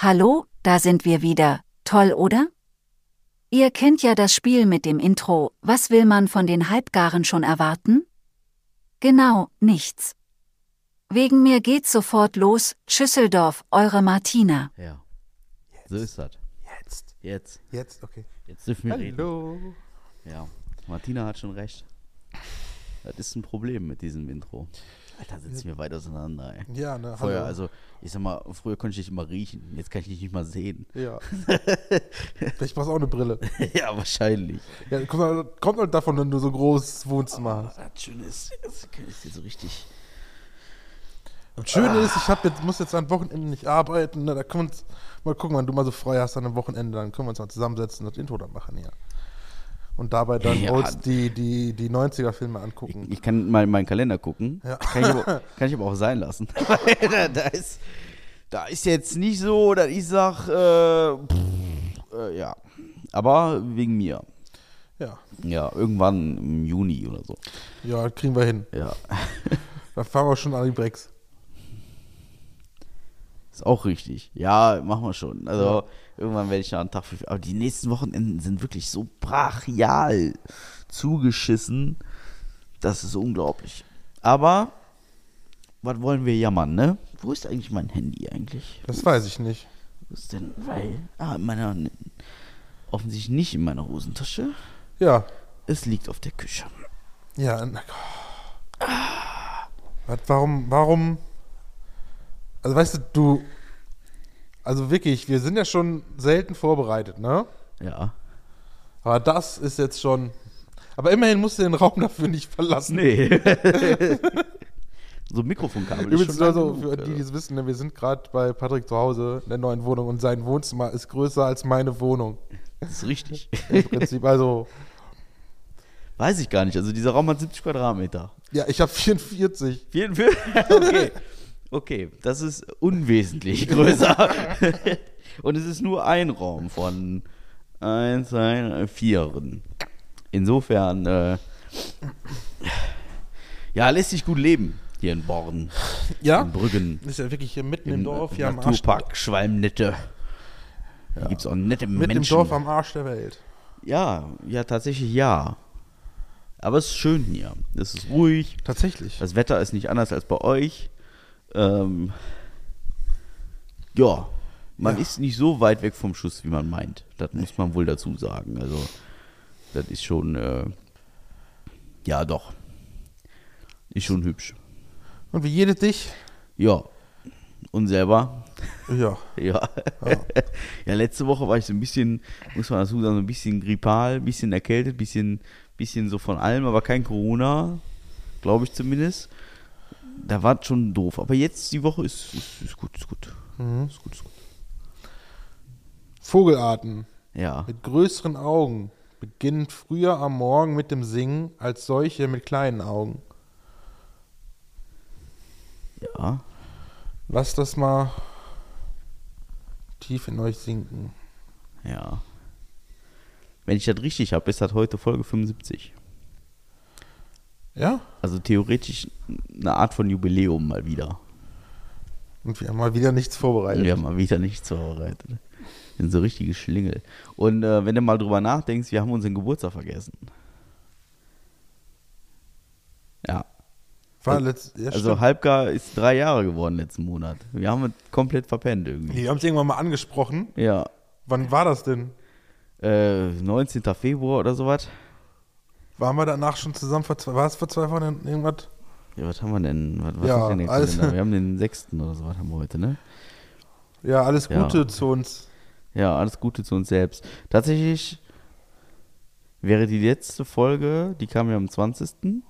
Hallo, da sind wir wieder. Toll, oder? Ihr kennt ja das Spiel mit dem Intro, was will man von den Halbgaren schon erwarten? Genau, nichts. Wegen mir geht's sofort los, Schüsseldorf, eure Martina. Ja. So ist das. Jetzt. Jetzt. Jetzt, okay. Jetzt dürfen wir reden. Hallo. Ja. Martina hat schon recht. Das ist ein Problem mit diesem Intro. Alter, sitzen wir weit auseinander, ey. Ja, ne, Vorher, hallo. also, ich sag mal, früher konnte ich dich immer riechen, jetzt kann ich dich nicht mal sehen. Ja. Vielleicht brauchst du auch eine Brille. ja, wahrscheinlich. Ja, kommt, halt, kommt halt davon, wenn du so großes Wohnzimmer hast. Das Schöne ist, jetzt kann ich dir so richtig. Das Schöne ist, ich hab jetzt, muss jetzt am Wochenende nicht arbeiten. Ne? Da können wir uns mal gucken, wenn du mal so frei hast an einem Wochenende, dann können wir uns mal zusammensetzen und das Intro dann machen, ja. Und dabei dann Ja. die, die, die 90er-Filme angucken. Ich kann mal in meinen Kalender gucken. Ja. Kann, ich aber, kann ich aber auch sein lassen. Da, da, ist, da ist jetzt nicht so, dass ich sag, äh, äh, ja. Aber wegen mir. Ja. Ja, irgendwann im Juni oder so. Ja, kriegen wir hin. Ja. Da fahren wir schon an die Brecks. Ist auch richtig. Ja, machen wir schon. Also irgendwann werde ich da einen Tag für. Aber die nächsten Wochenenden sind wirklich so brachial zugeschissen. Das ist unglaublich. Aber was wollen wir jammern, ne? Wo ist eigentlich mein Handy eigentlich? Das weiß ich nicht. Wo ist denn? Weil. Ah, in meiner. Offensichtlich nicht in meiner Hosentasche. Ja. Es liegt auf der Küche. Ja. na- Was, warum, warum? Also weißt du, du. Also wirklich, wir sind ja schon selten vorbereitet, ne? Ja. Aber das ist jetzt schon. Aber immerhin musst du den Raum dafür nicht verlassen. Nee. so ein Mikrofonkabel. ist Übrigens, schon lang also, genug, für die, ja. die es wissen, ne, wir sind gerade bei Patrick zu Hause in der neuen Wohnung und sein Wohnzimmer ist größer als meine Wohnung. Das ist richtig. Im Prinzip, also, Weiß ich gar nicht. Also dieser Raum hat 70 Quadratmeter. ja, ich habe 44. 44? Okay. Okay, das ist unwesentlich größer. Und es ist nur ein Raum von 1, 2, 4. Insofern, äh, ja, lässt sich gut leben hier in Born, Ja? in Brüggen, Ist ja wirklich hier mitten im, im Dorf, hier am Arsch. Naturpark Schwalmnette. Hier gibt es auch nette Mitten Menschen. im Dorf am Arsch der Welt. Ja, ja, tatsächlich ja. Aber es ist schön hier. Es ist ruhig. Tatsächlich. Das Wetter ist nicht anders als bei euch. Ähm, ja, man Ja. ist nicht so weit weg vom Schuss, wie man meint. Das muss man wohl dazu sagen. Also, das ist schon, äh, ja, doch. Ist schon hübsch. Und wie jedes dich? Ja. Und selber? Ja. Ja. ja, letzte Woche war ich so ein bisschen, muss man dazu sagen, so ein bisschen grippal, ein bisschen erkältet, ein bisschen, bisschen so von allem, aber kein Corona, glaube ich zumindest. Da war es schon doof. Aber jetzt die Woche ist, ist, ist gut, ist gut. Mhm. Ist gut, ist gut. Vogelarten Ja. mit größeren Augen beginnen früher am Morgen mit dem Singen als solche mit kleinen Augen. Ja. Lasst das mal tief in euch sinken. Ja. Wenn ich das richtig habe, ist das heute Folge 75. Ja? Also theoretisch eine Art von Jubiläum mal wieder. Und wir haben mal wieder nichts vorbereitet. Wir haben mal wieder nichts vorbereitet. Wir sind so richtige Schlingel. Und äh, wenn du mal drüber nachdenkst, wir haben unseren Geburtstag vergessen. Ja. War letzt, ja, also stimmt. Halbgar ist drei Jahre geworden letzten Monat. Wir haben es komplett verpennt irgendwie. Wir haben es irgendwann mal angesprochen. Ja. Wann war das denn? Äh, 19. Februar oder sowas. Waren wir danach schon zusammen? Vor zwei, war es vor zwei Wochen irgendwas? Ja, was haben wir denn? Was, was Ja, ist denn der alles- Kalender? Wir haben den 6. oder sowas haben wir heute, ne? Ja, alles Ja. Gute zu uns. Ja, alles Gute zu uns selbst. Tatsächlich wäre die letzte Folge, die kam ja am 20.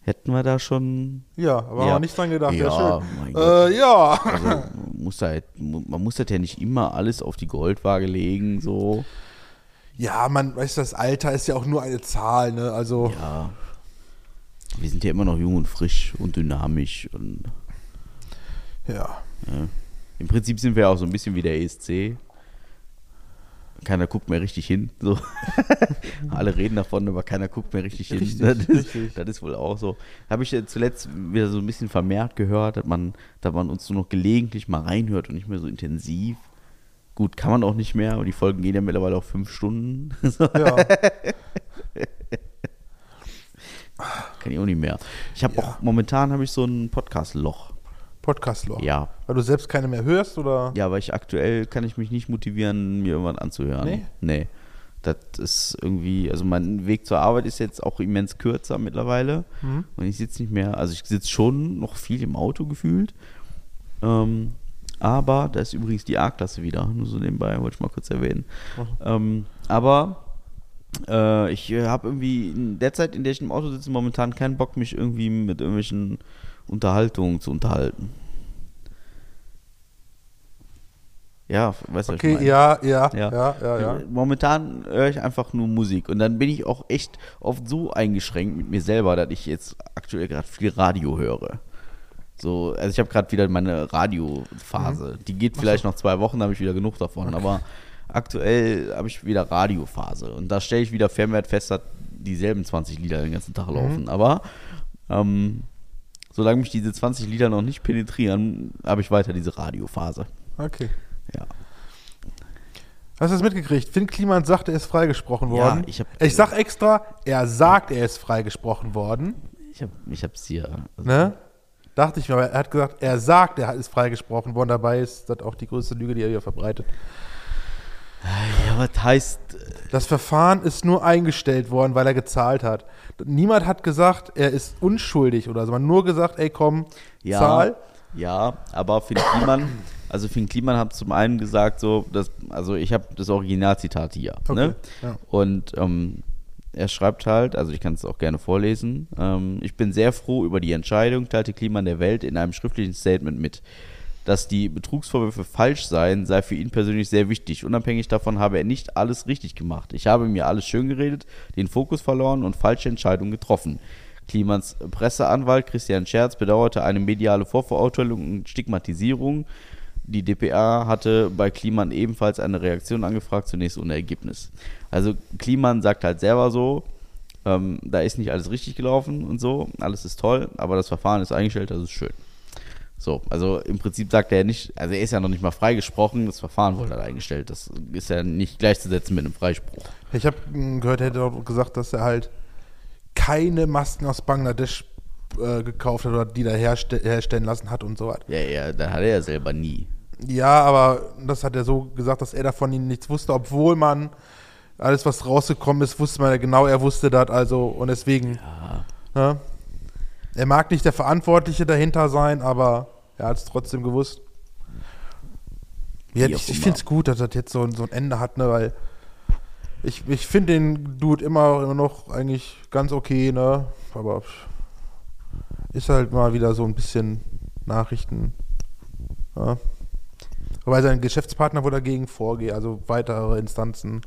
Hätten wir da schon. Ja, aber Ja. wir nicht dran gedacht. Ja, Ja, schön. mein Gott. Äh, ja. Also, muss da halt, man muss das ja nicht immer alles auf die Goldwaage legen, so. Ja, man weiß, das Alter ist ja auch nur eine Zahl, ne? Also, Ja. Wir sind ja immer noch jung und frisch und dynamisch und ja. ja. im Prinzip sind wir auch so ein bisschen wie der ESC. Keiner guckt mehr richtig hin. So. Alle reden davon, aber keiner guckt mehr richtig hin. Richtig, das, ist, richtig. das ist wohl auch so. Habe ich ja zuletzt wieder so ein bisschen vermehrt gehört, dass man, dass man uns nur noch gelegentlich mal reinhört und nicht mehr so intensiv. Gut, kann man auch nicht mehr, aber die Folgen gehen ja mittlerweile auch fünf Stunden. Ja. kann ich auch nicht mehr. Ich habe Ja. auch, momentan habe ich so ein Podcast-Loch. Podcast-Loch. Ja. Weil du selbst keine mehr hörst oder? Ja, aber ich aktuell kann ich mich nicht motivieren, mir irgendwann anzuhören. Nee? Nee. Das ist irgendwie, also mein Weg zur Arbeit ist jetzt auch immens kürzer mittlerweile. Mhm. Und ich sitze nicht mehr, also ich sitze schon noch viel im Auto gefühlt. Ähm, aber da ist übrigens die A-Klasse wieder, nur so nebenbei, wollte ich mal kurz erwähnen. Ähm, aber äh, ich habe irgendwie in der Zeit, in der ich im Auto sitze, momentan keinen Bock, mich irgendwie mit irgendwelchen Unterhaltungen zu unterhalten. Ja, weißt du, was ich Okay, meine? ja, ja, Ja. ja, ja, ja. Momentan höre ich einfach nur Musik und dann bin ich auch echt oft so eingeschränkt mit mir selber, dass ich jetzt aktuell gerade viel Radio höre. So, also ich habe gerade wieder meine Radiophase. Die geht vielleicht noch zwei Wochen, da habe ich wieder genug davon. Aber aktuell habe ich wieder Radiophase und da stelle ich wieder vermehrt fest, dass dieselben 20 Lieder den ganzen Tag laufen. Aber ähm, solange mich diese 20 Lieder noch nicht penetrieren, habe ich weiter diese Radiophase. Okay. Ja. Hast du das mitgekriegt? Finn Kliman sagt, er ist freigesprochen Ja, worden. ich hab- ich sag extra, er sagt, er ist freigesprochen worden. Ich habe ich hab's hier. Also, Ne? Dachte ich mir, aber er hat gesagt, er sagt, er ist freigesprochen worden. Dabei ist das auch die größte Lüge, die er hier verbreitet. Ja, was heißt. Das Verfahren ist nur eingestellt worden, weil er gezahlt hat. Niemand hat gesagt, er ist unschuldig oder so. Man hat nur gesagt, ey, komm, Ja, zahl. ja, aber Finn Kliman, also Finn Kliman hat zum einen gesagt, so, dass, also ich habe das Originalzitat hier. Okay, Ne? ja. Und ähm, er schreibt halt, also ich kann es auch gerne vorlesen, ähm, ich bin sehr froh über die Entscheidung, teilte Kliman der Welt in einem schriftlichen Statement mit. Dass die Betrugsvorwürfe falsch seien, sei für ihn persönlich sehr wichtig. Unabhängig davon habe er nicht alles richtig gemacht. Ich habe mir alles schön geredet, den Fokus verloren und falsche Entscheidungen getroffen. Klimans Presseanwalt Christian Scherz bedauerte eine mediale Vorverurteilung und Stigmatisierung. Die DPA hatte bei Kliman ebenfalls eine Reaktion angefragt, zunächst ohne Ergebnis. Also Kliman sagt halt selber so, ähm, da ist nicht alles richtig gelaufen und so, alles ist toll, aber das Verfahren ist eingestellt, das ist schön. So, also im Prinzip sagt er nicht, also er ist ja noch nicht mal freigesprochen, das Verfahren wurde halt eingestellt. Das ist ja nicht gleichzusetzen mit einem Freispruch. Ich habe gehört, er hätte auch gesagt, dass er halt keine Masken aus Bangladesch äh, gekauft hat oder die da herste herstellen lassen hat und so was. Ja, ja, da hat er ja selber nie. Ja, aber das hat er so gesagt, dass er davon nichts wusste, obwohl man alles, was rausgekommen ist, wusste man ja genau, er wusste das, also und deswegen. Ne? Er mag nicht der Verantwortliche dahinter sein, aber er hat es trotzdem gewusst. Ja, ich ich finde es gut, dass das jetzt so, ein- so ein Ende hat, ne, weil ich, ich finde den Dude immer, immer noch eigentlich ganz okay, ne, aber ist halt mal wieder so ein bisschen Nachrichten. Ja. Wobei sein Geschäftspartner wohl dagegen vorgeht, also weitere Instanzen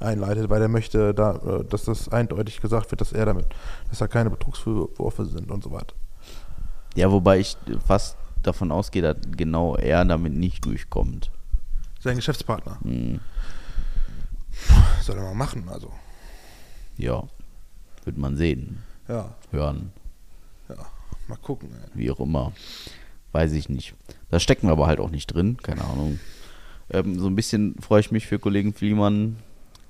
einleitet, weil er möchte, da, äh, dass das eindeutig gesagt wird, dass er damit, dass da keine Betrugsvorwürfe sind und so weiter. Ja, wobei ich fast davon ausgehe, dass genau er damit nicht durchkommt. Sein Geschäftspartner. Hm, Soll er mal machen, also. ja, wird man sehen, Ja, hören. Mal gucken. Ey. wie auch immer. Weiß ich nicht. Da stecken wir aber halt auch nicht drin, keine Ahnung. Ähm, so ein bisschen freue ich mich für Kollegen Fliemann.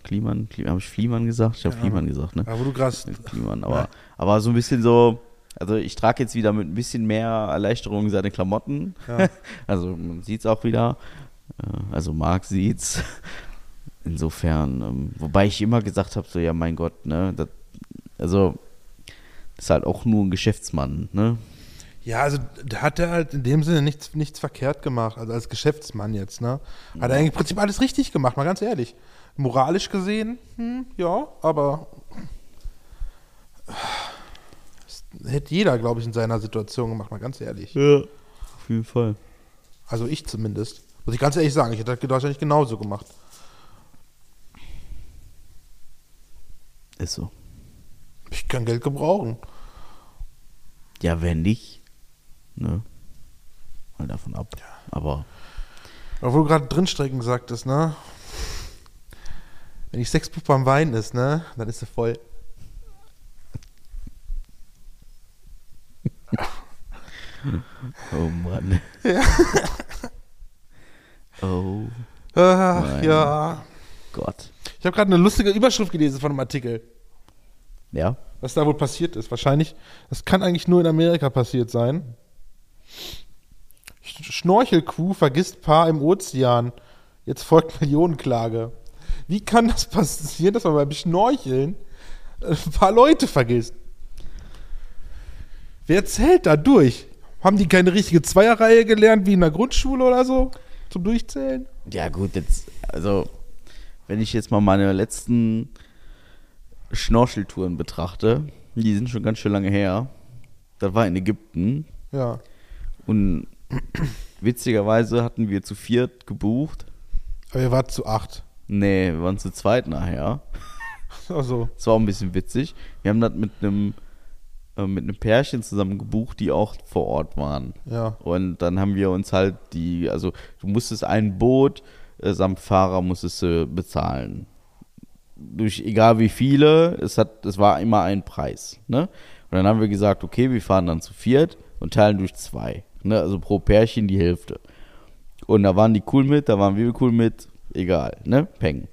Kliemann, Klie habe ich Fliemann gesagt? Ich habe Ja. Fliemann gesagt, ne? Aber wo du gerade. Kliman, aber, Ja. aber so ein bisschen so, also ich trage jetzt wieder mit ein bisschen mehr Erleichterung seine Klamotten. Ja. Also man sieht es auch wieder. Äh, Also Marc sieht's. Insofern, ähm, wobei ich immer gesagt habe, so ja mein Gott, ne, das, also ist halt auch nur ein Geschäftsmann, ne? Ja, also da hat er halt in dem Sinne nichts, nichts verkehrt gemacht, also als Geschäftsmann jetzt, ne? Hat er eigentlich im Prinzip alles richtig gemacht, mal ganz ehrlich. Moralisch gesehen, hm, ja, aber das hätte jeder, glaube ich, in seiner Situation gemacht, mal ganz ehrlich. Ja, auf jeden Fall. Also ich zumindest. Muss ich ganz ehrlich sagen, ich hätte das wahrscheinlich genauso gemacht. Ist so. Ich kann Geld gebrauchen. Ja, wenn nicht, ne? Mal davon ab. Aber Aber wo du gerade drinstrecken sagtest, ne? Wenn die Sexpuppe am Weinen ist, ne? Dann ist sie voll. Oh Mann. Oh. Ach, ja. Gott. Ich habe gerade eine lustige Überschrift gelesen von einem Artikel, Ja. was da wohl passiert ist. Wahrscheinlich, das kann eigentlich nur in Amerika passiert sein. Sch- Schnorchelkuh vergisst Paar im Ozean. Jetzt folgt Millionenklage. Wie kann das passieren, dass man beim Schnorcheln äh, ein paar Leute vergisst? Wer zählt da durch? Haben die keine richtige Zweierreihe gelernt wie in der Grundschule oder so? Zum Durchzählen? Ja, gut, jetzt, also, wenn ich jetzt mal meine letzten Schnorcheltouren betrachte, die sind schon ganz schön lange her. Das war in Ägypten Ja. und witzigerweise hatten wir zu viert gebucht. Aber ihr wart zu acht. Nee, wir waren zu zweit nachher. Also, Das war auch ein bisschen witzig. Wir haben das mit einem äh, mit einem Pärchen zusammen gebucht, die auch vor Ort waren. ja. Und dann haben wir uns halt die, also du musstest ein Boot äh, samt Fahrer musstest du bezahlen. Durch egal wie viele, es hat, es war immer ein Preis. Ne? Und dann haben wir gesagt, okay, wir fahren dann zu viert und teilen durch zwei. Ne? Also pro Pärchen die Hälfte. Und da waren die cool mit, da waren wir cool mit, egal, ne? Peng.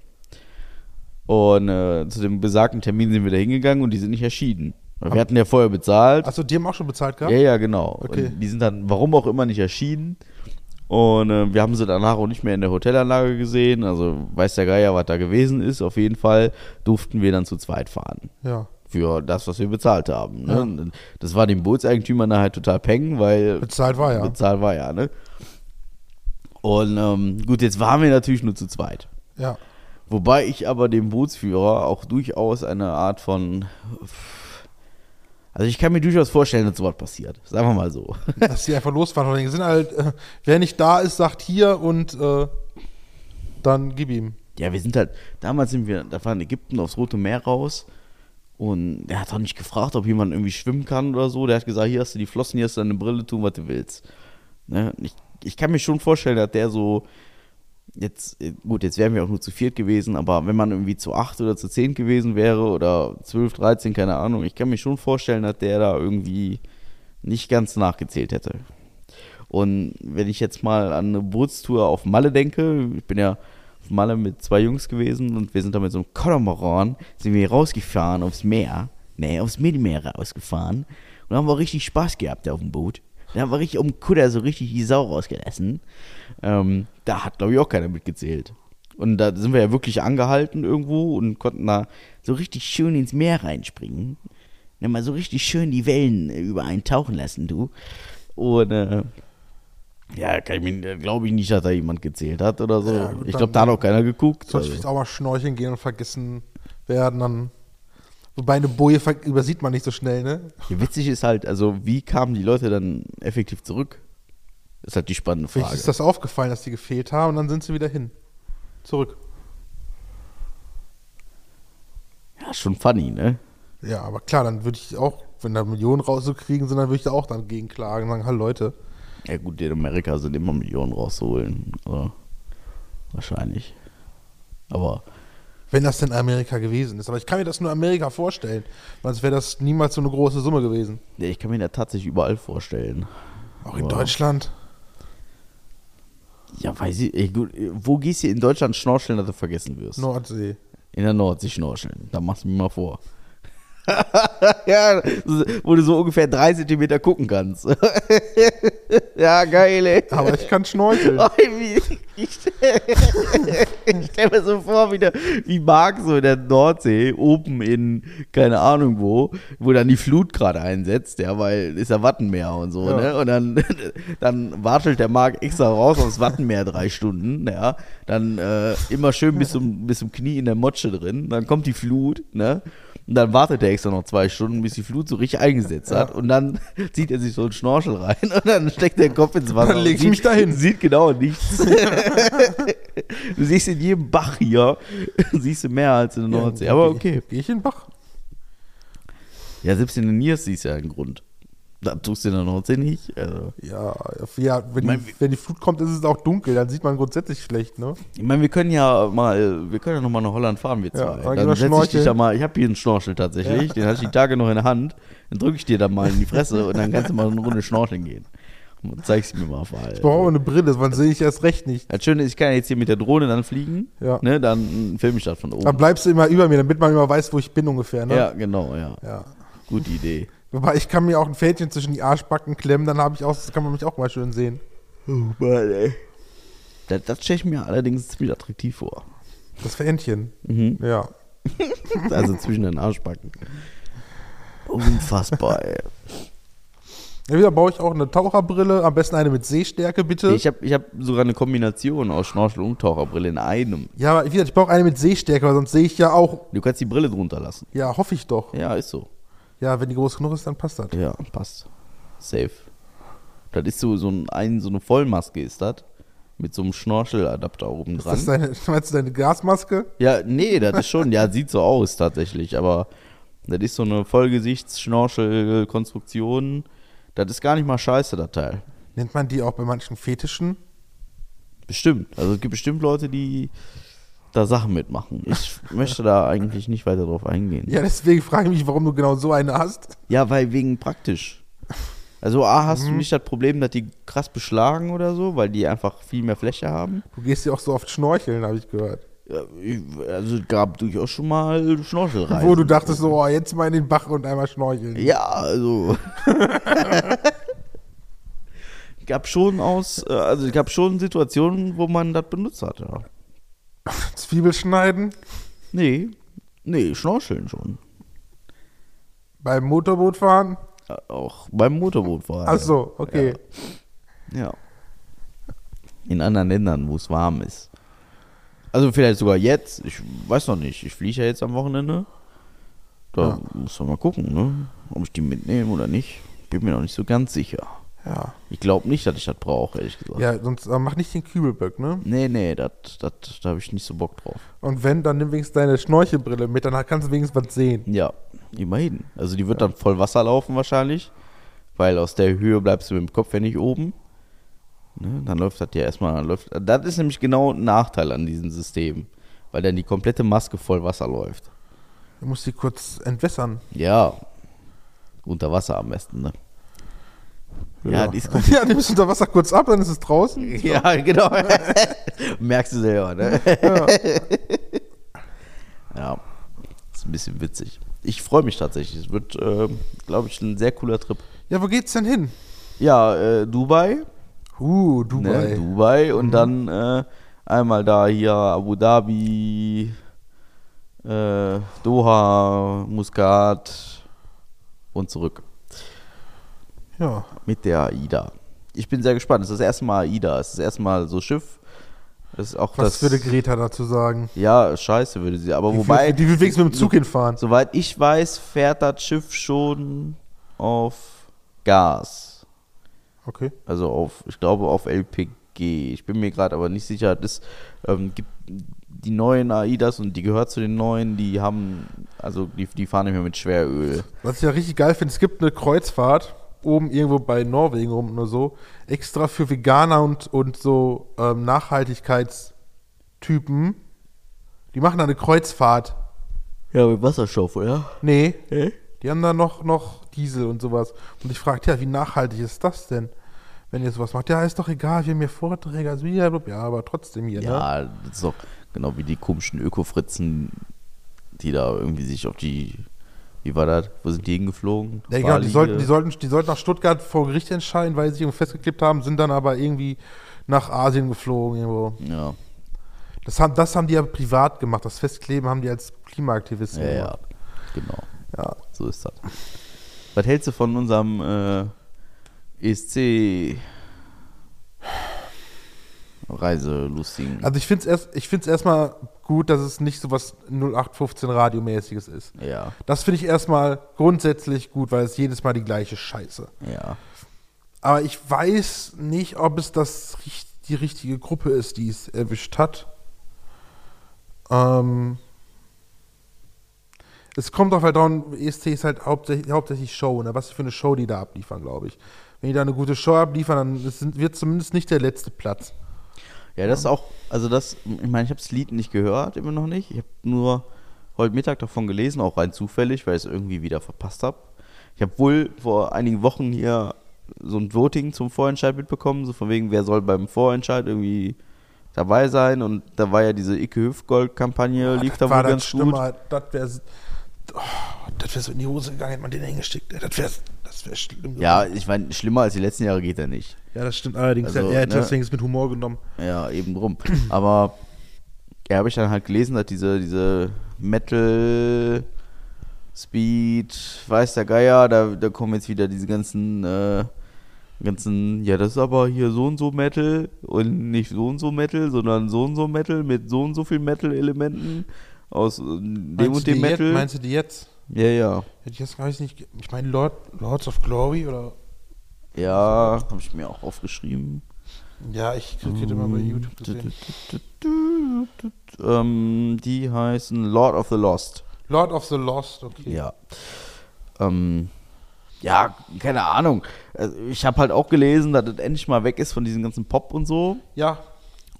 Und äh, zu dem besagten Termin sind wir da hingegangen und die sind nicht erschienen. Wir hatten ja vorher bezahlt. Achso, die haben auch schon bezahlt gehabt? Ja, ja, genau. Okay. Und die sind dann, warum auch immer, nicht erschienen. Und äh, wir haben sie danach auch nicht mehr in der Hotelanlage gesehen. Also weiß der Geier, was da gewesen ist. Auf jeden Fall durften wir dann zu zweit fahren. Ja. Für das, was wir bezahlt haben. Ne? Ja. Das war dem Bootseigentümer nachher total peng, weil Bezahlt war ja. bezahlt war ja, ne? Und ähm, gut, jetzt waren wir natürlich nur zu zweit. Ja. Wobei ich aber dem Bootsführer auch durchaus eine Art von. Also ich kann mir durchaus vorstellen, dass sowas passiert. Sagen wir mal so. Dass die einfach losfahren. Die sind halt, äh, wer nicht da ist, sagt hier und äh, dann gib ihm. Ja, wir sind halt, damals sind wir, da war in Ägypten aufs Rote Meer raus und der hat auch nicht gefragt, ob jemand irgendwie schwimmen kann oder so. Der hat gesagt, hier hast du die Flossen, hier hast du deine Brille, tun, was du willst. Ne? Ich, ich kann mir schon vorstellen, dass der so, jetzt, äh, gut, jetzt wären wir auch nur zu viert gewesen, aber wenn man irgendwie zu acht oder zu zehn gewesen wäre oder zwölf, dreizehn, keine Ahnung, ich kann mir schon vorstellen, dass der da irgendwie nicht ganz nachgezählt hätte. Und wenn ich jetzt mal an eine Bootstour auf Malle denke, ich bin ja auf Malle mit zwei Jungs gewesen und wir sind da mit so einem Katamaran, sind wir rausgefahren aufs Meer, nee, aufs Mittelmeer rausgefahren und haben wir richtig Spaß gehabt auf dem Boot. Da haben wir richtig um Kutter so richtig die Sau rausgelassen. Ähm, da hat, glaube ich, auch keiner mitgezählt. Und da sind wir ja wirklich angehalten irgendwo und konnten da so richtig schön ins Meer reinspringen. Dann mal so richtig schön die Wellen äh, über einen tauchen lassen, du. Und äh, ja, ich mir, glaube ich nicht, dass da jemand gezählt hat oder so. Ja, gut, ich glaube, da hat auch keiner geguckt. Sonst Also. vielleicht auch mal schnorcheln gehen und vergessen werden. Dann, wobei eine Boje übersieht man nicht so schnell, ne? Ja, witzig ist halt, also wie kamen die Leute dann effektiv zurück? Ist halt die spannende Vielleicht Frage. ist das aufgefallen, dass die gefehlt haben und dann sind sie wieder hin. Zurück. ja, schon funny, ne? Ja, aber klar, dann würde ich auch, wenn da Millionen rauszukriegen sind, dann würde ich da auch dann gegen klagen und sagen, hallo Leute. Ja gut, in Amerika sind immer Millionen rauszuholen. Also, wahrscheinlich. Aber Wenn das denn Amerika gewesen ist. Aber ich kann mir das nur Amerika vorstellen. Sonst wäre das niemals so eine große Summe gewesen. ja, ich kann mir das tatsächlich überall vorstellen. Auch in Wow. Deutschland. Ja, weiß ich. Ey, gut, wo gehst du in Deutschland schnorcheln, dass du vergessen wirst? Nordsee. In der Nordsee schnorcheln. Da machst du mir mal vor. ja, wo du so ungefähr drei Zentimeter gucken kannst. ja, geil, ey. Aber ich kann schnorcheln. Wie, ich stelle stell mir so vor, wie, der, wie Marc so in der Nordsee, oben in, keine Ahnung wo, wo dann die Flut gerade einsetzt, ja, weil ist ja Wattenmeer und so, Ja. ne? Und dann, dann wartelt der Marc extra raus aufs Wattenmeer drei Stunden, ja. Dann äh, immer schön bis zum, bis zum Knie in der Motsche drin, dann kommt die Flut, ne? Und dann wartet er extra noch zwei Stunden, bis die Flut so richtig eingesetzt hat. Und dann zieht er sich so einen Schnorchel rein und dann steckt er den Kopf ins Wasser. Dann und leg ich sieht- mich dahin. Sieht genau nichts. du siehst in jedem Bach hier, siehst du mehr als in der Nordsee. Aber okay. Gehe ich in den Bach? Ja, selbst in den Niers siehst du ja einen Grund. Da tust du der Nordsee nicht. Also. Ja, ja wenn, Mein- die, wenn die Flut kommt, ist es auch dunkel. Dann sieht man grundsätzlich schlecht, ne? Ich meine, wir können ja mal, wir können ja noch mal nach Holland fahren, wir zwei. Ja, dann gehen dann wir setze ich dich da mal, ich habe hier einen Schnorchel tatsächlich, den hatte ich die Tage noch in der Hand. Dann drücke ich dir da mal in die Fresse und dann kannst du mal eine Runde schnorcheln gehen. Zeig sie mir mal, Fall. Ich brauche auch eine Brille, sonst sehe ich erst recht nicht. Das Schöne ist, ich kann jetzt hier mit der Drohne dann fliegen. Ja. Ne, dann filme ich das von oben. Dann bleibst du immer über mir, damit man immer weiß, wo ich bin ungefähr, ne? ja, genau, ja. ja. Gute Idee. Wobei ich kann mir auch ein Fädchen zwischen die Arschbacken klemmen, dann habe ich auch, kann man mich auch mal schön sehen. Oh Mann, ey. Das, das stelle ich mir allerdings ziemlich attraktiv vor. Das Fähnchen. Mhm. Ja. Also zwischen den Arschbacken. Unfassbar, ey. Ja, wieder baue ich auch eine Taucherbrille, am besten eine mit Sehstärke, bitte. Ich habe ich hab sogar eine Kombination aus Schnorchel und Taucherbrille in einem. ja, aber wieder, ich brauche eine mit Sehstärke, weil sonst sehe ich ja auch. Du kannst die Brille drunter lassen. Ja, hoffe ich doch. Ja, ist so. Ja, wenn die groß genug ist, dann passt das. Ja, passt. Safe. Das ist so, so, ein, ein, so eine Vollmaske, ist das. Mit so einem Schnorcheladapter oben Ist das dran. deine, meinst du deine Gasmaske? Ja, nee, das ist schon, ja, sieht so aus tatsächlich, aber das ist so eine Vollgesichts-Schnorchel-Konstruktion. Das ist gar nicht mal scheiße, das Teil. Nennt man die auch bei manchen Fetischen? Bestimmt. Also es gibt bestimmt Leute, die da Sachen mitmachen. Ich möchte da eigentlich nicht weiter drauf eingehen. Ja, deswegen frage ich mich, warum du genau so eine hast. Ja, weil wegen praktisch. Also A, hast Mhm. du nicht das Problem, dass die krass beschlagen oder so, weil die einfach viel mehr Fläche haben. Du gehst ja auch so oft schnorcheln, habe ich gehört. Ja, ich- Also es gab durchaus schon mal Schnorchelreisen. Wo du dachtest so, oh, jetzt mal in den Bach und einmal schnorcheln. Ja, also. gab schon aus, äh, also es gab schon Situationen, wo man das benutzt hat, ja. Zwiebel schneiden, Nee, nee, Schnorcheln schon. beim Motorbootfahren. Äh, Auch beim Motorbootfahren. Ach so, okay. Ja. In anderen Ländern, wo es warm ist. Also vielleicht sogar jetzt. Ich weiß noch nicht. Ich fliege ja jetzt am Wochenende. Da Ja. muss man mal gucken, ne? Ob ich die mitnehme oder nicht. Bin mir noch nicht so ganz sicher. Ja. Ich glaube nicht, dass ich das brauche, ehrlich gesagt. Ja, sonst äh, mach nicht den Kübelböck, ne? Nee, nee, dat, dat, da habe ich nicht so Bock drauf. Und wenn, dann nimm wenigstens deine Schnorchelbrille mit, dann kannst du wenigstens was sehen. Ja, immerhin. Also die wird dann voll Wasser laufen wahrscheinlich. Weil aus der Höhe bleibst du mit dem Kopf ja nicht oben. Ne? Dann läuft das ja erstmal. Dann läuft, das ist nämlich genau ein Nachteil an diesem System. Weil dann die komplette Maske voll Wasser läuft. Du musst sie kurz entwässern. Ja. Unter Wasser am besten, ne? Ja, die ist kom- ja, nimmst du unter Wasser kurz ab, dann ist es draußen. Ja, genau. Merkst du selber, ne? Ja. Ja. Ist ein bisschen witzig. Ich freue mich tatsächlich. Es wird, ähm, glaube ich, ein sehr cooler Trip. ja, wo geht's denn hin? Ja, äh, Dubai. Uh, Dubai. Ne, Dubai und dann äh, einmal da hier Abu Dhabi, äh, Doha, Muscat und zurück Ja. mit der AIDA. Ich bin sehr gespannt. Es ist das erste Mal AIDA. Es ist das erste Mal so Schiff. Das ist auch Was das. würde Greta dazu sagen? ja, scheiße würde sie. Aber Die wobei, will, die will wenigstens mit dem Zug hinfahren. soweit ich weiß, fährt das Schiff schon auf Gas. Okay. Also auf, ich glaube auf LPG. Ich bin mir gerade aber nicht sicher. Das ähm, gibt die neuen AIDAs und die gehört zu den neuen, die haben, also die, die fahren nicht mehr mit Schweröl. Was ich ja richtig geil finde, es gibt eine Kreuzfahrt oben irgendwo bei Norwegen rum oder so, extra für Veganer und, und so ähm, Nachhaltigkeitstypen. Die machen da eine Kreuzfahrt. Ja, mit Wasserstoff, oder? Nee, die haben da noch, noch Diesel und sowas. Und ich fragte, ja, wie nachhaltig ist das denn, wenn ihr sowas macht? Ja, ist doch egal, wir haben hier Vorträge, also ja, ja, aber trotzdem hier, ne? Ja, das ist doch genau wie die komischen Öko-Fritzen, die da irgendwie sich auf die, wie war das? Wo sind die hingeflogen? Ja, genau, die sollten, die, äh? sollten, die sollten nach Stuttgart vor Gericht entscheiden, weil sie sich irgendwo festgeklebt haben, sind dann aber irgendwie nach Asien geflogen irgendwo. Ja, Das haben, das haben die ja privat gemacht. Das Festkleben haben die als Klimaaktivisten ja, ja, gemacht. genau. Ja. So ist das. Was hältst du von unserem äh, ESC Reiselustigen? Also ich finde es erst, ich find's erstmal gut, dass es nicht so was 0815 Radiomäßiges ist. ja, Das finde ich erstmal grundsätzlich gut, weil es jedes Mal die gleiche Scheiße. ja. Aber ich weiß nicht, ob es das die richtige Gruppe ist, die es erwischt hat. Ähm, es kommt auf halt daran, ESC ist halt hauptsächlich, hauptsächlich Show, ne? was für eine Show die da abliefern, glaube ich. Wenn die da eine gute Show abliefern, dann ist, wird zumindest nicht der letzte Platz. Ja, das ist auch, also das, ich meine, ich habe das Lied nicht gehört, immer noch nicht. Ich habe nur heute Mittag davon gelesen, auch rein zufällig, weil ich es irgendwie wieder verpasst habe. Ich habe wohl vor einigen Wochen hier so ein Voting zum Vorentscheid mitbekommen, so von wegen, wer soll beim Vorentscheid irgendwie dabei sein und da war ja diese Icke Hüftgold-Kampagne, lief da wohl ganz das gut. schlimmer, das wäre oh, das wäre so in die Hose gegangen, hätte man den hingesteckt. Das wäre das wär schlimm. Ja, ich meine, schlimmer als die letzten Jahre geht er nicht. Ja, das stimmt allerdings. Also, er hätte ne? das wenigstens mit Humor genommen. Ja, eben drum. Aber ja, habe ich dann halt gelesen, dass diese, diese Metal Speed, weiß der Geier, da, da kommen jetzt wieder diese ganzen, äh, ganzen, ja, das ist aber hier so und so Metal und nicht so und so Metal, sondern so und so Metal mit so und so viel Metal-Elementen aus äh, dem Meinst und dem Metal. Jetzt, meinst du die jetzt? ja, ja. Hätte ich jetzt gar nicht. Ich meine Lord, Lords of Glory oder. Ja, habe ich mir auch aufgeschrieben. Ja, ich kriege immer bei YouTube gesehen. Ähm, die heißen Lord of the Lost. Lord of the Lost, okay. Ja. Ähm, ja, keine Ahnung. Also ich habe halt auch gelesen, dass das endlich mal weg ist von diesem ganzen Pop und so. Ja,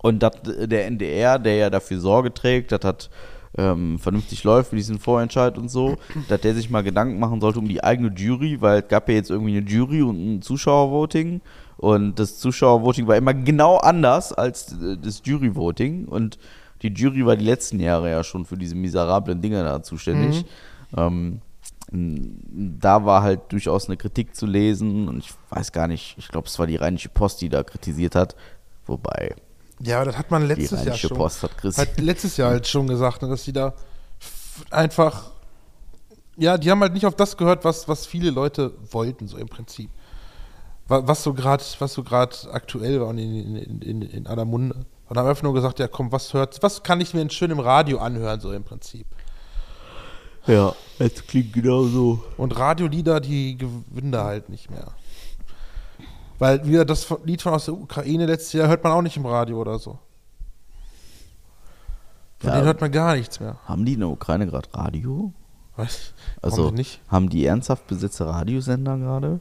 Und dass der NDR, der ja dafür Sorge trägt, das ähm, vernünftig läuft mit diesem Vorentscheid und so, dass der sich mal Gedanken machen sollte um die eigene Jury, weil es gab ja jetzt irgendwie eine Jury und ein Zuschauervoting. Und das Zuschauervoting war immer genau anders als äh, das Juryvoting. Und die Jury war die letzten Jahre ja schon für diese miserablen Dinger da zuständig. Ähm, n- da war halt durchaus eine Kritik zu lesen und ich weiß gar nicht, ich glaube, es war die Rheinische Post, die da kritisiert hat. Wobei, ja, das hat man die letztes Jahr schon. Post hat. Hat letztes Jahr halt schon gesagt, ne, dass sie da einfach. Ja, die haben halt nicht auf das gehört, was, was viele Leute wollten, so im Prinzip. Wa- Was so gerade was so aktuell war und in, in, in, in aller Munde. Und haben einfach nur gesagt, ja komm, was hört, was kann ich mir schön im Radio anhören, so im Prinzip. Ja, es klingt genauso. Und Radiolieder, die gewinnen da halt nicht mehr. Weil wieder das Lied von aus der Ukraine letztes Jahr hört man auch nicht im Radio oder so. Von Ja. denen hört man gar nichts mehr. Haben die in der Ukraine gerade Radio? Weiß Also, haben die ernsthaft besetzte Radiosender gerade?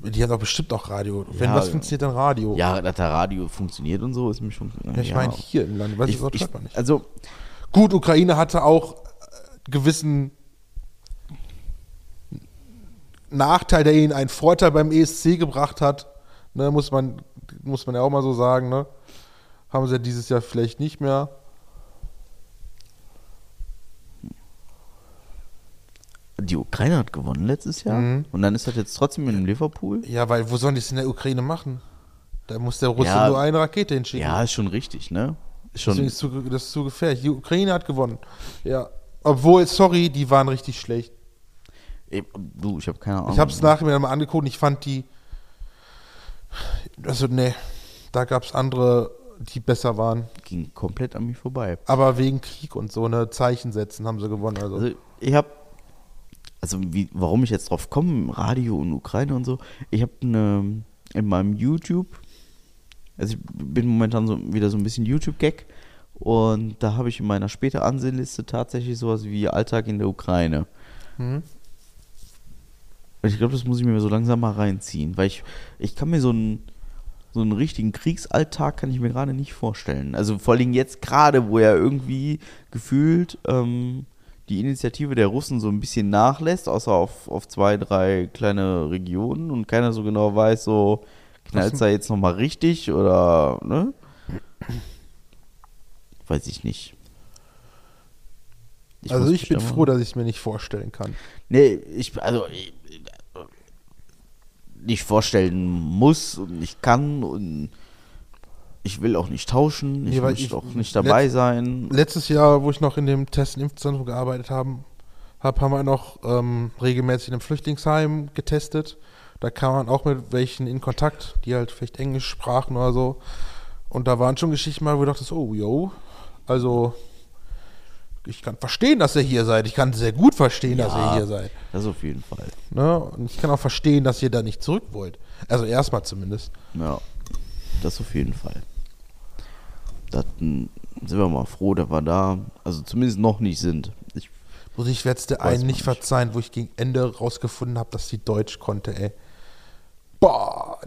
Die haben doch bestimmt auch Radio. Wenn Ja, was ja. funktioniert, dann Radio. Ja, dass da Radio funktioniert und so, ist mir schon. Ja, ich meine hier im Land. Weiß ich, ich, was ich, man nicht. also, Gut, Ukraine hatte auch äh, gewissen Nachteil, der ihnen einen Vorteil beim ESC gebracht hat. Ne, muss man, muss man ja auch mal so sagen, ne? Haben sie ja dieses Jahr vielleicht nicht mehr. die Ukraine hat gewonnen letztes Jahr. Mhm. Und dann ist das jetzt trotzdem in Liverpool. Ja, weil wo sollen die es in der Ukraine machen? Da muss der Russe Ja. nur eine Rakete hinschicken. Ja, ist schon richtig, ne? Ist Deswegen schon. ist zu, das ist zu gefährlich. Die Ukraine hat gewonnen. Ja. Obwohl, sorry, die waren richtig schlecht. Du, ich habe keine Ahnung. Ich habe es nachher mir mal angeguckt und ich fand die. Also, nee. Da gab es andere, die besser waren. Ging komplett an mir vorbei. Aber wegen Krieg und so, ne, Zeichen setzen haben sie gewonnen. Also, Also ich habe, also wie, warum ich jetzt drauf komme, Radio und Ukraine und so, ich habe eine, in meinem YouTube, also ich bin momentan so wieder so ein bisschen YouTube-Gag und da habe ich in meiner später Ansehenliste tatsächlich sowas wie Alltag in der Ukraine. Mhm. Ich glaube, das muss ich mir so langsam mal reinziehen, weil ich, ich kann mir so einen, so einen richtigen Kriegsalltag kann ich mir gerade nicht vorstellen. Also vor allem jetzt gerade, wo ja irgendwie gefühlt ähm, die Initiative der Russen so ein bisschen nachlässt, außer auf, auf zwei, drei kleine Regionen und keiner so genau weiß, so knallt es da jetzt nochmal richtig oder, ne? Weiß ich nicht. also muss ich bin froh, dass ich es mir nicht vorstellen kann. Nee, ich, also, ich, nicht vorstellen muss und nicht kann und ich will auch nicht tauschen, ich Nee, möchte ich- auch nicht dabei letzt- sein. Letztes Jahr, wo ich noch in dem Test- und Impfzentrum gearbeitet habe, hab, haben wir noch ähm, regelmäßig in einem Flüchtlingsheim getestet. Da kam man auch mit welchen in Kontakt, die halt vielleicht Englisch sprachen oder so. Und da waren schon Geschichten mal, wo du dachtest, oh, yo, also ich kann verstehen, dass ihr hier seid. Ich kann sehr gut verstehen, dass ihr Ja. hier seid. Das auf jeden Fall. Ne? Und ich kann auch verstehen, dass ihr da nicht zurück wollt. Also erstmal zumindest. Ja, das auf jeden Fall. Da sind wir mal froh, dass wir da, also zumindest noch nicht sind. Ich, Muss ich Weiß einen nicht. verzeihen, wo ich gegen Ende rausgefunden habe, dass sie Deutsch konnte, ey. Boah.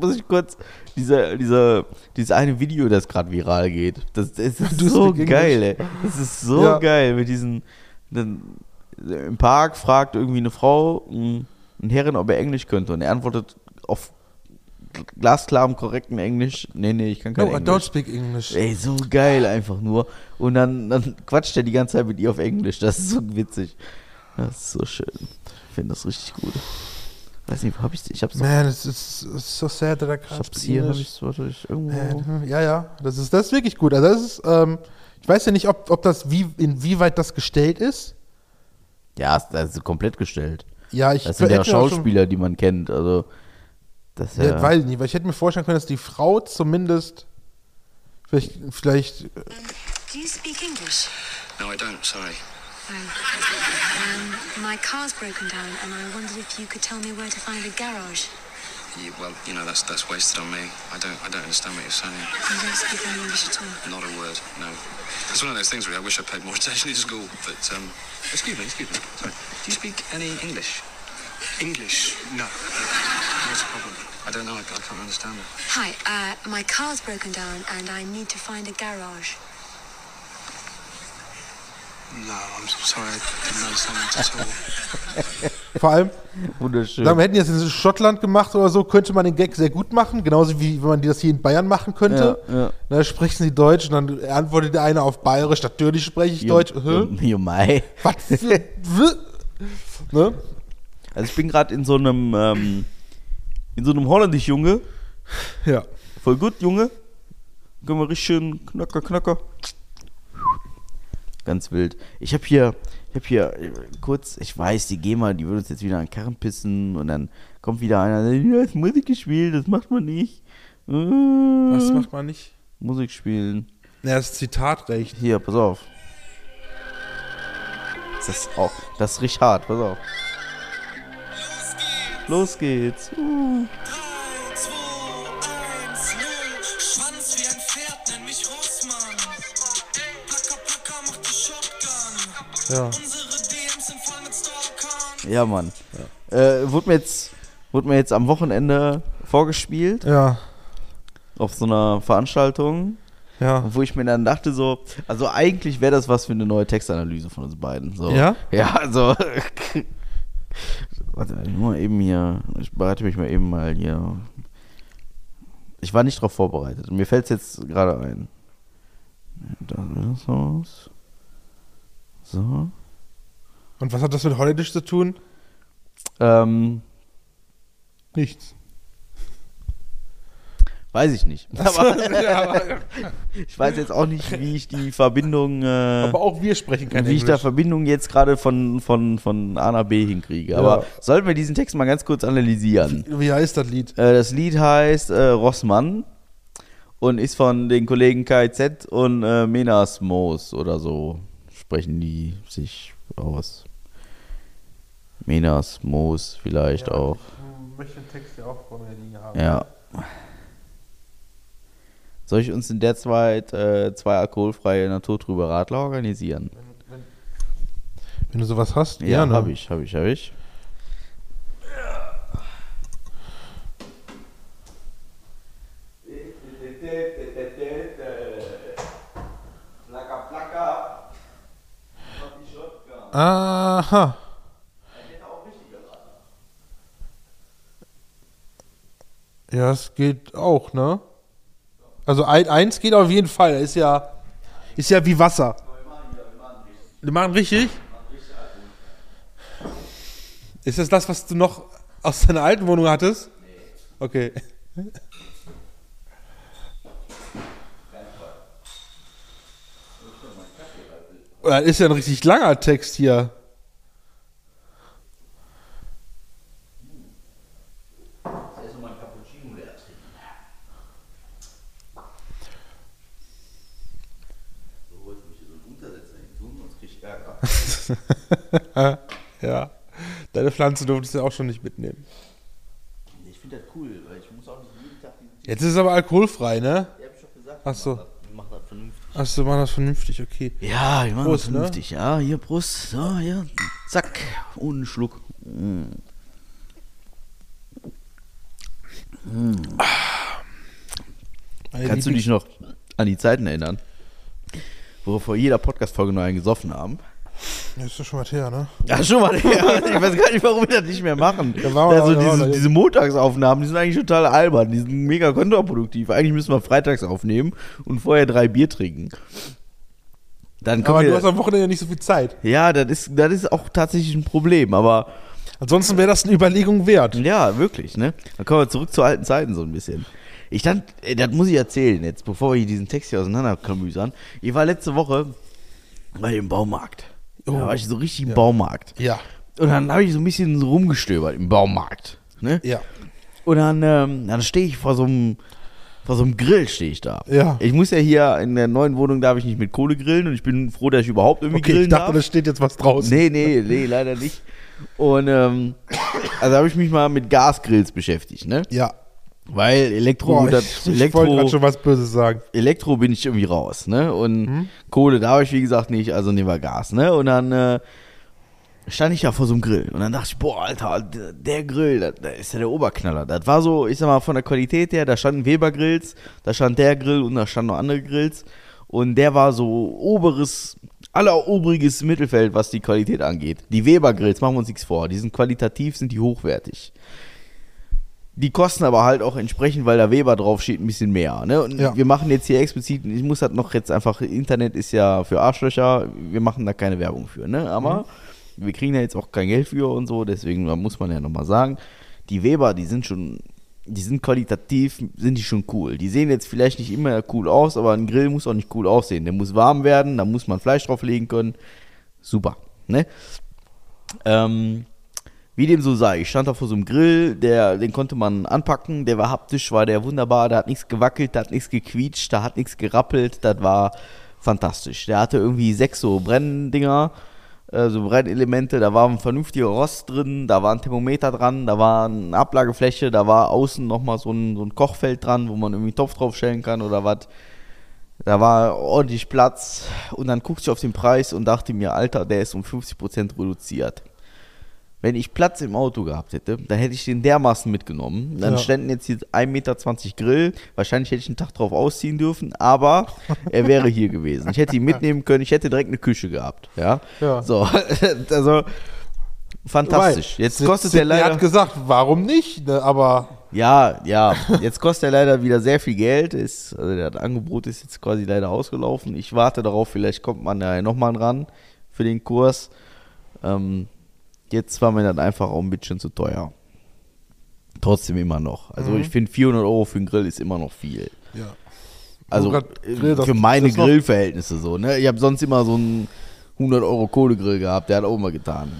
muss ich kurz, dieser, dieser, dieses eine Video, das gerade viral geht, das, das ist Du so geil, ey. Das ist so Ja. geil mit diesen, dann, im Park fragt irgendwie eine Frau, mh, ein Herrin, ob er Englisch könnte und er antwortet auf glasklarem, korrekten Englisch. Nee, nee, ich kann kein No, I Englisch. don't speak English. Ey, so geil einfach nur. Und dann, dann quatscht er die ganze Zeit mit ihr auf Englisch. Das ist so witzig. Das ist so schön. Ich finde das richtig gut. Weiß nicht, wo hab ich's? Ich hab's. Man, it's, it's, it's so sad that I Ich can't hab's hier, hab ich's, warte, ich irgendwo. Man, Ja, ja, das ist, das ist wirklich gut. Also das ist, ähm, ich weiß ja nicht, ob, ob das, wie, inwieweit das gestellt ist. Ja, ist- das ist komplett gestellt. Ja, ich Das sind ja auch schon- Schauspieler, die man kennt. Also, das ist ja. Ja, weiß ich nicht, weil ich hätte mir vorstellen können, dass die Frau zumindest vielleicht, vielleicht Do you speak English? No, I don't, sorry. Oh. Um, my car's broken down, and I wondered if you could tell me where to find a garage. You, well, you know, that's that's wasted on me. I don't I don't understand what you're saying. You don't speak any English at all. Not a word, no. It's one of those things really, I wish I paid more attention in school, but um excuse me, excuse me. Sorry. Do you speak any English? English? No. What's the problem? I don't know, I, I can't understand it. Hi, uh, my car's broken down, and I need to find a garage. No, I'm sorry, I vor allem, Wunderschön. sagen wir hätten das in Schottland gemacht oder so, könnte man den Gag sehr gut machen, genauso wie wenn man das hier in Bayern machen könnte. Ja, ja. Da sprechen sie Deutsch und dann antwortet der eine auf Bayerisch, natürlich spreche ich Deutsch. Hä? Jo, Mai. Was für, ne? Also ich bin gerade in so einem ähm, in so einem holländisch Junge. Ja. Voll gut, Junge. Können wir richtig schön knacker, knacker. Ganz wild. Ich habe hier, ich habe hier äh, kurz, ich weiß, die GEMA, die würde uns jetzt wieder an den Karren pissen und dann kommt wieder einer, ja, das Musik gespielt, das macht man nicht. Äh, Was macht man nicht? Musik spielen. Ja, das Zitatrecht. Hier, pass auf. Das ist auch, das ist richtig hart, pass auf. Los geht's. Uh. Ja. Ja, Mann. Äh, wurde, mir jetzt, wurde mir jetzt am Wochenende vorgespielt Ja. auf so einer Veranstaltung, Ja. wo ich mir dann dachte so, also eigentlich wäre das was für eine neue Textanalyse von uns beiden. So. Ja? Ja, also. Warte, mal eben hier. Ich bereite mich mal eben mal hier. Ich war nicht darauf vorbereitet. Mir fällt es jetzt gerade ein. Das ist was. So. Und was hat das mit Holländisch zu tun? Ähm, Nichts. weiß ich nicht. Aber ich weiß jetzt auch nicht, wie ich die Verbindung. Äh, Aber auch wir sprechen kein wie ich da Englisch. Verbindung jetzt gerade von, von, von A nach B hinkriege. Aber Ja. sollten wir diesen Text mal ganz kurz analysieren? Wie heißt das Lied? Äh, das Lied heißt äh, Rossmann und ist von den Kollegen KZ und äh, Menas Moos oder so sprechen die sich aus. Menas Moos vielleicht auch. Ich möchte den Text ja auch vor mir liegen haben. Ja. Soll ich uns in der Zeit äh, zwei alkoholfreie Naturtrübe Radler organisieren? Wenn du sowas hast, Ja, gerne. hab ich, hab ich, hab ich. Aha. Ja, es geht auch, ne? Also ein, eins geht auf jeden Fall. Ist ja, ist ja wie Wasser. Wir machen richtig? Ist das das, was du noch aus deiner alten Wohnung hattest? Nee. Okay. Das ist ja ein richtig langer Text hier. Ja. Deine Pflanze durftest du auch schon nicht mitnehmen. Ich finde das cool, weil ich muss auch nicht jeden Tag die. Jetzt ist es aber alkoholfrei, ne? Ja, hab ich doch gesagt. Ach so. Wir machen das vernünftig. Achso, mach das vernünftig, okay. Ja, machen Prost, das ne? vernünftig. Ja, hier, Brust. So, ja. Zack. Ohne einen Schluck. Mm. Meine Kannst du dich noch an die Zeiten erinnern, wo wir vor jeder Podcast-Folge noch einen gesoffen haben? Das ist ja schon was her, ne? Ja, schon mal. Ja, ich weiß gar nicht, warum wir das nicht mehr machen. Wir also ja, diese, diese Montagsaufnahmen, die sind eigentlich total albern. Die sind mega kontraproduktiv. Eigentlich müssen wir freitags aufnehmen und vorher drei Bier trinken. Dann Aber du hast am Wochenende ja nicht so viel Zeit. ja, das ist, das ist auch tatsächlich ein Problem. Aber Ansonsten wäre das eine Überlegung wert. ja, wirklich, ne? Dann kommen wir zurück zu alten Zeiten so ein bisschen. Ich ey, das muss ich erzählen jetzt, bevor wir hier diesen Text hier auseinanderklamüsern. Ich war letzte Woche bei dem Baumarkt. Da war ich so richtig im Baumarkt. Ja. Und dann habe ich so ein bisschen so rumgestöbert im Baumarkt. Ne? Ja. Und dann, ähm, dann stehe ich vor so einem vor so einem Grill stehe ich da. Ja. Ich muss ja hier in der neuen Wohnung darf ich nicht mit Kohle grillen und ich bin froh, dass ich überhaupt irgendwie Okay, grillen ich dachte, darf. da steht jetzt was draußen. Nee, nee, nee, leider nicht. Und ähm, also habe ich mich mal mit Gasgrills beschäftigt, ne? Ja. Weil Elektro, Boah, das, ich, ich wollte gerade schon was Böses sagen. Elektro bin ich irgendwie raus, ne? Und Mhm. Kohle darf ich, wie gesagt, nicht, also nehmen wir Gas, ne? Und dann äh, stand ich ja vor so einem Grill und dann dachte ich, boah, Alter, der, der Grill, das, das ist ja der Oberknaller. Das war so, ich sag mal, von der Qualität her, da standen Weber-Grills, da stand der Grill und da standen noch andere Grills. Und der war so oberes, allerobriges Mittelfeld, was die Qualität angeht. Die Weber-Grills, machen wir uns nichts vor, die sind qualitativ, sind die hochwertig. Die kosten aber halt auch entsprechend, weil da Weber draufsteht, ein bisschen mehr. Ne? Und Ja. wir machen jetzt hier explizit, ich muss halt noch jetzt einfach, Internet ist ja für Arschlöcher, wir machen da keine Werbung für, ne? Aber wir kriegen da jetzt auch kein Geld für und so, deswegen muss man ja nochmal sagen, die Weber, die sind schon, die sind qualitativ, sind die schon cool. Die sehen jetzt vielleicht nicht immer cool aus, aber ein Grill muss auch nicht cool aussehen. Der muss warm werden, da muss man Fleisch drauflegen können. Super, ne? Ähm, wie dem so sei, ich stand da vor so einem Grill, der, den konnte man anpacken, der war haptisch, war der wunderbar, da hat nichts gewackelt, da hat nichts gequietscht, da hat nichts gerappelt, das war fantastisch. Der hatte irgendwie sechs so Brenndinger, äh, so Brennelemente, da war ein vernünftiger Rost drin, da war ein Thermometer dran, da war eine Ablagefläche, da war außen nochmal so ein, so ein Kochfeld dran, wo man irgendwie einen Topf draufstellen kann oder was. Da war ordentlich Platz und dann guckte ich auf den Preis und dachte mir, Alter, der ist um 50% reduziert. Wenn ich Platz im Auto gehabt hätte, dann hätte ich den dermaßen mitgenommen. Dann Ja. ständen jetzt hier 1,20 Meter Grill. Wahrscheinlich hätte ich einen Tag drauf ausziehen dürfen, aber er wäre hier gewesen. Ich hätte ihn mitnehmen können, ich hätte direkt eine Küche gehabt. Ja. Ja. So, also fantastisch. Weil Jetzt Sid- kostet er Sidney leider. hat gesagt, warum nicht? Ne? Aber Ja, ja. Jetzt kostet er leider wieder sehr viel Geld. Ist, also das Angebot ist jetzt quasi leider ausgelaufen. Ich warte darauf, vielleicht kommt man da nochmal ran für den Kurs. Ähm, jetzt war mir dann einfach auch ein bisschen zu teuer. Trotzdem immer noch. Also ich finde 400 Euro für einen Grill ist immer noch viel. ja. Also äh, Grill, das- für meine Grillverhältnisse so. Ne? Ich habe sonst immer so einen 100 Euro Kohlegrill gehabt. Der hat auch mal getan.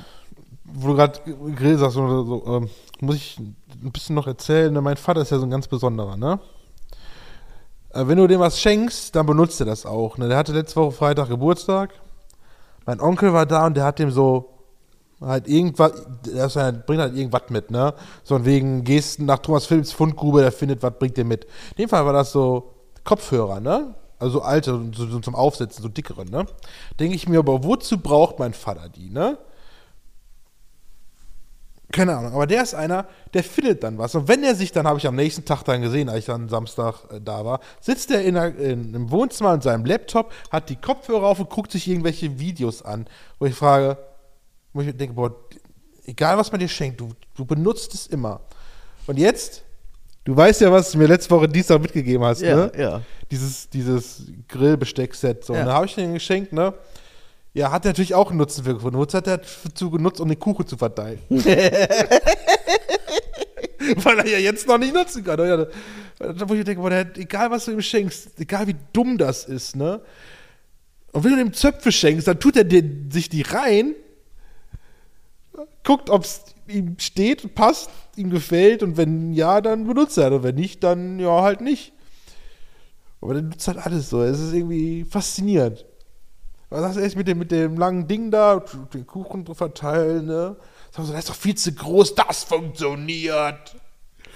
wo du gerade Grill sagst, oder so, ähm, muss ich ein bisschen noch erzählen. ne? Mein Vater ist ja so ein ganz besonderer, ne? Äh, wenn du dem was schenkst, dann benutzt er das auch. Ne? Der hatte letzte Woche Freitag Geburtstag. Mein Onkel war da und der hat dem so halt irgendwas, halt, bringt halt irgendwas mit, ne? So wegen, gehst nach Thomas Phillips Fundgrube, der findet, was bringt der mit. In dem Fall war das so Kopfhörer, ne? Also so alte, so, so zum Aufsetzen, so dickere, ne? Denke ich mir, aber wozu braucht mein Vater die, ne? Keine Ahnung, aber der ist einer, der findet dann was. Und wenn er sich dann, habe ich am nächsten Tag dann gesehen, als ich dann Samstag äh, da war, sitzt er in, in, im Wohnzimmer in seinem Laptop, hat die Kopfhörer auf und guckt sich irgendwelche Videos an, wo ich frage, wo ich denke, boah, egal was man dir schenkt, du, du benutzt es immer. Und jetzt, du weißt ja, was du mir letzte Woche Dienstag mitgegeben hast, Ja, ne? ja. Dieses, dieses Grillbesteckset. So. Ja. Und da habe ich den geschenkt, ne? Ja, hat er natürlich auch einen Nutzen für gefunden. Wozu hat er dazu genutzt, um den Kuchen zu verteilen? Weil er ja jetzt noch nicht nutzen kann. Ja, da- Wo ich denke, boah, der egal was du ihm schenkst, egal wie dumm das ist, ne? Und wenn du dem Zöpfe schenkst, dann tut er dir, sich die rein, guckt, ob es ihm steht und passt, ihm gefällt und wenn ja, dann benutzt er. Und wenn nicht, dann ja, halt nicht. Aber der nutzt halt alles so. Es ist irgendwie faszinierend. Was sagst du echt mit dem, mit dem langen Ding da, den Kuchen verteilen, ne? Das ist doch viel zu groß, das funktioniert.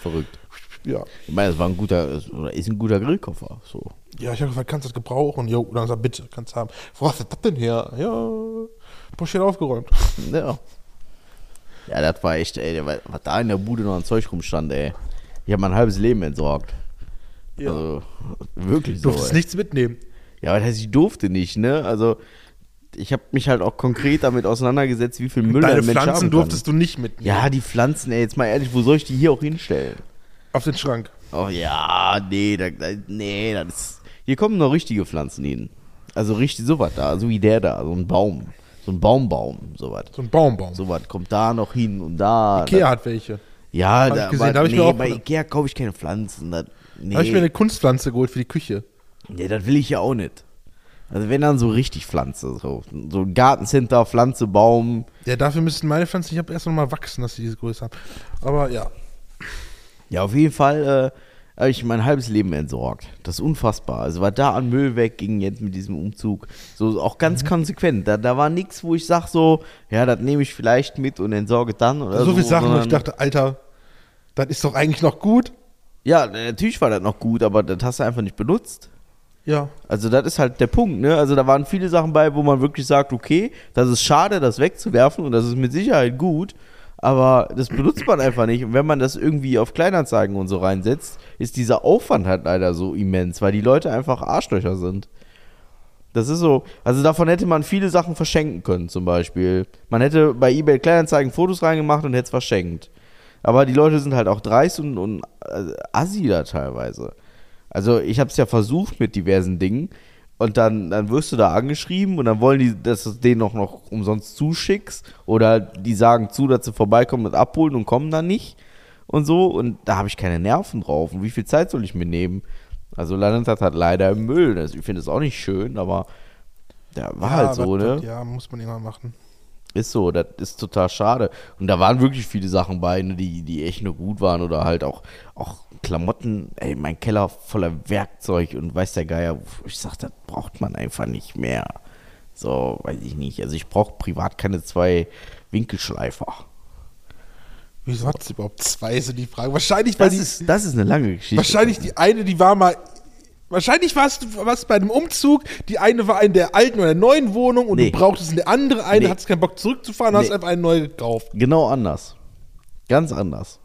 Verrückt. Ja. Ich meine, es war ein guter, ist ein guter Grillkoffer. So. Ja, ich habe gefragt, kannst du das gebrauchen? Jo, dann sagt bitte, kannst du haben. Wo hast du das denn her? Ja, paar schön aufgeräumt. Ja. Ja, das war echt, ey, was da in der Bude noch an Zeug rumstand, ey. Ich habe mein halbes Leben entsorgt. Ja. Also, wirklich Du so. durftest ey. nichts mitnehmen. Ja, aber das heißt, ich durfte nicht, ne? Also, ich habe mich halt auch konkret damit auseinandergesetzt, wie viel Müll Deine ein Mensch Pflanzen durftest du nicht mitnehmen. Ja, die Pflanzen, ey, jetzt mal ehrlich, wo soll ich die hier auch hinstellen? Auf den Schrank. Oh ja, nee, da, da, nee, das ist, hier kommen noch richtige Pflanzen hin. Also richtig sowas da, so wie der da, so ein Baum, so ein Baumbaum, sowas. So ein Baumbaum. Sowas kommt da noch hin und da. Ikea hat welche. Ja, Hab da, ich gesehen, aber da hab ich nee, mir auch- bei Ikea kaufe ich keine Pflanzen. Das, nee, Da habe ich mir eine Kunstpflanze geholt für die Küche. nee, das will ich ja auch nicht. Also wenn dann so richtig Pflanze, so, so ein Gartencenter, Pflanze, Baum. Ja, dafür müssten meine Pflanzen, ich habe erst noch mal wachsen, dass sie diese Größe haben. Aber ja. Ja, auf jeden Fall äh, habe ich mein halbes Leben entsorgt. Das ist unfassbar. Also was da an Müll wegging jetzt mit diesem Umzug. So auch ganz Mhm. konsequent. Da, da war nichts, wo ich sage so, ja, das nehme ich vielleicht mit und entsorge dann oder so so. viele Sachen, wo ich dachte, Alter, das ist doch eigentlich noch gut. Ja, natürlich war das noch gut, aber das hast du einfach nicht benutzt. Ja. Also das ist halt der Punkt, ne? Also da waren viele Sachen bei, wo man wirklich sagt, okay, das ist schade, das wegzuwerfen und das ist mit Sicherheit gut, aber das benutzt man einfach nicht. Und wenn man das irgendwie auf Kleinanzeigen und so reinsetzt, ist dieser Aufwand halt leider so immens, weil die Leute einfach Arschlöcher sind. Das ist so, also davon hätte man viele Sachen verschenken können, zum Beispiel. Man hätte bei eBay Kleinanzeigen Fotos reingemacht und hätte es verschenkt. Aber die Leute sind halt auch dreist und, und äh, assi da teilweise. Also ich habe es ja versucht mit diversen Dingen und dann, dann wirst du da angeschrieben und dann wollen die, dass du denen auch noch umsonst zuschickst oder die sagen zu, dass sie vorbeikommen und abholen und kommen dann nicht und so und da habe ich keine Nerven drauf und wie viel Zeit soll ich mir nehmen? Also landet das halt leider im Müll. Das, ich finde es auch nicht schön, aber ja, war ja, halt so, ne? Ja, muss man immer machen. Ist so, das ist total schade. Und da waren wirklich viele Sachen bei, ne, die, die echt nur gut waren oder halt auch, auch Klamotten, ey, mein Keller voller Werkzeug und weiß der Geier, ich sag, das braucht man einfach nicht mehr. So, weiß ich nicht. Also ich brauche privat keine zwei Winkelschleifer. Wieso hat es überhaupt zwei, so die Frage? Wahrscheinlich, weil Das die, ist, das ist eine lange Geschichte. wahrscheinlich die eine, die war mal, wahrscheinlich warst du was bei einem Umzug, die eine war in der alten oder der neuen Wohnung und Nee. du brauchtest eine andere, eine Nee. hattest keinen Bock zurückzufahren, hast Nee. einfach eine neue gekauft. Genau anders. Ganz anders.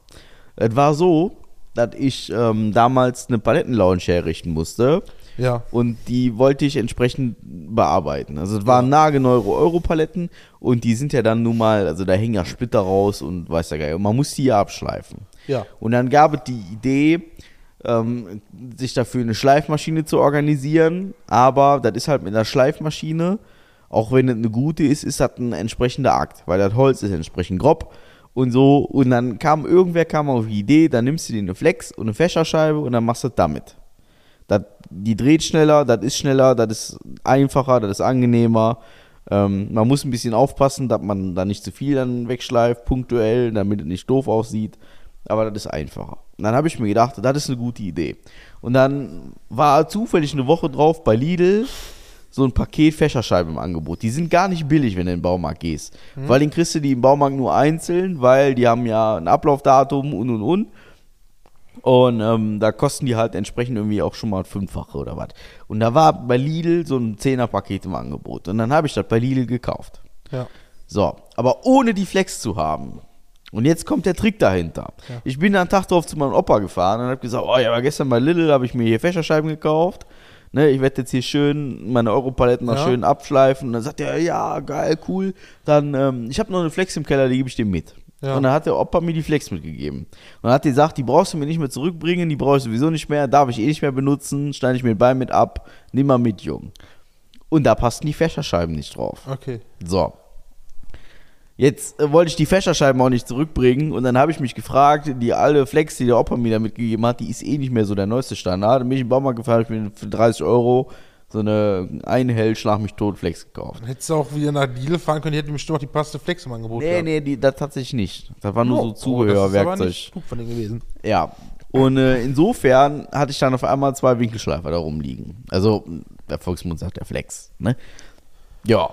Es war so, dass ich ähm, damals eine Palettenlounge herrichten musste. Ja. Und die wollte ich entsprechend bearbeiten. Also es waren nagelneue Europaletten und die sind ja dann nun mal, also da hängen ja Splitter raus und weiß der Geil. Und man muss die ja abschleifen. Ja. Und dann gab es die Idee, ähm, sich dafür eine Schleifmaschine zu organisieren. Aber das ist halt mit einer Schleifmaschine, auch wenn es eine gute ist, ist das ein entsprechender Akt, weil das Holz ist entsprechend grob und so. Und dann kam irgendwer kam auf die Idee, dann nimmst du dir eine Flex und eine Fächerscheibe und dann machst du das damit. Das, die dreht schneller, das ist schneller, das ist einfacher, das ist angenehmer. Ähm, man muss ein bisschen aufpassen, dass man da nicht zu viel dann wegschleift, punktuell, damit es nicht doof aussieht. Aber das ist einfacher. Und dann habe ich mir gedacht, das ist eine gute Idee. Und dann war zufällig eine Woche drauf bei Lidl so ein Paket Fächerscheiben im Angebot. Die sind gar nicht billig, wenn du in den Baumarkt gehst. Weil den kriegst du die im Baumarkt nur einzeln, weil die haben ja ein Ablaufdatum und und und. Und ähm, da kosten die halt entsprechend irgendwie auch schon mal fünffache oder was. Und da war bei Lidl so ein Zehnerpaket im Angebot. Und dann habe ich das bei Lidl gekauft. Ja. So, aber ohne die Flex zu haben. Und jetzt kommt der Trick dahinter. Ich bin dann einen Tag drauf zu meinem Opa gefahren und habe gesagt, oh ja, aber gestern bei Lidl habe ich mir hier Fächerscheiben gekauft. Ne, ich werde jetzt hier schön meine Europaletten noch Ja. schön abschleifen. Und dann sagt er, ja, geil, cool. Dann, ähm, ich habe noch eine Flex im Keller, die gebe ich dir mit. Ja. Und dann hat der Opa mir die Flex mitgegeben. Und dann hat er gesagt, die brauchst du mir nicht mehr zurückbringen, die brauche ich sowieso nicht mehr, darf ich eh nicht mehr benutzen, schneide ich mir den Bein mit ab, nimm mal mit, Jung. Und da passten die Fächerscheiben nicht drauf. Okay. So. Jetzt äh, wollte ich die Fächerscheiben auch nicht zurückbringen und dann habe ich mich gefragt, die alte Flex, die der Opa mir da mitgegeben hat, die ist eh nicht mehr so der neueste Standard. Dann bin ich im Baumarkt gefahren, ich mir für 30 Euro so eine Einhell Schlag mich tot Flex gekauft. Dann hättest du auch wieder nach Lidl fahren können, die hätten bestimmt auch die passende Flex im Angebot Nee, gehabt. nee, die, das tatsächlich nicht. Das war nur Oh, so oh, Zubehör, das ist aber nicht klug von denen gewesen. Ja. Und äh, insofern hatte ich dann auf einmal zwei Winkelschleifer da rumliegen. Also, der Volksmund sagt der Flex. Ne? Ja.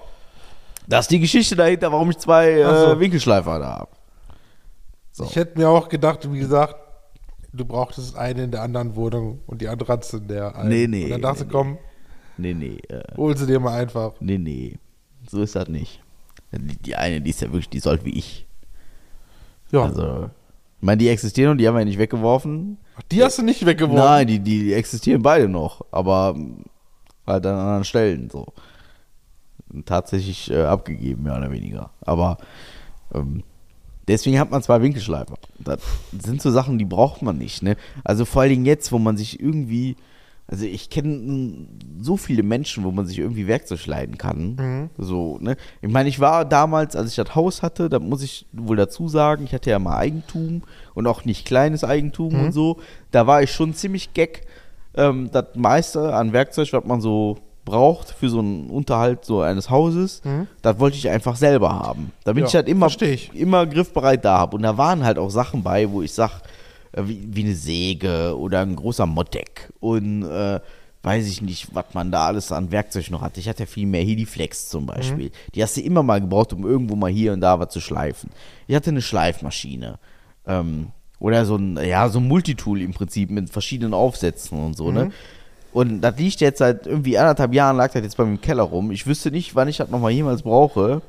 Das ist die Geschichte dahinter, warum ich zwei Ach so. äh, Winkelschleifer da habe. So. Ich hätte mir auch gedacht, wie gesagt, du brauchtest eine in der anderen Wohnung und die andere hast du in der einen. Nee, nee, Und dann dachte nee, ich, komm, Nee, nee, äh, hol sie dir mal einfach. nee, nee. So ist das nicht. Die, die eine, die ist ja wirklich, die soll wie ich. Ja, Also, ich meine, die existieren und die haben wir ja nicht weggeworfen. Ach, die hast du nicht weggeworfen. Nein, die, die existieren beide noch, aber halt an anderen Stellen so. Tatsächlich äh, abgegeben, mehr oder weniger. Aber ähm, deswegen hat man zwei Winkelschleifer. Das sind so Sachen, die braucht man nicht. Ne? Also vor allen Dingen jetzt, wo man sich irgendwie, also ich kenne so viele Menschen, wo man sich irgendwie Werkzeug leiden kann. So, ne? Ich meine, ich war damals, als ich das Haus hatte, da muss ich wohl dazu sagen, ich hatte ja mal Eigentum und auch nicht kleines Eigentum und so. Da war ich schon ziemlich geck. Ähm, das meiste an Werkzeug, was man so braucht für so einen Unterhalt so eines Hauses, das wollte ich einfach selber haben. Damit Ja, ich halt immer, ich. immer griffbereit da habe. Und da waren halt auch Sachen bei, wo ich sag, äh, wie, wie eine Säge oder ein großer Moddeck und äh, weiß ich nicht, was man da alles an Werkzeug noch hatte. Ich hatte ja viel mehr Heliflex zum Beispiel. Die hast du immer mal gebraucht, um irgendwo mal hier und da was zu schleifen. Ich hatte eine Schleifmaschine. Ähm, oder so ein, ja, so ein Multitool im Prinzip mit verschiedenen Aufsätzen und so, ne? Und das liegt jetzt seit irgendwie anderthalb Jahren, lag das jetzt bei mir im Keller rum. Ich wüsste nicht, wann ich das nochmal jemals brauche.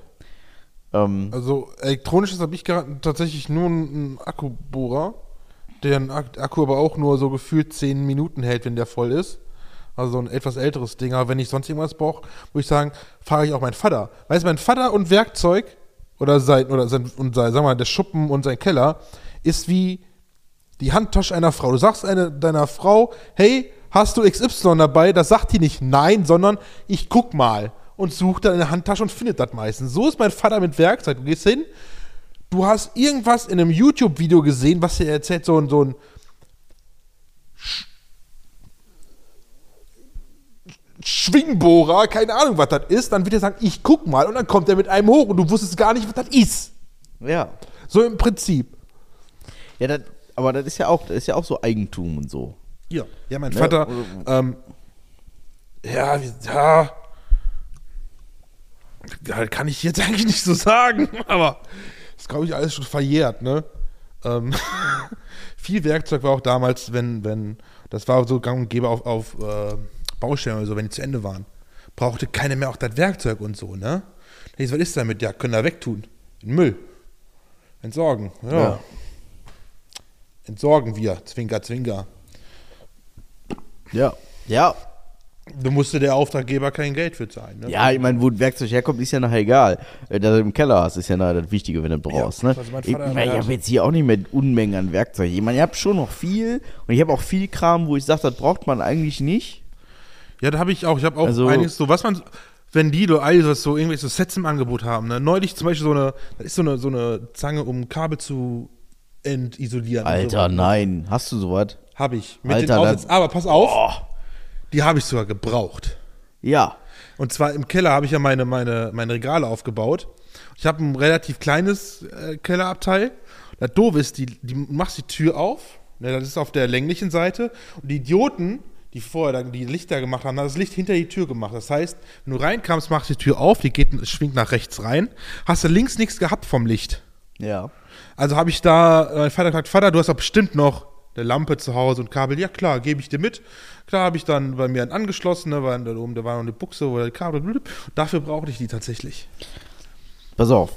Ähm, Also elektronisches habe ich gerade tatsächlich nur einen Akkubohrer, der Ak- Akku aber auch nur so gefühlt 10 Minuten hält, wenn der voll ist. Also so ein etwas älteres Ding. Aber wenn ich sonst irgendwas brauche, würde ich sagen, frage ich auch meinen Vater. Weißt du, mein Vater und Werkzeug oder sein, oder sein, und sein, sag mal, der Schuppen und sein Keller ist wie die Handtasche einer Frau. Du sagst eine, deiner Frau, hey, hast du XY dabei? Das sagt die nicht nein, sondern ich guck mal und sucht dann in der Handtasche und findet das meistens. So ist mein Vater mit Werkzeug. Du gehst hin, du hast irgendwas in einem YouTube-Video gesehen, was er erzählt, so ein, so ein Sch- Schwingbohrer, keine Ahnung, was das ist, dann wird er sagen, ich guck mal und dann kommt er mit einem hoch und du wusstest gar nicht, was das ist. ja. So im Prinzip. Ja, das, aber das ist ja auch, das ist ja auch so Eigentum und so. Ja, ja, mein Ne, Vater, ähm, ja, wie- ja, ja, kann ich jetzt eigentlich nicht so sagen, aber ist, glaube ich, alles schon verjährt, ne? Ähm, viel Werkzeug war auch damals, wenn, wenn, das war so gang und gäbe auf, auf äh, Baustellen oder so, wenn die zu Ende waren, brauchte keiner mehr auch das Werkzeug und so, ne? Was ist damit? Ja, können da wegtun. In Müll. Entsorgen, ja. Ja. Entsorgen wir, Zwinker, Zwinker. Ja. Ja. Da musste der Auftraggeber kein Geld für zahlen. Ne? Ja, ich meine, wo ein Werkzeug herkommt, ist ja nachher egal. Äh, Dass du im Keller hast, ist ja nachher das Wichtige, wenn du brauchst. Ja, ne? Ich, ich, mein, ich habe jetzt hier auch nicht mehr Unmengen an Werkzeug. Ich meine, ich habe schon noch viel und ich habe auch viel Kram, wo ich sage, das braucht man eigentlich nicht. Ja, da habe ich auch. Ich habe auch Also- einiges so, was man, wenn die oder all so irgendwelche so Sets im Angebot haben. Ne? Neulich zum Beispiel so eine, das ist so eine, so eine Zange, um Kabel zu entisolieren. Alter, nein. Hast du sowas? Habe ich. Mit Alter, den Aufsätzen. Aber pass auf, Oh. die habe ich sogar gebraucht. Ja. Und zwar im Keller habe ich ja meine, meine, meine Regale aufgebaut. Ich habe ein relativ kleines äh, Kellerabteil. Das doof ist, die, die du machst die Tür auf. Ne, das ist auf der länglichen Seite. Und die Idioten, die vorher die Lichter gemacht haben, haben das Licht hinter die Tür gemacht. Das heißt, wenn du reinkamst, machst du die Tür auf, die geht, schwingt nach rechts rein. Hast du links nichts gehabt vom Licht. Ja. Also habe ich da, äh, mein Vater gesagt, Vater, du hast doch bestimmt noch eine Lampe zu Hause und Kabel. Ja klar, gebe ich dir mit. Klar habe ich dann bei mir einen angeschlossen, ne, weil da oben, da war noch eine Buchse, wo der Kabel, blub. dafür brauchte ich die tatsächlich. Pass auf.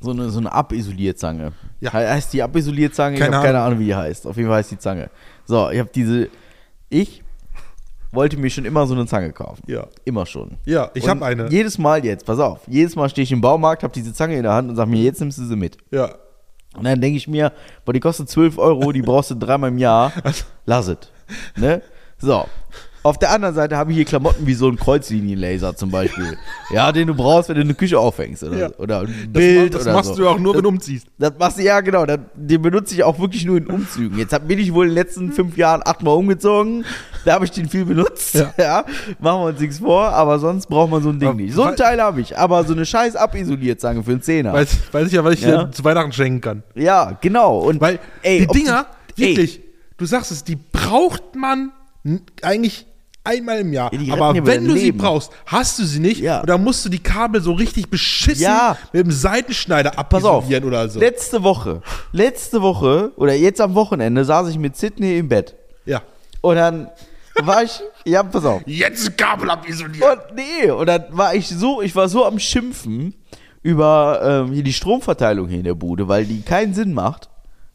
So eine, so eine Abisolierzange. Ja. He- Heißt die Abisolierzange? Keine ich habe keine Ahnung. Wie die heißt. Auf jeden Fall heißt die Zange. So, ich habe diese. Ich wollte mir schon immer so eine Zange kaufen. Ja. Immer schon. Ja, ich habe eine. Jedes Mal jetzt, pass auf, jedes Mal stehe ich im Baumarkt, habe diese Zange in der Hand und sage mir, jetzt nimmst du sie mit. Ja. Und dann denke ich mir, boah, die kostet 12 Euro, die brauchst du dreimal im Jahr. Lass es. Ne? So. Auf der anderen Seite habe ich hier Klamotten wie so ein Kreuzlinienlaser zum Beispiel. ja, den du brauchst, wenn du eine Küche aufhängst. Oder, Ja. oder ein Das, Bild das oder machst so. du auch nur, das, wenn du umziehst. das machst du, ja genau, das, den benutze ich auch wirklich nur in Umzügen. Jetzt hab, bin ich wohl in den letzten fünf Jahren achtmal umgezogen. Da habe ich den viel benutzt. Ja. Ja. Machen wir uns nichts vor, aber sonst braucht man so ein Ding Aber nicht. So ein weil- Teil habe ich, aber so eine scheiß Abisolierzange für einen Zehner. Weiß, weiß ich ja, was ich Ja. dir zu Weihnachten schenken kann. Ja, genau. Und Weil ey, die Dinger, ey, wirklich, du sagst es, die braucht man eigentlich einmal im Jahr. Ja, Aber wenn du sie Leben. brauchst, hast du sie nicht. Ja. Und dann musst du die Kabel so richtig beschissen Ja. mit dem Seitenschneider abisolieren oder so. letzte Woche, letzte Woche oder jetzt am Wochenende saß ich mit Sydney im Bett. ja. Und dann war ich, ja, pass auf. Jetzt Kabel abisolieren. Und nee, und dann war ich so, ich war so am Schimpfen über ähm, hier die Stromverteilung hier in der Bude, weil die keinen Sinn macht.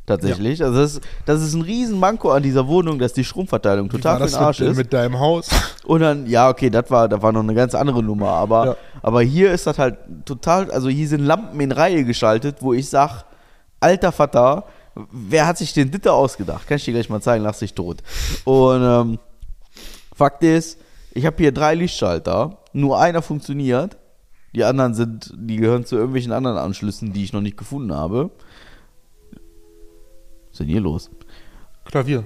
Tatsächlich. Also das, das ist ein riesen Manko an dieser Wohnung, dass die Stromverteilung total für den Arsch mit, ist. mit deinem Haus? Und dann, ja, okay, das war, das war noch eine ganz andere Nummer, aber, Ja. aber hier ist das halt total, also hier sind Lampen in Reihe geschaltet, wo ich sag, alter Vater, wer hat sich den Ditte ausgedacht? Kann ich dir gleich mal zeigen, lass dich tot. Und ähm, Fakt ist, ich habe hier drei Lichtschalter, nur einer funktioniert, die anderen sind, die gehören zu irgendwelchen anderen Anschlüssen, die ich noch nicht gefunden habe. Was ist denn hier los? Klavier.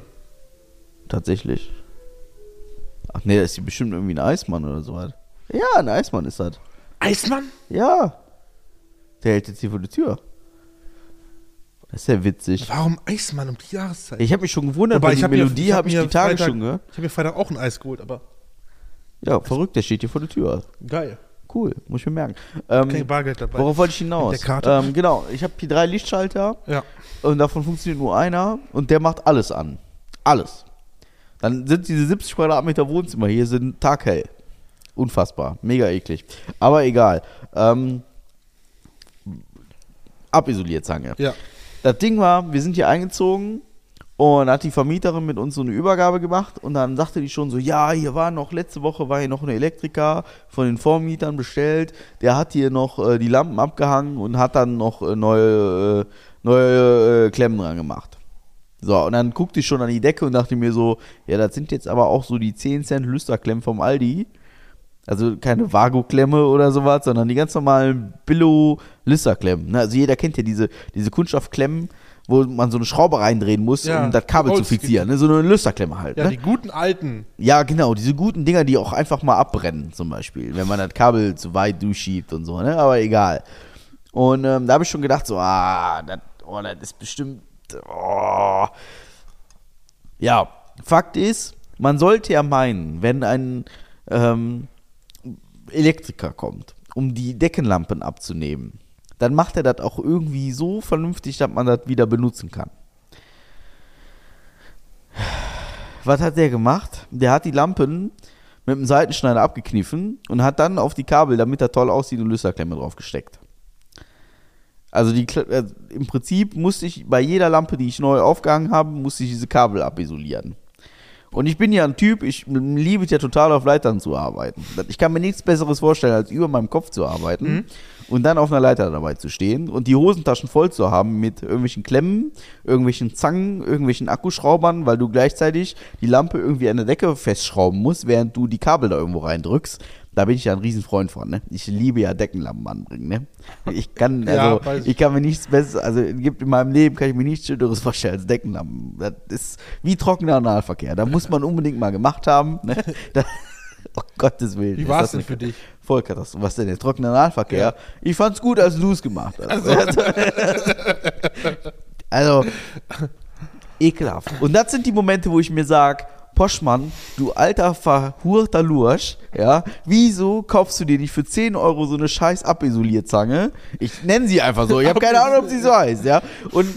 Tatsächlich. Ach nee, das ist hier bestimmt irgendwie ein Eismann oder so was. Ja, ein Eismann ist das. Eismann? Ja. Der hält jetzt hier vor der Tür. Das ist ja witzig. Warum Eismann um die Jahreszeit? Ich habe mich schon gewundert, Wobei, weil die hab mir- Melodie hab habe ich die Tage Freitag- schon gehört. Ich habe mir Freitag auch ein Eis geholt, aber Ja, verrückt, der steht hier vor der Tür. geil. Cool, muss ich mir merken. Ähm, Kein Bargeld dabei. worauf wollte ich hinaus? Der Karte? Ähm, genau, ich habe hier drei Lichtschalter Ja. und davon funktioniert nur einer und der macht alles an. Alles. Dann sind diese 70 Quadratmeter Wohnzimmer hier sind taghell. Unfassbar. Mega eklig. Aber egal. Ähm, abisoliert, Zange. Ja. Das Ding war, wir sind hier eingezogen und hat die Vermieterin mit uns so eine Übergabe gemacht und dann sagte die schon so, ja, hier war noch, letzte Woche war hier noch ein Elektriker von den Vormietern bestellt, der hat hier noch äh, die Lampen abgehangen und hat dann noch äh, neue, äh, neue äh, Klemmen dran gemacht. So, und dann guckte ich schon an die Decke und dachte mir so, ja, das sind jetzt aber auch so die 10 Cent Lüsterklemmen vom Aldi. Also keine Vago-Klemme oder sowas, sondern die ganz normalen Billo-Listerklemmen. Ne? Also jeder kennt ja diese, diese Kunststoffklemmen, wo man so eine Schraube reindrehen muss, Ja, um das Kabel zu Oldschool. fixieren. Ne? So eine Lüsterklemme halt. Ja, ne? die guten alten. Ja, genau, diese guten Dinger, die auch einfach mal abbrennen, zum Beispiel, wenn man das Kabel zu weit durchschiebt und so, ne? Aber egal. Und ähm, da habe ich schon gedacht, so, ah, das, oh, das ist bestimmt. Oh. Ja, Fakt ist, man sollte ja meinen, wenn ein ähm, Elektriker kommt, um die Deckenlampen abzunehmen, dann macht er das auch irgendwie so vernünftig, dass man das wieder benutzen kann. Was hat der gemacht? Der hat die Lampen mit dem Seitenschneider abgekniffen und hat dann auf die Kabel, damit er toll aussieht, eine Lüsterklemme drauf gesteckt. Also die, äh, im Prinzip musste ich bei jeder Lampe, die ich neu aufgehangen habe, musste ich diese Kabel abisolieren. Und ich bin ja ein Typ, ich liebe es ja total auf Leitern zu arbeiten. Ich kann mir nichts Besseres vorstellen, als über meinem Kopf zu arbeiten und dann auf einer Leiter dabei zu stehen und die Hosentaschen voll zu haben mit irgendwelchen Klemmen, irgendwelchen Zangen, irgendwelchen Akkuschraubern, weil du gleichzeitig die Lampe irgendwie an der Decke festschrauben musst, während du die Kabel da irgendwo reindrückst. Da bin ich ja ein Riesenfreund von, ne? Ich liebe ja Deckenlampen anbringen, ne? Ich kann, Ja, also, weiß ich. ich kann mir nichts besseres, also gibt in meinem Leben kann ich mir nichts Schöneres vorstellen als Deckenlampen. Das ist wie trockener Analverkehr. Da muss man unbedingt mal gemacht haben. Ne? Da, oh Gottes Willen. Wie war es denn für dich? Vollkatastrophe. Was denn, der trockene Analverkehr? Ich fand's gut, als du es gemacht hast. Also, ekelhaft. Und das sind die Momente, wo ich mir sag, Poschmann, du alter verhurter Lursch, ja, wieso kaufst du dir nicht für 10 Euro so eine scheiß Abisolierzange? Ich nenne sie einfach so, ich habe keine Ahnung, ob sie so heißt, ja. Und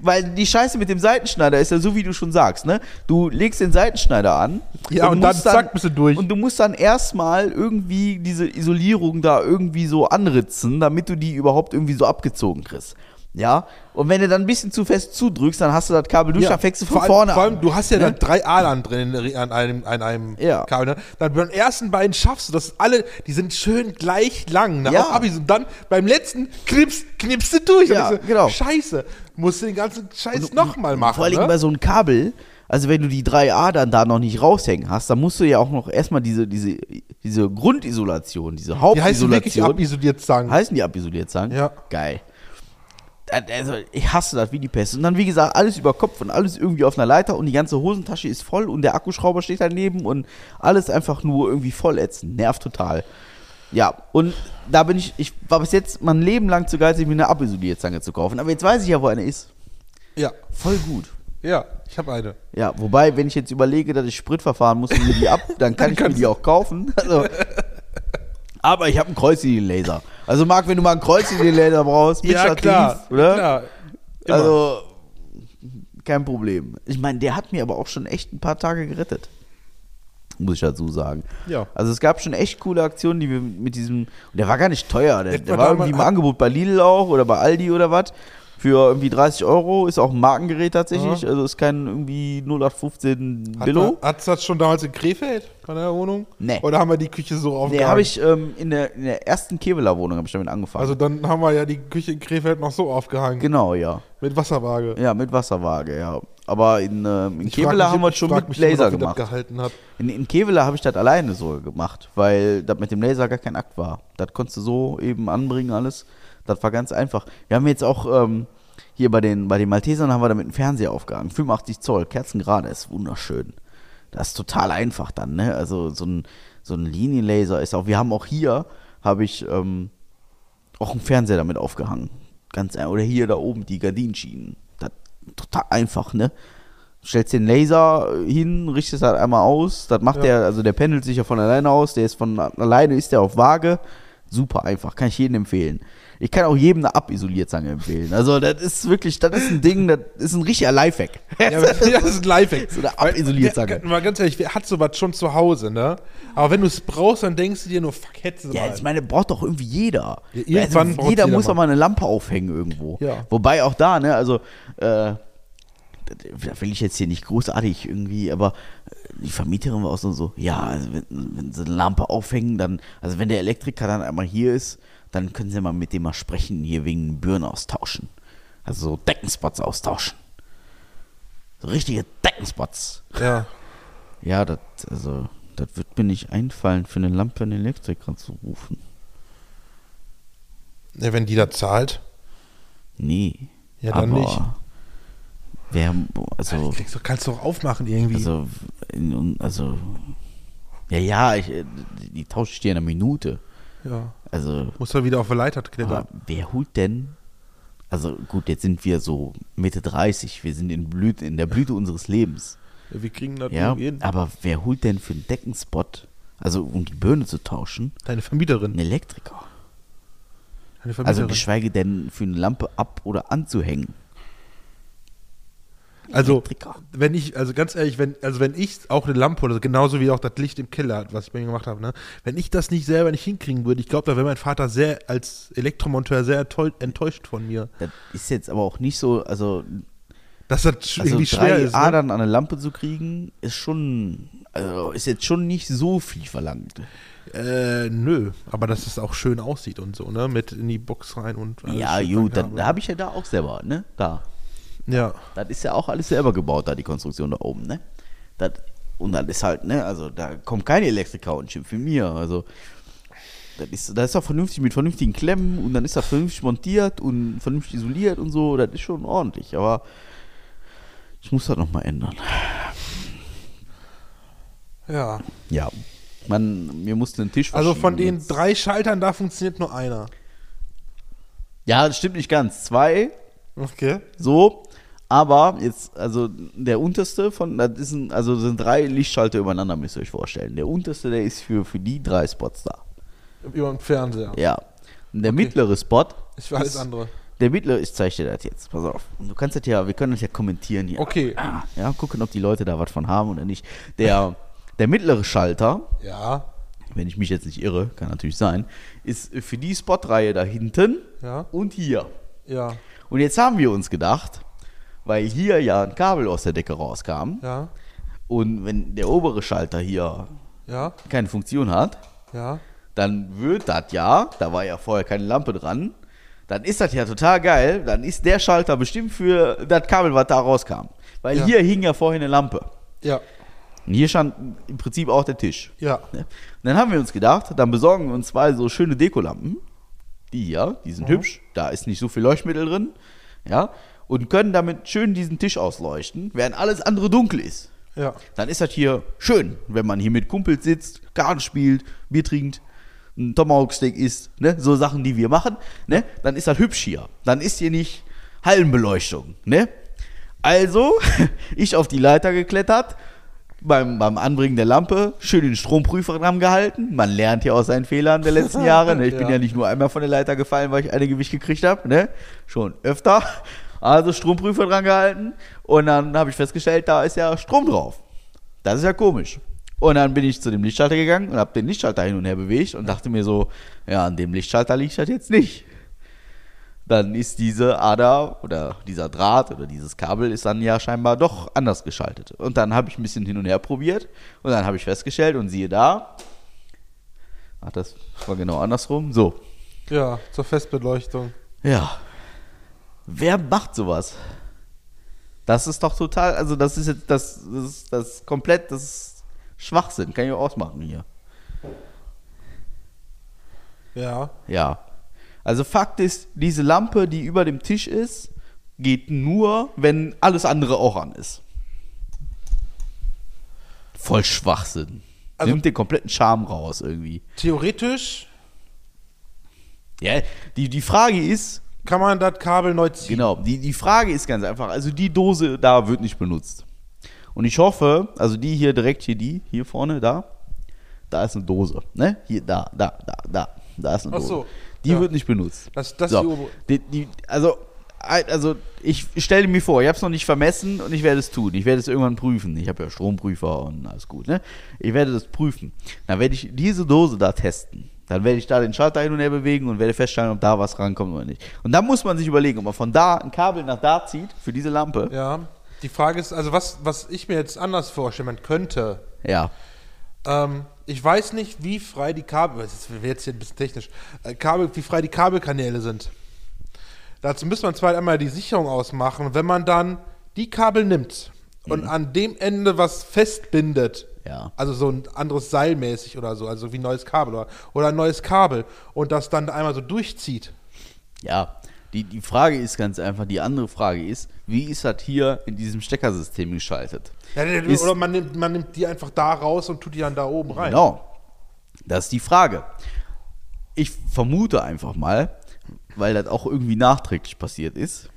weil die Scheiße mit dem Seitenschneider ist ja so, wie du schon sagst, ne? Du legst den Seitenschneider an. Ja, und du dann zack, bist du durch. Und du musst dann erstmal irgendwie diese Isolierung da irgendwie so anritzen, damit du die überhaupt irgendwie so abgezogen kriegst. Ja, und wenn du dann ein bisschen zu fest zudrückst, dann hast du das Kabel durch, dann fängst du von allem, vorne Vor allem, an. du hast ja Ne? dann drei Adern drin in- an einem, an einem Ja. Kabel. Ne? Dann beim ersten beiden schaffst du das alle, die sind schön gleich lang. Ne? Ja. Abis. Und dann beim letzten knips, knippst du durch. Ja, so, genau. Scheiße, musst du den ganzen Scheiß nochmal machen. Vor allem ne? bei so einem Kabel, also wenn du die drei Adern da noch nicht raushängen hast, dann musst du ja auch noch erstmal diese, diese, diese Grundisolation, diese Die heißen wirklich Hauptisolation. abisoliert sagen. Heißen die abisoliert sagen? Ja. Geil. Das- Also, ich hasse das wie die Pest. Und dann, wie gesagt, alles über Kopf und alles irgendwie auf einer Leiter und die ganze Hosentasche ist voll und der Akkuschrauber steht daneben und alles einfach nur irgendwie voll ätzend. Nervt total. Ja, und da bin ich, ich war bis jetzt mein Leben lang zu geizig, mir eine Abisolierzange zu kaufen. Aber jetzt weiß ich ja, wo eine ist. Ja, Voll gut. ja, ich habe eine. Ja, wobei, wenn ich jetzt überlege, dass ich Sprit verfahren muss und mir die ab, dann kann ich mir die auch kaufen. Also, aber ich habe einen Kreuzlinienlaser. Also Marc, wenn du mal einen Kreuzlinienlaser brauchst, Ja, Mixer klar. Thief, oder? Klar. Immer. Also kein Problem. Ich meine, der hat mir aber auch schon echt ein paar Tage gerettet. Muss ich dazu sagen. Ja. Also es gab schon echt coole Aktionen, die wir mit diesem. Und der war gar nicht teuer. Der, der war irgendwie im Angebot bei Lidl auch oder bei Aldi oder was. Für irgendwie 30 Euro ist auch ein Markengerät tatsächlich. Also ist kein irgendwie 0815 Hat Billo. Hat das schon damals in Krefeld bei der Wohnung? Nee. Oder haben wir die Küche so Nee, aufgehangen? habe ich ähm, in, der, in der ersten Keveler Wohnung habe ich damit angefangen. Also dann haben wir ja die Küche in Krefeld noch so aufgehangen. genau, ja. Mit Wasserwaage. Ja, mit Wasserwaage, ja. Aber in, ähm, in mich- haben wir schon mit mich immer Laser das gemacht. In, in Keveler habe ich das alleine so gemacht, weil das mit dem Laser gar kein Akt war. Das konntest du so eben anbringen, alles. Das war ganz einfach. Wir haben jetzt auch ähm, hier bei den, bei den Maltesern haben wir damit einen Fernseher aufgehangen. 85 Zoll, Kerzengerade, ist wunderschön. Das ist total einfach dann, ne? Also so ein, so ein Linienlaser ist auch. Wir haben auch hier, habe ich ähm, auch einen Fernseher damit aufgehangen. Ganz ein- Oder hier da oben die Gardinenschienen. Das total einfach, ne? stellst den Laser hin, richtest halt einmal aus, das macht Ja. der, also der pendelt sich ja von alleine aus, der ist von alleine, ist der auf Waage, super einfach, kann ich jedem empfehlen. Ich kann auch jedem eine Abisolierzange empfehlen. Also das ist wirklich, das ist ein Ding, das ist ein richtiger Lifehack. Ja, das ist ein Lifehack. So eine Abisolierzange. Mal ganz ehrlich, wer hat sowas schon zu Hause, ne? Aber wenn du es brauchst, dann denkst du dir nur, fuck, hättest du Ja, mal. ich meine, braucht doch irgendwie jeder. Ja, irgendwann also, jeder jeder muss doch mal eine Lampe aufhängen irgendwo. Ja. Wobei auch da, ne, also, äh, da will ich jetzt hier nicht großartig irgendwie, aber die Vermieterin war auch so, so ja, also wenn, wenn sie eine Lampe aufhängen, dann, also wenn der Elektriker dann einmal hier ist, dann können sie mal mit dem mal sprechen, hier wegen Birnen austauschen. Also so Deckenspots austauschen. So richtige Deckenspots. ja. Ja, das, also, das wird mir nicht einfallen, für eine Lampe einen Elektriker zu rufen. ja, wenn die da zahlt, Nee. Ja, dann aber nicht. Wer, also, kriegst du, kannst du auch aufmachen irgendwie. also, also, ja, ja, ich, die tausche ich dir in einer Minute. Ja. Also, Muss er wieder auf der Leiter klettern. aber wer holt denn, also gut, jetzt sind wir so Mitte 30, wir sind in, Blüte, in der Blüte unseres Lebens. Ja, wir kriegen das Ja, hin. aber wer holt denn für einen Deckenspot, also um die Birne zu tauschen, Deine Vermieterin. einen Elektriker? Deine Also Vermieterin. geschweige denn für eine Lampe ab- oder anzuhängen. Also, Elektriker. wenn ich, also ganz ehrlich, wenn, also wenn ich auch eine Lampe oder genauso wie auch das Licht im Keller, was ich bei mir gemacht habe, ne, wenn ich das nicht selber nicht hinkriegen würde, ich glaube, da wäre mein Vater sehr als Elektromonteur sehr enttäu- enttäuscht von mir. Das ist jetzt aber auch nicht so, also, Dass das also irgendwie drei schwer ist. Ne? Adern an eine Lampe zu kriegen, ist schon, also ist jetzt schon nicht so viel verlangt. Äh, nö, aber dass es auch schön aussieht und so, ne, mit in die Box rein und alles ja, gut, da habe ich ja da auch selber, ne? Da. Ja, Das ist ja auch alles selber gebaut, da die Konstruktion da oben, ne? Das, und dann ist halt, ne, also da kommt kein Elektriker und schimpft mit mir. Also, das ist, das ist auch vernünftig mit vernünftigen Klemmen und dann ist das vernünftig montiert und vernünftig isoliert und so. Das ist schon ordentlich, aber ich muss das nochmal ändern. ja. Ja. Man, mir musste einen Tisch Also von den drei Schaltern, da funktioniert nur einer. Ja, das stimmt nicht ganz. Zwei, Okay. so. Aber jetzt, also der unterste von, das ist ein, also sind drei Lichtschalter übereinander, müsst ihr euch vorstellen. Der unterste, der ist für, für die drei Spots da. Über den Fernseher. Ja. Und der mittlere Spot. Ich weiß ist- andere. Der mittlere, ich zeige dir das jetzt. Pass auf. Und Du kannst das ja, wir können das ja kommentieren hier. Okay. Ja, gucken, ob die Leute da was von haben oder nicht. Der, der mittlere Schalter, Ja. wenn ich mich jetzt nicht irre, kann natürlich sein, ist für die Spotreihe da hinten Ja. und hier. Ja. Und jetzt haben wir uns gedacht, weil hier ja ein Kabel aus der Decke rauskam Ja. und wenn der obere Schalter hier Ja. keine Funktion hat, Ja. dann wird das ja, da war ja vorher keine Lampe dran, dann ist das ja total geil, dann ist der Schalter bestimmt für das Kabel, was da rauskam. Weil Ja. hier hing ja vorher eine Lampe. Ja. Und hier stand im Prinzip auch der Tisch. Ja. Ne? Und dann haben wir uns gedacht, dann besorgen wir uns zwei so schöne Dekolampen. Die hier, die sind hübsch, da ist nicht so viel Leuchtmittel drin. Ja. Und können damit schön diesen Tisch ausleuchten, während alles andere dunkel ist. Ja. Dann ist das hier schön, wenn man hier mit Kumpels sitzt, Karten spielt, Bier trinkt, ein Tomahawk-Steak isst, ne? so Sachen, die wir machen, ne? dann ist das hübsch hier. Dann ist hier nicht Hallenbeleuchtung. Ne? Also, ich auf die Leiter geklettert, beim, beim Anbringen der Lampe schön den Stromprüfer dran gehalten. Man lernt ja aus seinen Fehlern der letzten Jahre. Ne? Ich bin Ja. ja nicht nur einmal von der Leiter gefallen, weil ich eine Gewicht gekriegt habe, ne? schon öfter. Also Stromprüfer dran gehalten und dann habe ich festgestellt, da ist ja Strom drauf. Das ist ja komisch. Und dann bin ich zu dem Lichtschalter gegangen und habe den Lichtschalter hin und her bewegt und dachte mir so, ja, an dem Lichtschalter liegt das jetzt nicht. dann ist diese Ader oder dieser Draht oder dieses Kabel ist dann ja scheinbar doch anders geschaltet. Und dann habe ich ein bisschen hin und her probiert und dann habe ich festgestellt und siehe da, ach, das war genau andersrum. So, Ja, zur Festbeleuchtung. ja. Wer macht sowas? Das ist doch total, also das ist jetzt, das, das ist das komplett, das ist Schwachsinn. Kann ich auch ausmachen hier. Ja. Ja. Also Fakt ist, diese Lampe, die über dem Tisch ist, geht nur, wenn alles andere auch an ist. Voll Schwachsinn. Also- Nimmt den kompletten Charme raus irgendwie. Theoretisch Ja, die, die Frage ist, kann man das Kabel neu ziehen. genau, die, die Frage ist ganz einfach, also die Dose da wird nicht benutzt. Und ich hoffe, also die hier direkt hier, die, hier vorne, da, da ist eine Dose, ne? Hier, da, da, da, da, da ist eine Ach Dose. so, Die ja. wird nicht benutzt. Das, das So, die die, also, also ich stelle mir vor, ich habe es noch nicht vermessen und ich werde es tun. Ich werde es irgendwann prüfen. Ich habe ja Stromprüfer und alles gut. Ne? Ich werde das prüfen. Dann werde ich diese Dose da testen. Dann werde ich da den Schalter hin und her bewegen und werde feststellen, ob da was rankommt oder nicht. Und dann muss man sich überlegen, ob man von da ein Kabel nach da zieht für diese Lampe. Ja. Die Frage ist, also was, was ich mir jetzt anders vorstellen könnte, Ja. ähm, ich weiß nicht, wie frei die Kabel, das wäre jetzt hier ein bisschen technisch, äh, Kabel, wie frei die Kabelkanäle sind. Dazu müsste man zwar einmal die Sicherung ausmachen. Wenn man dann die Kabel nimmt und an dem Ende was festbindet, Ja. also so ein anderes Seil mäßig oder so, also wie ein neues Kabel oder, oder ein neues Kabel und das dann einmal so durchzieht. Ja, die, die Frage ist ganz einfach, die andere Frage ist, wie ist das hier in diesem Steckersystem geschaltet? Ja, Ist- oder man nimmt, man nimmt die einfach da raus und tut die dann da oben rein. Genau. Das ist die Frage. Ich vermute einfach mal, weil das auch irgendwie nachträglich passiert ist,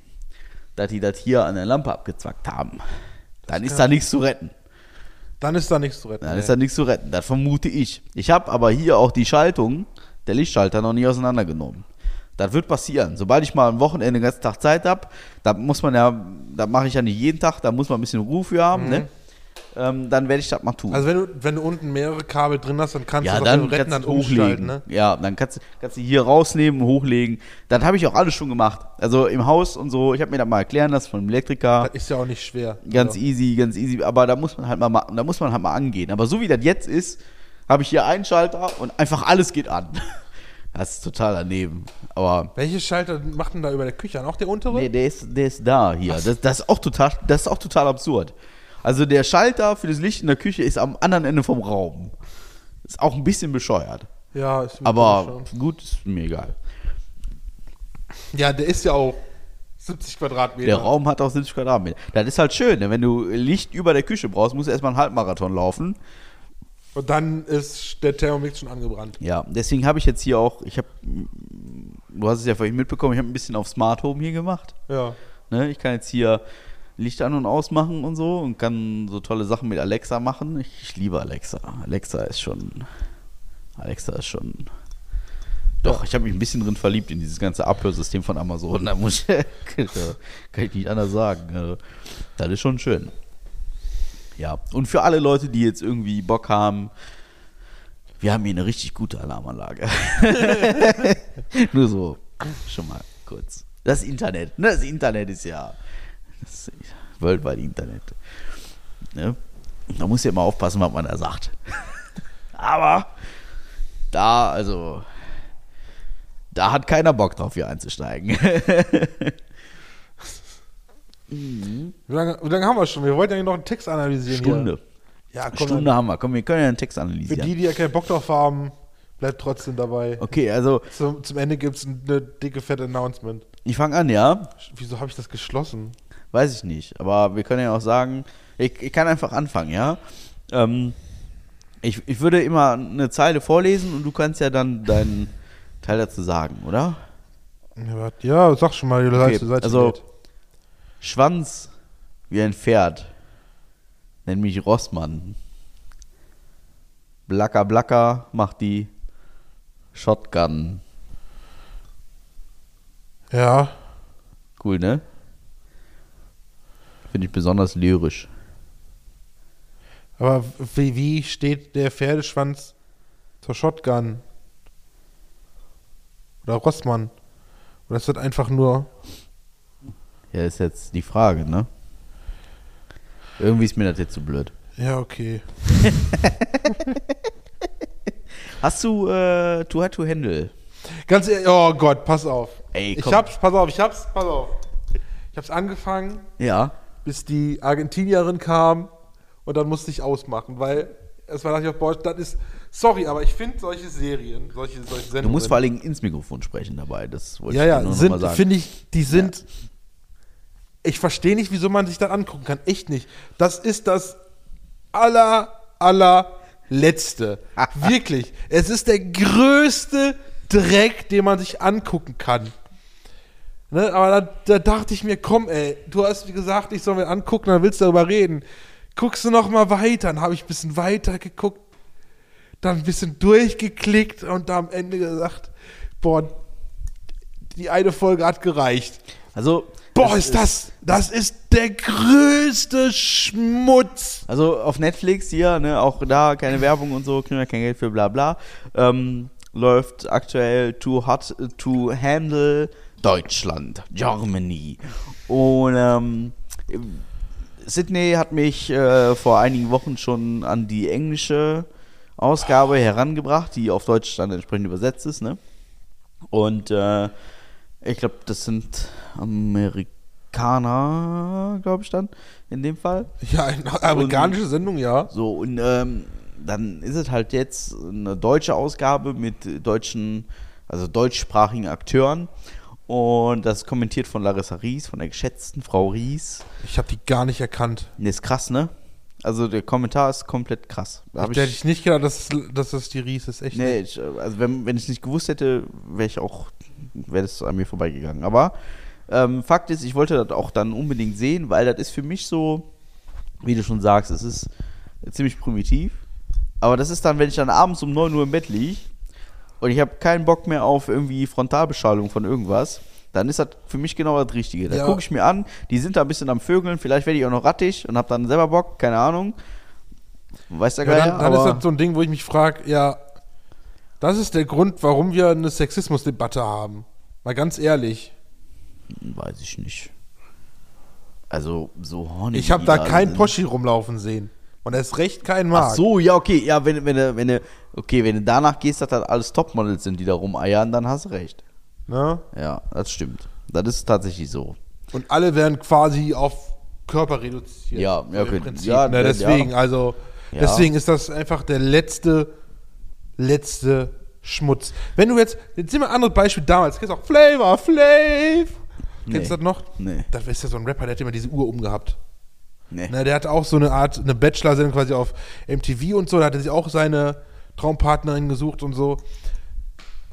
dass die das hier an der Lampe abgezwackt haben. Dann ist da nichts zu retten. Dann ist da nichts zu retten. Dann Nee. ist da nichts zu retten. Das vermute ich. Ich habe aber hier auch die Schaltung, der Lichtschalter, noch nie auseinandergenommen. Das wird passieren. Sobald ich mal am Wochenende den ganzen Tag Zeit habe, da muss man ja, da mache ich ja nicht jeden Tag, da muss man ein bisschen Ruhe für haben, ne? Ähm, dann werde ich das mal tun. Also wenn du, wenn du unten mehrere Kabel drin hast, dann kannst ja, du dann den kannst Retten dann umschalten, hochlegen. ne? Ja, dann kannst, du- kannst du hier rausnehmen, hochlegen. Das habe ich auch alles schon gemacht. Also im Haus und so. Ich habe mir das mal erklären lassen von einem Elektriker. Das ist ja auch nicht schwer. Ganz Also, easy, ganz easy. Aber da muss man halt mal, ma- da muss man halt mal angehen. Aber so wie das jetzt ist, habe ich hier einen Schalter und einfach alles geht an. Das ist total daneben. Aber Welche Schalter macht denn da über der Küche an? Auch der untere? nee, der ist, der ist da hier. Das, das ist auch total, das ist auch total absurd. Also der Schalter für das Licht in der Küche ist am anderen Ende vom Raum. Ist auch ein bisschen bescheuert. Ja, ist mir Aber schon. gut, ist mir egal. Ja, der ist ja auch 70 Quadratmeter. Der Raum hat auch 70 Quadratmeter. Das ist halt schön, ne? wenn du Licht über der Küche brauchst, musst du erstmal einen Halbmarathon laufen. Und dann ist der Thermomix schon angebrannt. Ja, deswegen habe ich jetzt hier auch, ich habe, du hast es ja vorhin mitbekommen, ich habe ein bisschen auf Smart Home hier gemacht. Ja. Ne? Ich kann jetzt hier Licht an und ausmachen und so und kann so tolle Sachen mit Alexa machen. Ich, ich liebe Alexa. Alexa ist schon, Alexa ist schon, doch, ich habe mich ein bisschen drin verliebt in dieses ganze Abhörsystem von Amazon. Da muss ich, kann ich nicht anders sagen. Also, Das ist schon schön. Ja, und für alle Leute, die jetzt irgendwie Bock haben, wir haben hier eine richtig gute Alarmanlage. Nur so, schon mal kurz. Das Internet, ne? Das Internet ist ja das weltweit Internet. Ne? Da muss ja immer aufpassen, was man da sagt. Aber da, also, da hat keiner Bock drauf, hier einzusteigen. Wie lange, wie lange haben wir schon? Wir wollten ja noch einen Text analysieren Stunde. hier. Ja, komm, Stunde haben wir. Komm, wir können ja einen Text Für analysieren. die, die ja keinen Bock drauf haben, bleibt trotzdem dabei. Okay, also Zum, zum Ende gibt es eine dicke, fette Announcement. ich fange an, ja. Wieso habe ich das geschlossen? Weiß ich nicht. Aber wir können ja auch sagen, ich, ich kann einfach anfangen, ja. Ähm, ich, ich würde immer eine Zeile vorlesen und du kannst ja dann deinen Teil dazu sagen, oder? Ja, sag schon mal, die Okay, Seite, Seite also- geht. Schwanz wie ein Pferd. Nenn mich Rossmann. Blacker Blacker macht die Shotgun. Ja, Cool, ne? Finde ich besonders lyrisch. aber wie, wie steht der Pferdeschwanz zur Shotgun? Oder Rossmann? Oder ist das einfach nur. Ja, ist jetzt die Frage, ne? Irgendwie ist mir das jetzt zu blöd. Ja, okay. Hast du äh, Too Hard to Handle? Ganz ehrlich, oh Gott, pass auf. Ey, ich komm. hab's, pass auf, ich hab's, pass auf. Ich hab's angefangen, Ja. Bis die Argentinierin kam und dann musste ich ausmachen, weil es war dachte ich auf Boah, das ist. Sorry, aber ich finde solche Serien, solche, solche Sendungen. Du musst vor allen Dingen ins Mikrofon sprechen dabei. Das wollte Ja, ich ja, nur noch sind, mal sagen. finde ich, die sind. Ich verstehe nicht, wieso man sich das angucken kann. Echt nicht. Das ist das aller, allerletzte. Wirklich. Es ist der größte Dreck, den man sich angucken kann. Ne, aber da, da dachte ich mir, komm, ey, du hast wie gesagt, ich soll mir angucken, dann willst du darüber reden. Guckst du noch mal weiter? Dann habe ich ein bisschen weiter geguckt, dann ein bisschen durchgeklickt und da am Ende gesagt, boah, die eine Folge hat gereicht. Also, Boah, ist das, das ist der größte Schmutz. Also auf Netflix hier, ne, auch da keine Werbung und so, kriegen wir kein Geld für bla bla. Ähm, läuft aktuell Too Hot to Handle Deutschland, Germany. Und ähm, Sydney hat mich äh, vor einigen Wochen schon an die englische Ausgabe herangebracht, die auf Deutsch dann entsprechend übersetzt ist, ne? Und äh, ich glaube, das sind Amerikaner, glaube ich dann, in dem Fall. Ja, eine amerikanische Sendung, ja. So, und ähm, dann ist es halt jetzt eine deutsche Ausgabe mit deutschen, also deutschsprachigen Akteuren. Und das ist kommentiert von Larissa Ries, von der geschätzten Frau Ries. Ich habe die gar nicht erkannt. Ne, ist krass, ne? Also der Kommentar ist komplett krass. Da Da hätte ich nicht gedacht, dass, dass das die Ries ist. Echt Nee, ich, also wenn, wenn ich nicht gewusst hätte, wäre ich auch, wäre das an mir vorbeigegangen. Aber ähm, Fakt ist, ich wollte das auch dann unbedingt sehen, weil das ist für mich so, wie du schon sagst, es ist ziemlich primitiv. Aber das ist dann, wenn ich dann abends um 9 Uhr im Bett liege und ich habe keinen Bock mehr auf irgendwie Frontalbeschallung von irgendwas, dann ist das für mich genau das Richtige. Da Ja. gucke ich mir an, die sind da ein bisschen am Vögeln, vielleicht werde ich auch noch rattig und habe dann selber Bock, keine Ahnung. Weiß der Ja, Geier, dann dann ist das so ein Ding, wo ich mich frage, ja, das ist der Grund, warum wir eine Sexismusdebatte haben. Mal ganz ehrlich. weiß ich nicht. Also so horny. Ich habe da keinen. Poschi rumlaufen sehen. Und erst recht keinen Mark. Ach so, ja, okay. Ja, wenn, wenn, du- wenn, okay, wenn du danach gehst, dass das alles Topmodels sind, die da rumeiern, dann hast du recht. Ne? Ja, das stimmt. Das ist tatsächlich so. Und alle werden quasi auf Körper reduziert. Ja, ja, Im okay. Prinzip, Ja, ne? ja. Deswegen, also, Ja. deswegen ist das einfach der letzte, letzte Schmutz. Wenn du jetzt, jetzt sind wir ein anderes Beispiel damals, kennst du auch Flavor Flav? Kennst du das noch? Nee. Das ist ja so ein Rapper, der hat immer diese Uhr umgehabt. Nee. Na, der hat auch so eine Art, eine Bachelor-Sendung quasi auf MTV und so, da hat er sich auch seine Traumpartnerin gesucht und so.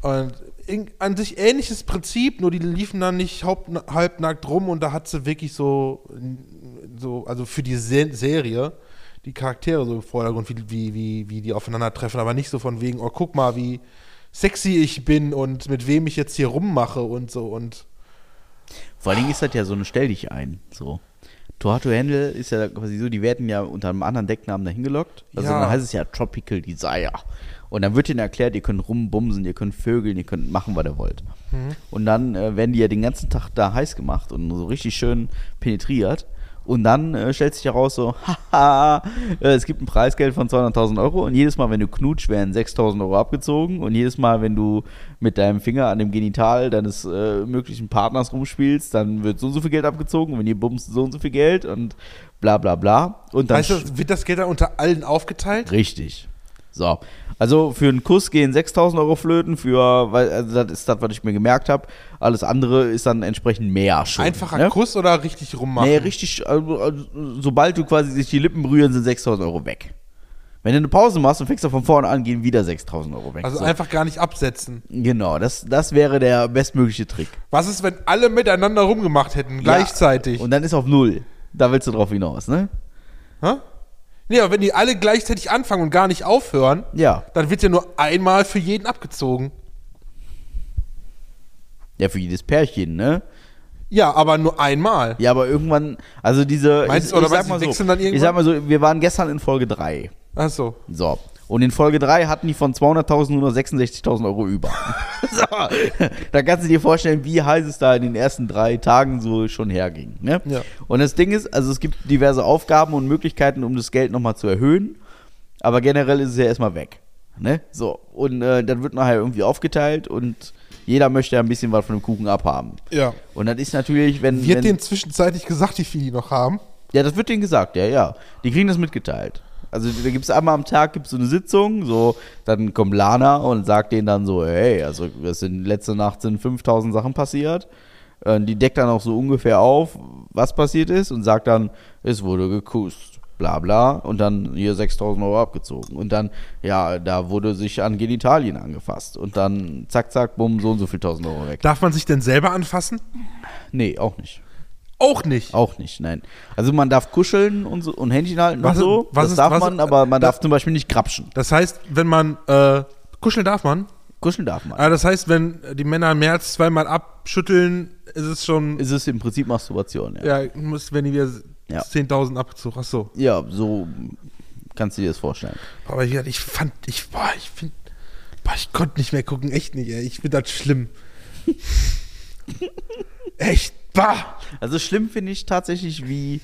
Und in, an sich ähnliches Prinzip, nur die liefen dann nicht haupt, halbnackt rum und da hat sie wirklich so, so also für die Se Serie, die Charaktere so im Vordergrund, wie, wie, wie, wie die aufeinandertreffen, aber nicht so von wegen, oh, guck mal, wie sexy ich bin und mit wem ich jetzt hier rummache und so und Vor allen Dingen ist das ja so eine Stell dich ein. So. Tohato Handle ist ja quasi so, die werden ja unter einem anderen Decknamen dahin gelockt. Also Ja. dann heißt es ja Tropical Desire. Und dann wird ihnen erklärt, ihr könnt rumbumsen, ihr könnt vögeln, ihr könnt machen, was ihr wollt. Mhm. Und dann äh, werden die ja den ganzen Tag da heiß gemacht und so richtig schön penetriert. Und dann äh, stellt sich heraus so, haha, äh, es gibt ein Preisgeld von 200.000 Euro und jedes Mal, wenn du knutsch, werden 6.000 Euro abgezogen und jedes Mal, wenn du mit deinem Finger an dem Genital deines äh, möglichen Partners rumspielst, dann wird so und so viel Geld abgezogen und wenn ihr bummst, so und so viel Geld und bla bla bla. Und dann weißt du, wird das Geld dann unter allen aufgeteilt? Richtig. So. Also für einen Kuss gehen 6000 Euro flöten, für, weil, also das ist das, was ich mir gemerkt habe. Alles andere ist dann entsprechend mehr schon. Einfacher ne? Kuss oder richtig rummachen? Nee, richtig, also, also, sobald du quasi sich die Lippen berühren, sind 6000 Euro weg. Wenn du eine Pause machst und fängst du von vorne an, gehen wieder 6000 Euro weg. Also so. einfach gar nicht absetzen. Genau, das, das wäre der bestmögliche Trick. Was ist, wenn alle miteinander rumgemacht hätten, gleichzeitig? Ja, und dann ist auf Null. Da willst du drauf hinaus, ne? Hä? Nee, aber wenn die alle gleichzeitig anfangen und gar nicht aufhören, Ja. dann wird ja nur einmal für jeden abgezogen. Ja, für jedes Pärchen, ne? Ja, aber nur einmal. Ja, aber irgendwann, also diese. Meinst ich, du, oder ich sag meinst du, mal so, Ich sag mal so, wir waren gestern in Folge 3. Ach so. So. Und in Folge 3 hatten die von 200.000 nur noch 66.000 Euro über. so, da kannst du dir vorstellen, wie heiß es da in den ersten drei Tagen so schon herging. Ne? Ja. Und das Ding ist, also es gibt diverse Aufgaben und Möglichkeiten, um das Geld nochmal zu erhöhen. Aber generell ist es ja erstmal weg. Ne? So, und äh, dann wird nachher irgendwie aufgeteilt und jeder möchte ja ein bisschen was von dem Kuchen abhaben. Ja. Und das ist natürlich, wenn. Wird wenn, denen zwischenzeitlich gesagt, wie viel die noch haben? Ja, das wird denen gesagt, ja, ja. Die kriegen das mitgeteilt. Also da gibt es einmal am Tag gibt's so eine Sitzung, so, dann kommt Lana und sagt denen dann so, hey, also es sind letzte Nacht sind 5000 Sachen passiert. Äh, Die deckt dann auch so ungefähr auf, was passiert ist und sagt dann, es wurde gekust, bla bla und dann hier 6000 Euro abgezogen und dann, ja, da wurde sich an Genitalien angefasst und dann zack, zack, bumm, so und so viel 1000 Euro weg. Darf man sich denn selber anfassen? Nee, auch nicht. Auch nicht. Auch nicht, nein. Also man darf kuscheln und, so, und Händchen halten Was und ist- so. was das ist- darf was- man, aber man da- darf zum Beispiel nicht krapschen. Das heißt, wenn man, äh, kuscheln darf man? Kuscheln darf man. Aber das heißt, wenn die Männer mehr als zweimal abschütteln, ist es schon, Ist es im Prinzip Masturbation, ja. ja, muss, wenn die wieder Ja. 10.000 Abzug, ach so. Ja, so kannst du dir das vorstellen. Aber ich, ich fand, ich, boah, ich find, boah, ich konnte nicht mehr gucken, echt nicht, ey. Ich finde das schlimm. echt, bah. Also schlimm finde ich tatsächlich, wie,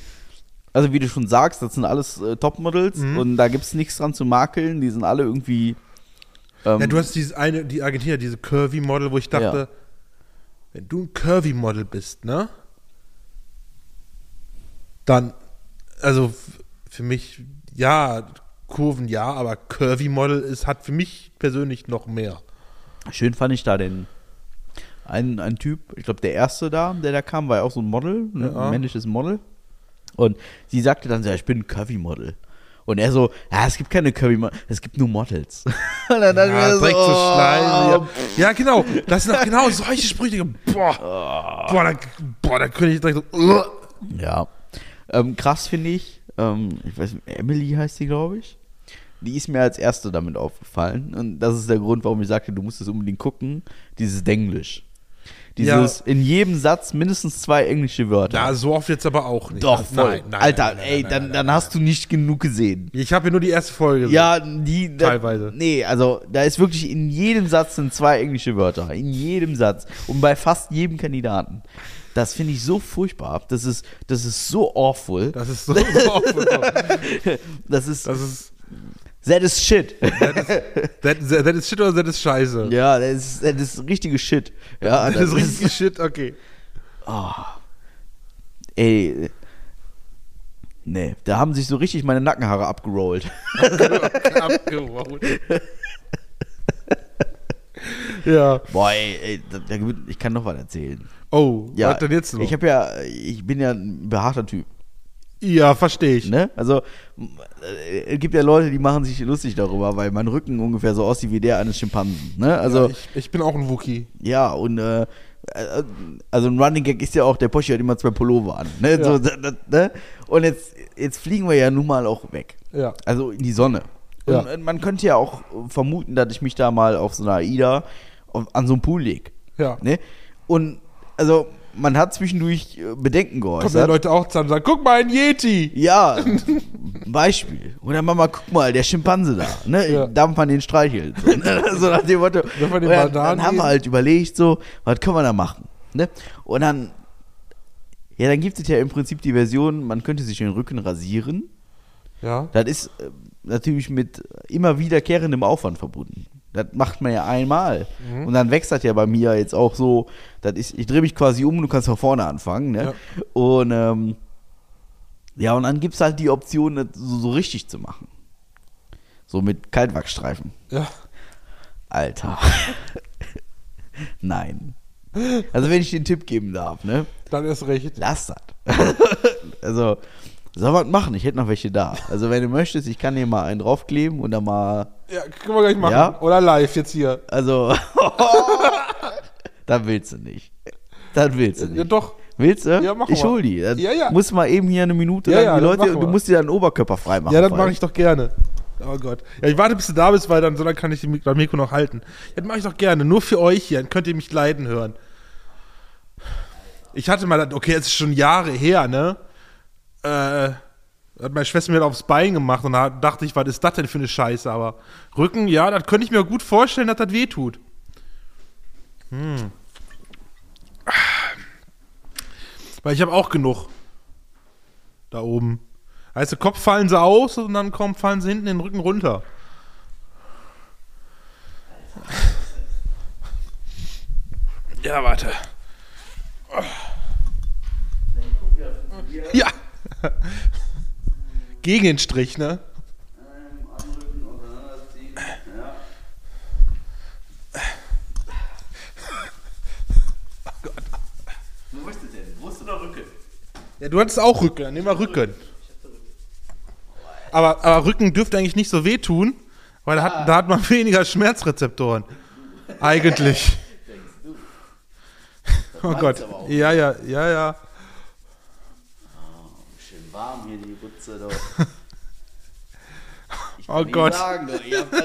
also wie du schon sagst, das sind alles äh, Topmodels Mhm. und da gibt es nichts dran zu makeln. Die sind alle irgendwie. Ähm, Ja, du hast dieses eine, die Argentinier, diese Curvy-Model, wo ich dachte, Ja. wenn du ein Curvy-Model bist, ne? Dann, also für mich, ja, Kurven ja, aber Curvy-Model ist, hat für mich persönlich noch mehr. Schön fand ich da den. Ein, ein Typ, ich glaube, der erste da, der da kam, war ja auch so ein Model, ne, Ja. ein männliches Model. Und sie sagte dann so, ja, ich bin ein Curvy-Model. Und er so, ja, es gibt keine Curvy-Model, es gibt nur Models. Und dann Ja, mir direkt so oh, schneiden. Ja. ja, genau. Das sind auch genau solche Sprüche. Boah, boah, da, boah, da könnte ich direkt so. uh. Ja. Ähm, krass finde ich, ähm, ich weiß nicht, Emily heißt die, glaube ich. Die ist mir als erste damit aufgefallen. Und das ist der Grund, warum ich sagte, du musst es unbedingt gucken. Dieses Denglisch. Dieses in jedem Satz mindestens zwei englische Wörter. Ja, so oft jetzt aber auch nicht. Doch, voll. Nein, nein, Alter, nein, ey, dann, dann hast du nicht genug gesehen. Ich habe hier nur die erste Folge gesehen. Ja, die. Da, Teilweise. Nee, also da ist wirklich in jedem Satz sind zwei englische Wörter. In jedem Satz. Und bei fast jedem Kandidaten. Das finde ich so furchtbar. Das ist, das ist so awful. Das ist so. so. Das ist. Das ist. That is shit. That, that, that is shit oder that is scheiße? ja, das ist, das ist richtige Shit. Ja, Das ist richtig shit, okay. Ey. Nee, da haben sich so richtig meine Nackenhaare abgerollt. Abgerollt. ja. Boah, ey, ey da, da, ich kann noch was erzählen. Oh, Ja, was denn jetzt noch? ich habe ja, ich bin ja ein behaarter Typ. Ja, verstehe ich. Ne? Also äh, es gibt ja Leute, die machen sich lustig darüber, weil mein Rücken ungefähr so aussieht wie der eines Schimpansen. Ne? Also ich, ich bin auch ein Wookie. ja und äh, also ein Running Gag ist ja auch, der Poschi hat immer zwei Pullover an. Ne? So, das, das, ne? Und jetzt, jetzt fliegen wir ja nun mal auch weg. Ja. Also in die Sonne. Und Ja. äh, man könnte ja auch vermuten, dass ich mich da mal auf so einer AIDA auf, an so einem Pool leg. Ja. Ne? Und also man hat zwischendurch äh, Bedenken Kommen geäußert. ja Leute auch zusammen und sagen, guck mal, ein Yeti. Ja, Beispiel. Oder Mama, guck mal, der Schimpanse da, ne? Ja. Darf man den streicheln? So, ne? so nach dem Motto. Darf man den Und mal dann, da dann haben wir halt überlegt, so, was können wir da machen? Ne? Und dann, ja, dann gibt es ja im Prinzip die Version, man könnte sich den Rücken rasieren. Ja. Das ist äh, natürlich mit immer wiederkehrendem Aufwand verbunden. Das macht man ja einmal. Mhm. Und dann wächst das ja bei mir jetzt auch so, das ist, ich drehe mich quasi um, du kannst von vorne anfangen. Ne? Und ähm, ja, und dann gibt es halt die Option, das so, so richtig zu machen. So mit Kaltwachsstreifen. Ja. Alter. Nein. Also wenn ich den Tipp geben darf, ne? Dann ist recht. Lass das. also, soll man machen? Ich hätte noch welche da. Also, wenn du möchtest, ich kann dir mal einen draufkleben und dann mal. Ja, können wir gleich machen. Ja? Oder live jetzt hier. Also. dann willst du nicht. Dann willst du nicht. Ja, doch. Willst du? Ja, mach ich hol die. Dann Ja, ja. Muss mal eben hier eine Minute Ja, ja, die Leute. Du musst dir deinen Oberkörper freimachen. Ja, das mache ich doch gerne. Oh Gott. Ja, ich warte, bis du da bist, weil dann, so dann kann ich das Mikro noch halten. Ja, das mache ich doch gerne. Nur für euch hier. Dann könnt ihr mich leiden hören. Ich hatte mal, okay, es ist schon Jahre her, ne? Äh, Hat meine Schwester mir aufs Bein gemacht und da dachte ich, was ist das denn für eine Scheiße? Aber Rücken, ja, das könnte ich mir gut vorstellen, dass das weh tut. Hm. Weil ich habe auch genug. Da oben. Heißt, der Kopf fallen sie aus und dann kommen, fallen sie hinten den Rücken runter. Ja, warte. Ja. Gegen den Strich, ne? Wo bist du denn? Wo ist du der Rücken? Ja, du hattest auch Rücken, dann nehmen wir Rücken. Aber, aber Rücken dürfte eigentlich nicht so wehtun, weil da hat, da hat man weniger Schmerzrezeptoren. Eigentlich. Oh Gott. Ja, ja, ja, ja. Warm hier, die Rutze doch. Ich Oh Gott. Sagen, ich habe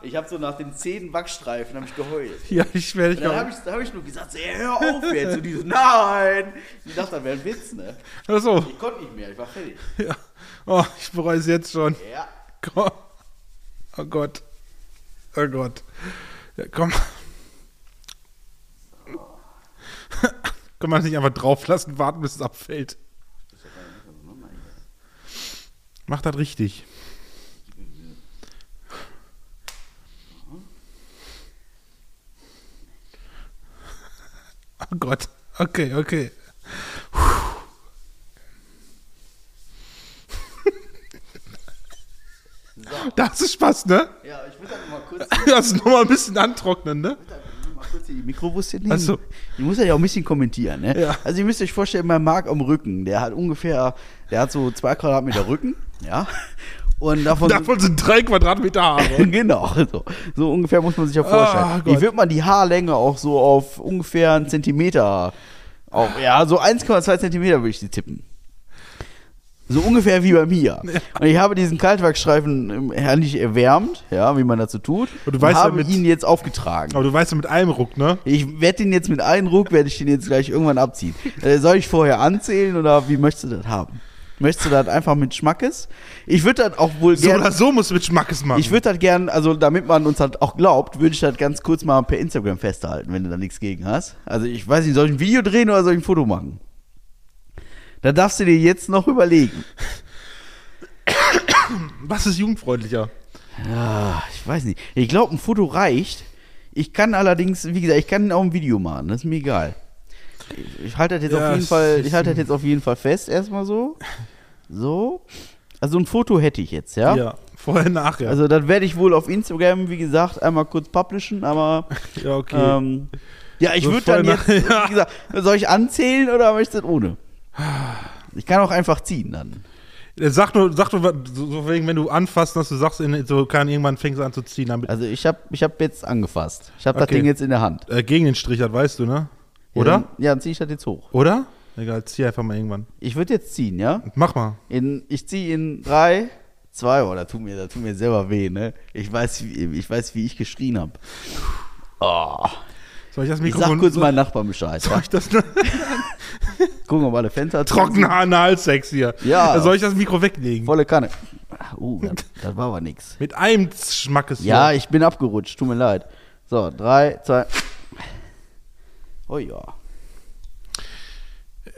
also, hab so nach den zehn Wachstreifen hab ich geheult. Ja, ich werde dann habe ich, da hab ich nur gesagt, so, ey, hör auf jetzt. Und die so, nein. Ich dachte, das wäre ein Witz, ne? Achso. Ich konnte nicht mehr, ich war fertig. Ja. Oh, ich bereue es jetzt schon. Ja. Komm. Oh Gott. Oh Gott. Ja, komm. Kann man nicht einfach drauf lassen, warten, bis es abfällt. Mach das richtig. Oh Gott. Okay, okay. Da hast du Spaß, ne? Ja, ich will dann mal kurz, Das ist nochmal ein bisschen antrocknen, ne? Die Mikrowurst. Ach so. Ich muss ja auch ein bisschen kommentieren, ne? Ja. Also ihr müsst euch vorstellen, mein Mark am Rücken, der hat ungefähr, der hat so zwei Quadratmeter Rücken, ja? Und davon, Davon sind drei Quadratmeter Haare. genau, so, so ungefähr muss man sich ja vorstellen. Ah, Gott. Wie wird man die Haarlänge auch so auf ungefähr einen Zentimeter, auf, ja, so 1,2 Zentimeter würde ich sie tippen. So ungefähr wie bei mir. Und ich habe diesen Kaltwachsstreifen ähm, herrlich erwärmt, ja, wie man dazu tut. Und du weißt ja habe mit- ihn jetzt aufgetragen. Aber du weißt ja mit einem Ruck, ne? Ich werde den jetzt mit einem Ruck, werde ich den jetzt gleich irgendwann abziehen. Äh, soll ich vorher anzählen oder wie möchtest du das haben? Möchtest du das einfach mit Schmackes? Ich würde das auch wohl So gerne. oder so musst du mit Schmackes machen. Ich würde das gern, also damit man uns halt auch glaubt, würde ich das ganz kurz mal per Instagram festhalten, wenn du da nichts gegen hast. Also ich weiß nicht, soll ich ein Video drehen oder soll ich ein Foto machen? Da darfst du dir jetzt noch überlegen. Was ist jugendfreundlicher? Ah, ich weiß nicht. Ich glaube, ein Foto reicht. Ich kann allerdings, wie gesagt, ich kann auch ein Video machen. Das ist mir egal. Ich, ich halte das jetzt Ja, auf jeden Fall, ich halte das jetzt auf jeden Fall fest, erstmal so. So. Also ein Foto hätte ich jetzt, ja? Ja. Vorher, nachher. Also das werde ich wohl auf Instagram, wie gesagt, einmal kurz publishen, aber ja, okay. ähm, ja, ich So würde dann jetzt, nach- wie gesagt, soll ich anzählen oder möchtest du das ohne? Ich kann auch einfach ziehen dann. Äh, Sag nur, sag nur, so, wegen, wenn du anfasst, dass du sagst, in, so kann irgendwann fängst du an zu ziehen. Damit, Also ich habe ich hab jetzt angefasst. Ich habe das Okay. Ding jetzt in der Hand. äh, gegen den Strich, das weißt du, ne? Ja, Oder? Dann, ja, dann ziehe ich das jetzt hoch. Oder? Egal, zieh einfach mal irgendwann. Ich würde jetzt ziehen, ja? Mach mal. In, ich ziehe in drei, zwei, oh, da tut mir, da tut mir selber weh, ne? Ich weiß, wie, ich weiß, wie ich geschrien habe. Oh. Soll ich das Ich Mikrofon... sag kurz meinen Nachbarn Bescheid. soll ich das? Gucken, ob alle Fenster Trockener. Analsex hier. Ja. Soll ich das Mikro weglegen? Volle Kanne. Uh, das, das war aber nix. Mit einem Schmackes Ja, hier. ich bin abgerutscht, tut mir leid. So, drei, zwei. Oh ja.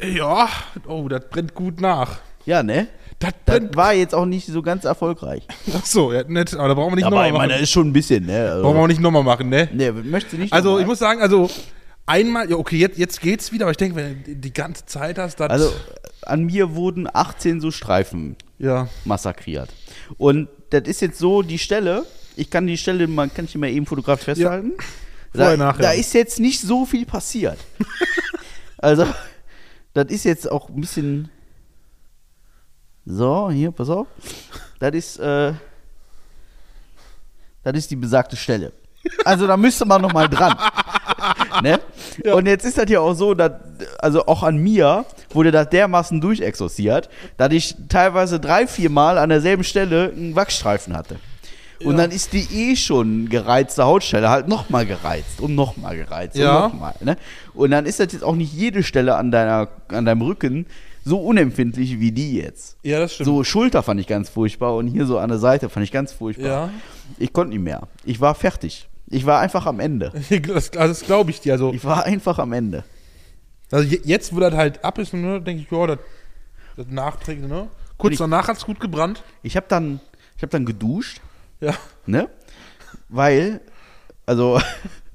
Ja. Oh, das brennt gut nach. Ja, ne? Das Das war jetzt auch nicht so ganz erfolgreich. Ach so, ja, nett. Aber da brauchen wir nicht Aber nochmal ich meine, machen. das ist schon ein bisschen, ne? Also, Brauchen wir auch nicht nochmal machen, ne? ne, möchtest du nicht? Also, ich muss sagen, also einmal, ja, okay, jetzt, jetzt geht's wieder, aber ich denke, wenn du die ganze Zeit hast, das. Also, an mir wurden 18 so Streifen ja. massakriert. Und das ist jetzt so, die Stelle, ich kann die Stelle, man kann ich mal eben fotografisch festhalten. Vorher, da, nachher. da ist jetzt nicht so viel passiert. also, das ist jetzt auch ein bisschen. So, hier, pass auf. Das ist, äh, das ist die besagte Stelle. Also, da müsste man noch mal dran. ne? Und jetzt ist das ja auch so, dass, also auch an mir wurde das dermaßen durchexorziert, dass ich teilweise drei, vier Mal an derselben Stelle einen Wachsstreifen hatte. Und dann ist die eh schon gereizte Hautstelle halt nochmal gereizt und nochmal gereizt Ja. und nochmal. Ne? Und dann ist das jetzt auch nicht jede Stelle an, deiner, an deinem Rücken so unempfindlich wie die jetzt. Ja, das stimmt. So Schulter fand ich ganz furchtbar und hier so an der Seite fand ich ganz furchtbar. Ja. Ich konnte nicht mehr. Ich war fertig. Ich war einfach am Ende. Das, das glaube ich dir. Also, Ich war einfach am Ende. also je- jetzt, wo das halt ab ist, ne, denke ich, ja, das, das nachträgt, ne? Kurz ich- danach hat es gut gebrannt. Ich habe dann, ich habe dann geduscht, Ja. ne? Weil, also,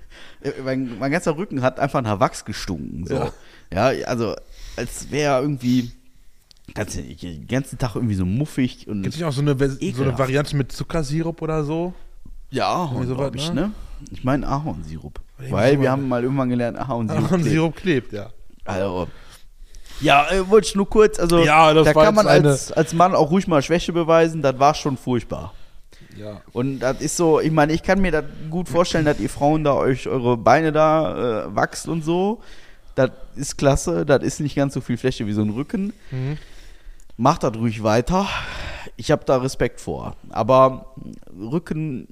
mein, mein ganzer Rücken hat einfach nach Wachs gestunken. So. Ja. also, als wäre irgendwie, ganz, den ganzen Tag irgendwie so muffig und. Gibt es nicht auch so eine, so eine. Variante mit Zuckersirup oder so? Ja, Ahorn, sowas, glaub ich, ne? ne? Ich meine Ahornsirup. Weil wir haben mal irgendwann gelernt, Ahornsirup. klebt. Sirup klebt, ja. Also, ja, äh, wollte ich nur kurz, also Ja, da kann man als, als Mann auch ruhig mal Schwäche beweisen, das war schon furchtbar. Ja. Und das ist so, ich meine, ich kann mir das gut vorstellen, dass ihr Frauen da euch eure Beine da äh, wachst und so. Das ist klasse, das ist nicht ganz so viel Fläche wie so ein Rücken. Macht das ruhig weiter. Ich habe da Respekt vor. Aber Rücken,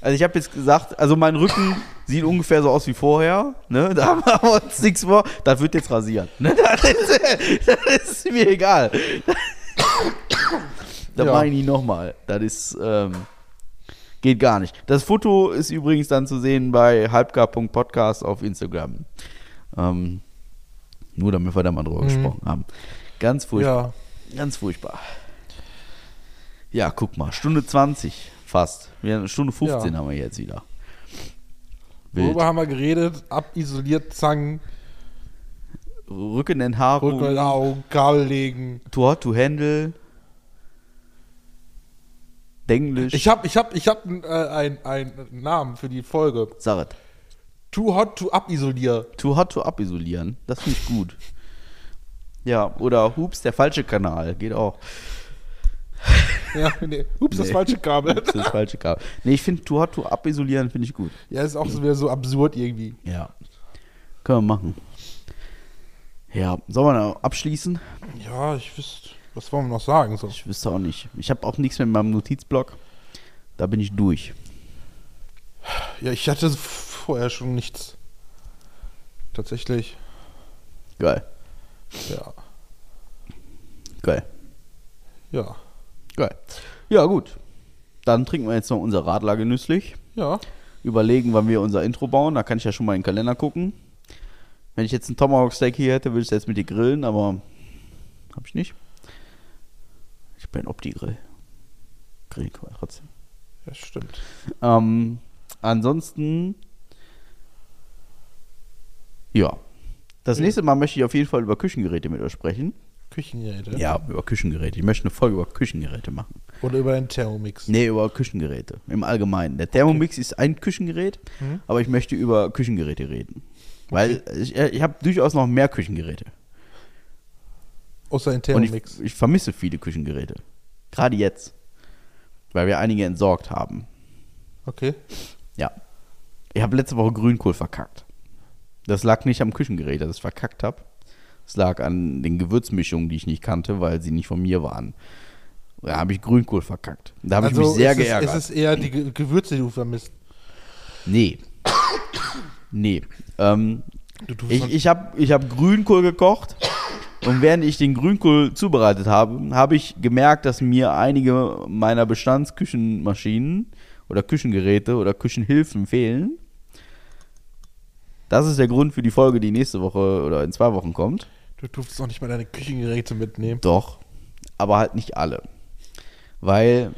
also ich habe jetzt gesagt, also mein Rücken sieht ungefähr so aus wie vorher. Ne? Da haben wir uns nichts vor. Das wird jetzt rasiert. Ne? Das, ist, das ist mir egal. Das Ja. mache ich nicht nochmal. Das ist, ähm, geht gar nicht. Das Foto ist übrigens dann zu sehen bei halbgar.podcast auf Instagram. Ähm, nur damit wir da mal drüber gesprochen haben. Ganz furchtbar. Ja. Ganz furchtbar. Ja, guck mal, Stunde 20 fast. Wir, eine Stunde 15 Ja. haben wir jetzt wieder. Wild. Worüber haben wir geredet? Abisoliert, Zangen, Rückenenthaarung, Rücken, Augen, Kabel legen. too hot to handle, Denglisch, Ich habe ich hab, ich hab, äh, einen Namen für die Folge. Saret. Too hot to abisolier. Too hot to abisolieren, das finde ich gut. Ja, oder Hups, der falsche Kanal, geht auch. Ja, nee. Ups, das Nee. falsche Kabel. Das ist das falsche Kabel. Nee, ich finde Too hot to abisolieren finde ich gut. Ja, ist auch so wieder so absurd irgendwie. Ja. Können wir machen. Ja, sollen wir noch abschließen? Ja, ich wüsste, was wollen wir noch sagen? So. Ich wüsste auch nicht. Ich habe auch nichts mehr in meinem Notizblock. Da bin ich durch. Ja, ich hatte vorher schon nichts. Tatsächlich, Geil. ja. Geil. Ja. Geil. Ja, gut. Dann trinken wir jetzt noch unser Radler genüsslich. Ja. Überlegen, wann wir unser Intro bauen. Da kann ich ja schon mal in den Kalender gucken. Wenn ich jetzt einen Tomahawk Steak hier hätte, würde ich es jetzt mit dir grillen, aber habe ich nicht. Ich bin Opti-Grill. Grill kann man trotzdem. Ja, stimmt. Ähm, ansonsten, ja. Das nächste Mal möchte ich auf jeden Fall über Küchengeräte mit euch sprechen. Küchengeräte. Ja, über Küchengeräte. Ich möchte eine Folge über Küchengeräte machen. Oder über den Thermomix. Nee, über Küchengeräte im Allgemeinen. Der Thermomix ist ein Küchengerät, aber ich möchte über Küchengeräte reden. Weil ich, ich habe durchaus noch mehr Küchengeräte. Außer den Und Thermomix. ich, ich vermisse viele Küchengeräte. Gerade jetzt. Weil wir einige entsorgt haben. Okay. Ja. Ich habe letzte Woche Grünkohl verkackt. Das lag nicht am Küchengerät, dass ich verkackt habe. Es lag an den Gewürzmischungen, die ich nicht kannte, weil sie nicht von mir waren. Da habe ich Grünkohl verkackt. Da habe ich mich sehr Also ist geärgert. Es, ist es eher die Ge- Gewürze, die du vermisst. Nee. Nee. Ähm, ich ich habe ich hab Grünkohl gekocht und während ich den Grünkohl zubereitet habe, habe ich gemerkt, dass mir einige meiner Bestandsküchenmaschinen oder Küchengeräte oder Küchenhilfen fehlen. Das ist der Grund für die Folge, die nächste Woche oder in zwei Wochen kommt. du durftest auch nicht mal deine Küchengeräte mitnehmen. Doch, aber halt nicht alle. Weil,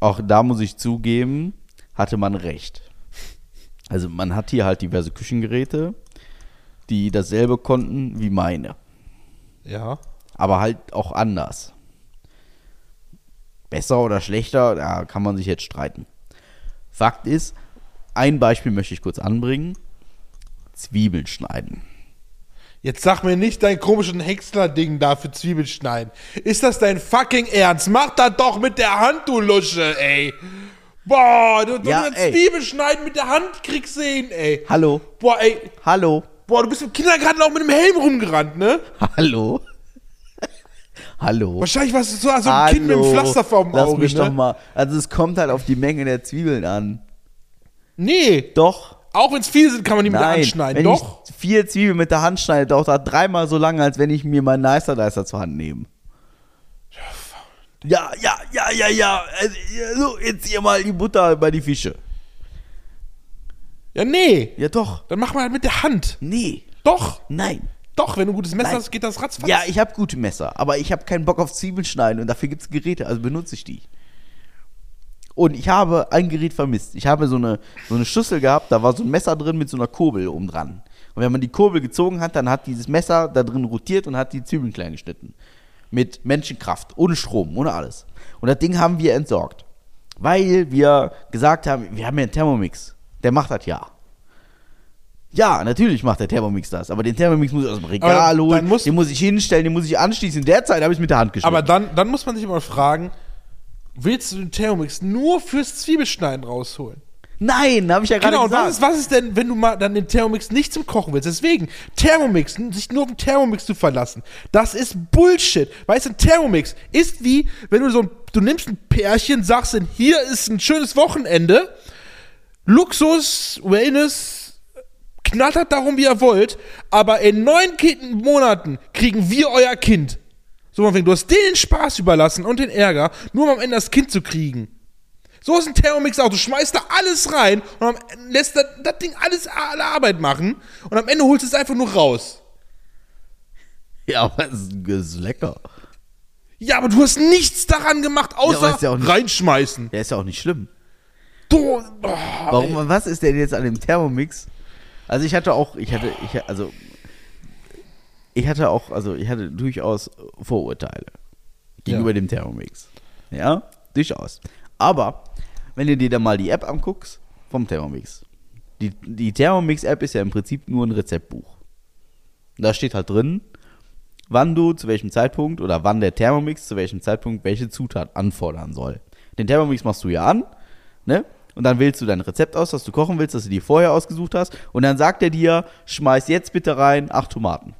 auch da muss ich zugeben, hatte man recht. Also man hat hier halt diverse Küchengeräte, die dasselbe konnten wie meine. Ja. Aber halt auch anders. Besser oder schlechter, da kann man sich jetzt streiten. Fakt ist, ein Beispiel möchte ich kurz anbringen. Zwiebeln schneiden. Jetzt sag mir nicht dein komischen Häcksler-Ding da für Zwiebeln schneiden. Ist das dein fucking Ernst? Mach das doch mit der Hand, du Lusche, ey. Boah, du, du Ja, du ey. Zwiebeln schneiden mit der Hand kriegst hin, ey. Hallo, Boah, ey. hallo, Boah, du bist im Kindergarten auch mit dem Helm rumgerannt, ne? hallo, hallo. Wahrscheinlich warst du so, so ein Kind mit einem Pflaster vorm Lass Auge, mich ne? doch mal. Also es kommt halt auf die Menge der Zwiebeln an. Nee. Doch. Auch wenn es viele sind, kann man die mit der Hand Nein, schneiden. wenn Doch. ich vier Zwiebeln mit der Hand schneide, dauert das dreimal so lange, als wenn ich mir meinen Nicer Dicer zur Hand nehme. Ja, ja, ja, ja, ja. Also, jetzt hier mal die Butter bei die Fische. Ja, nee. Ja, doch. Dann mach mal halt mit der Hand. Nee. Doch. Nein. Doch, wenn du ein gutes Messer Nein. hast, geht das ratzfatz. Ja, ich habe gute Messer, aber ich habe keinen Bock auf Zwiebeln schneiden und dafür gibt es Geräte, also benutze ich die. Und ich habe ein Gerät vermisst. Ich habe so eine, so eine Schüssel gehabt, da war so ein Messer drin mit so einer Kurbel oben dran. Und wenn man die Kurbel gezogen hat, dann hat dieses Messer da drin rotiert und hat die Zwiebeln klein geschnitten. Mit Menschenkraft, ohne Strom, ohne alles. Und das Ding haben wir entsorgt. Weil wir gesagt haben, wir haben ja einen Thermomix. Der macht das ja. Ja, natürlich macht der Thermomix das, aber den Thermomix muss ich aus dem Regal holen, den muss ich hinstellen, den muss ich anschließen. In der Zeit habe ich es mit der Hand geschnitten. Aber dann, dann muss man sich mal fragen, willst du den Thermomix nur fürs Zwiebelschneiden rausholen? Nein, habe ich ja gerade Genau, und gesagt. was ist, was ist denn, wenn du mal dann den Thermomix nicht zum Kochen willst? Deswegen, Thermomix, sich nur auf den Thermomix zu verlassen, das ist Bullshit. Weißt du, ein Thermomix ist wie, wenn du so ein, du nimmst ein Pärchen, sagst dann, hier ist ein schönes Wochenende, Luxus, Wellness, knattert darum, wie ihr wollt, aber in neun Monaten kriegen wir euer Kind. So, von wegen, du hast denen den Spaß überlassen und den Ärger, nur um am Ende das Kind zu kriegen. So ist ein Thermomix auch. Du schmeißt da alles rein und lässt das, das Ding alles alle Arbeit machen und am Ende holst du es einfach nur raus. ja, aber es ist, lecker. Ja, aber du hast nichts daran gemacht, außer ist ja auch nicht- reinschmeißen. Der ist ja auch nicht schlimm. Du, oh, Warum, was ist denn jetzt an dem Thermomix? Also ich hatte auch, ich hatte, ich, also ich hatte auch, also ich hatte durchaus Vorurteile gegenüber Ja. dem Thermomix. Ja, durchaus. Aber wenn du dir dann mal die App anguckst vom Thermomix, die, die Thermomix-App ist ja im Prinzip nur ein Rezeptbuch. Da steht halt drin, wann du zu welchem Zeitpunkt oder wann der Thermomix zu welchem Zeitpunkt welche Zutat anfordern soll. Den Thermomix machst du ja an, ne? Und dann wählst du dein Rezept aus, das du kochen willst, das du dir vorher ausgesucht hast. Und dann sagt er dir, schmeiß jetzt bitte rein acht Tomaten.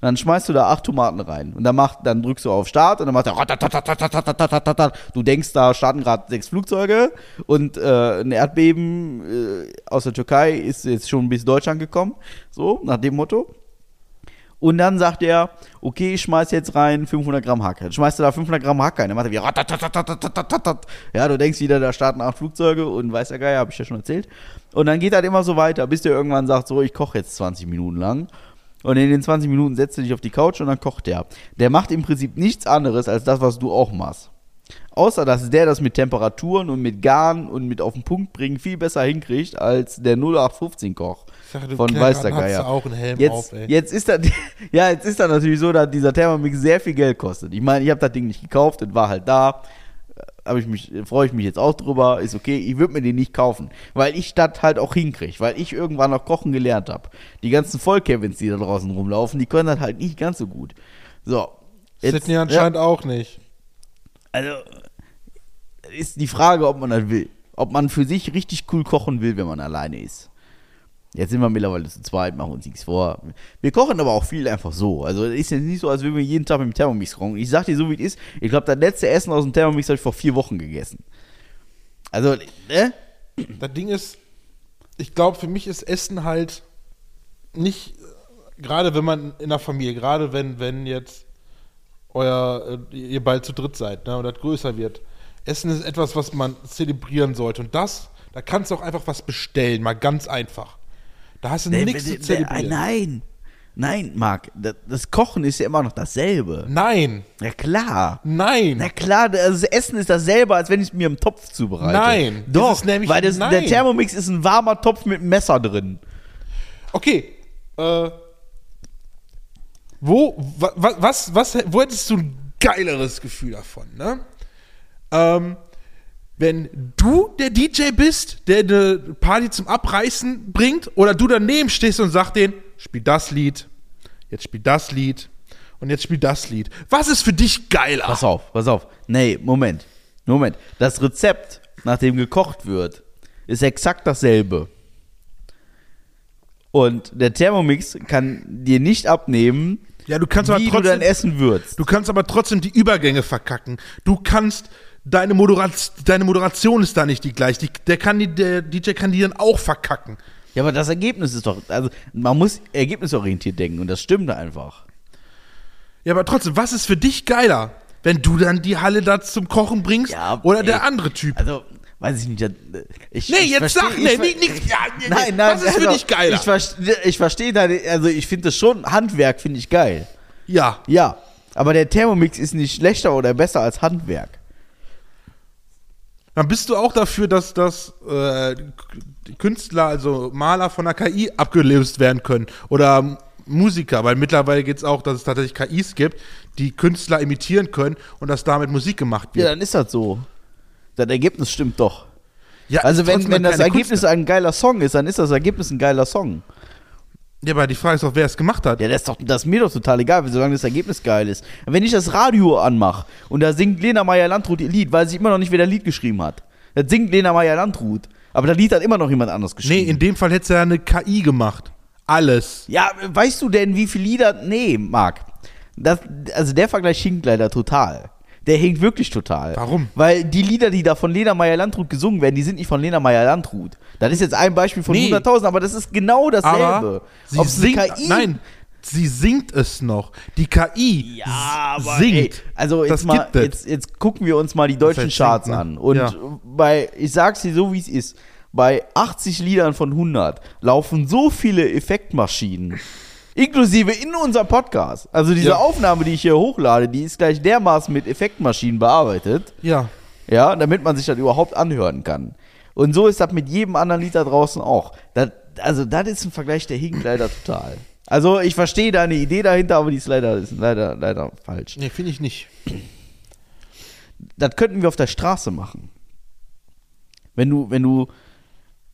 Und dann schmeißt du da acht Tomaten rein. Und dann, macht, dann drückst du auf Start und dann macht er. Du denkst, da starten gerade sechs Flugzeuge und äh, ein Erdbeben äh, aus der Türkei ist jetzt schon bis Deutschland gekommen. So, nach dem Motto. Und dann sagt er, okay, ich schmeiß jetzt rein 500 Gramm Hack. Dann schmeißt er da 500 Gramm Hack rein. Dann macht er wieder. Ja, du denkst wieder, da starten acht Flugzeuge und weiß der Geier, habe ich ja schon erzählt. Und dann geht halt immer so weiter, bis der irgendwann sagt, so, ich koche jetzt 20 Minuten lang. Und in den 20 Minuten setzt du dich auf die Couch und dann kocht der. Der macht im Prinzip nichts anderes als das, was du auch machst. Außer, dass der das mit Temperaturen und mit Garn und mit auf den Punkt bringen viel besser hinkriegt als der 0815-Koch sag, du von Kerl, Weiß der dann hast Geier. du auch einen Helm jetzt, auf, ey. jetzt ist das, ja, jetzt ist das natürlich so, dass dieser Thermomix sehr viel Geld kostet. Ich meine, ich habe das Ding nicht gekauft, das war halt da. Habe ich mich, freue ich mich jetzt auch drüber. Ist okay, ich würde mir den nicht kaufen, weil ich das halt auch hinkriege, weil ich irgendwann noch kochen gelernt habe. Die ganzen Vollkevins, die da draußen rumlaufen, die können das halt nicht ganz so gut. So. Sydney anscheinend auch nicht. Also ist die Frage, ob man das will. Ob man für sich richtig cool kochen will, wenn man alleine ist. Jetzt sind wir mittlerweile zu zweit, machen uns nichts vor. Wir kochen aber auch viel einfach so. Also ist jetzt nicht so, als würden wir jeden Tag mit dem Thermomix kochen. Ich sag dir so, wie es ist. Ich glaube, das letzte Essen aus dem Thermomix habe ich vor vier Wochen gegessen. Also, ne? Das Ding ist, ich glaube, für mich ist Essen halt nicht, gerade wenn man in der Familie, gerade wenn, wenn jetzt euer, äh, ihr bald zu dritt seid, ne, und das größer wird. Essen ist etwas, was man zelebrieren sollte. Und das, da kannst du auch einfach was bestellen, mal ganz einfach. Da hast du Nee, nichts nee, zu zelebrieren. Nein. Nein, Marc. Das, Kochen ist ja immer noch dasselbe. Nein, Ja, klar. nein. Na klar, das Essen ist dasselbe, als wenn ich es mir im Topf zubereite. Nein, das Doch, ist nämlich- weil das, der nein. Thermomix ist ein warmer Topf mit einem Messer drin. Okay. Äh, wo, wa, was, was, wo hättest du ein geileres Gefühl davon, ne? Ähm, wenn du der DJ bist, der eine Party zum Abreißen bringt, oder du daneben stehst und sagst denen, spiel das Lied, jetzt spiel das Lied und jetzt spiel das Lied. Was ist für dich geiler? Pass auf, pass auf. Nee, Moment. Moment. Das Rezept, nach dem gekocht wird, ist exakt dasselbe. Und der Thermomix kann dir nicht abnehmen, Ja, du kannst aber wie du dein trotzdem, Essen würzt. du kannst aber trotzdem die Übergänge verkacken. Du kannst deine Moderation, deine Moderation ist da nicht die gleiche. Die, der kann die, der DJ kann die dann auch verkacken. Ja, aber das Ergebnis ist doch, also man muss ergebnisorientiert denken und das stimmt einfach. Ja, aber trotzdem, was ist für dich geiler? Wenn du dann die Halle da zum Kochen bringst Ja, oder ey. der andere Typ? Also, weiß ich nicht. Ich, Nee, ich jetzt versteh- sag, ich nee, nicht, nicht, ja, nee. Nein, nein, Was ist für also, dich geiler? Ich, verstehe, ich verstehe deine, also ich finde das schon, Handwerk finde ich geil. ja. Ja, aber der Thermomix ist nicht schlechter oder besser als Handwerk. Dann bist du auch dafür, dass, dass äh, Künstler, also Maler von der KI abgelöst werden können. Oder Musiker, weil mittlerweile geht es auch, dass es tatsächlich KIs gibt, die Künstler imitieren können und dass damit Musik gemacht Ja, wird. dann ist das so. Das Ergebnis stimmt doch. Ja, Also wenn, wenn das Ergebnis Künstler. ein geiler Song ist, dann ist das Ergebnis ein geiler Song. Ja, aber die Frage ist doch, wer es gemacht hat. Ja, das ist doch das ist mir doch total egal, solange das Ergebnis geil ist. Wenn ich das Radio anmache und da singt Lena Meyer-Landrut ihr Lied, weiß ich immer noch nicht, wer das Lied geschrieben hat. Das singt Lena Meyer-Landrut. Aber das Lied hat immer noch jemand anders nee, geschrieben. in dem Fall hätte es ja eine KI gemacht. Alles. ja, weißt du denn, wie viele Lieder. Nee, Marc. Das, also der Vergleich hinkt leider total. Der hinkt wirklich total. Warum? Weil die Lieder, die da von Lena Meyer-Landrut gesungen werden, die sind nicht von Lena Meyer-Landrut. Das ist jetzt ein Beispiel von Nee. 100.000, aber das ist genau dasselbe. Eine singt, KI nein, sie singt es noch. Die KI Ja, aber singt. ey, also jetzt Das mal, jetzt, jetzt gucken wir uns mal die deutschen heißt Charts ne? an. Und Ja. bei, ich sag's dir so, wie es ist, bei 80 Liedern von 100 laufen so viele Effektmaschinen. Inklusive in unserem Podcast. Also diese Ja. Aufnahme, die ich hier hochlade, die ist gleich dermaßen mit Effektmaschinen bearbeitet. Ja. Ja, damit man sich das überhaupt anhören kann. Und so ist das mit jedem anderen Lied da draußen auch. Das, also, das ist ein Vergleich, der hinkt leider total. Also, ich verstehe deine Idee dahinter, aber die ist leider, ist leider, leider falsch. Nee, finde ich nicht. Das könnten wir auf der Straße machen. Wenn du, wenn du,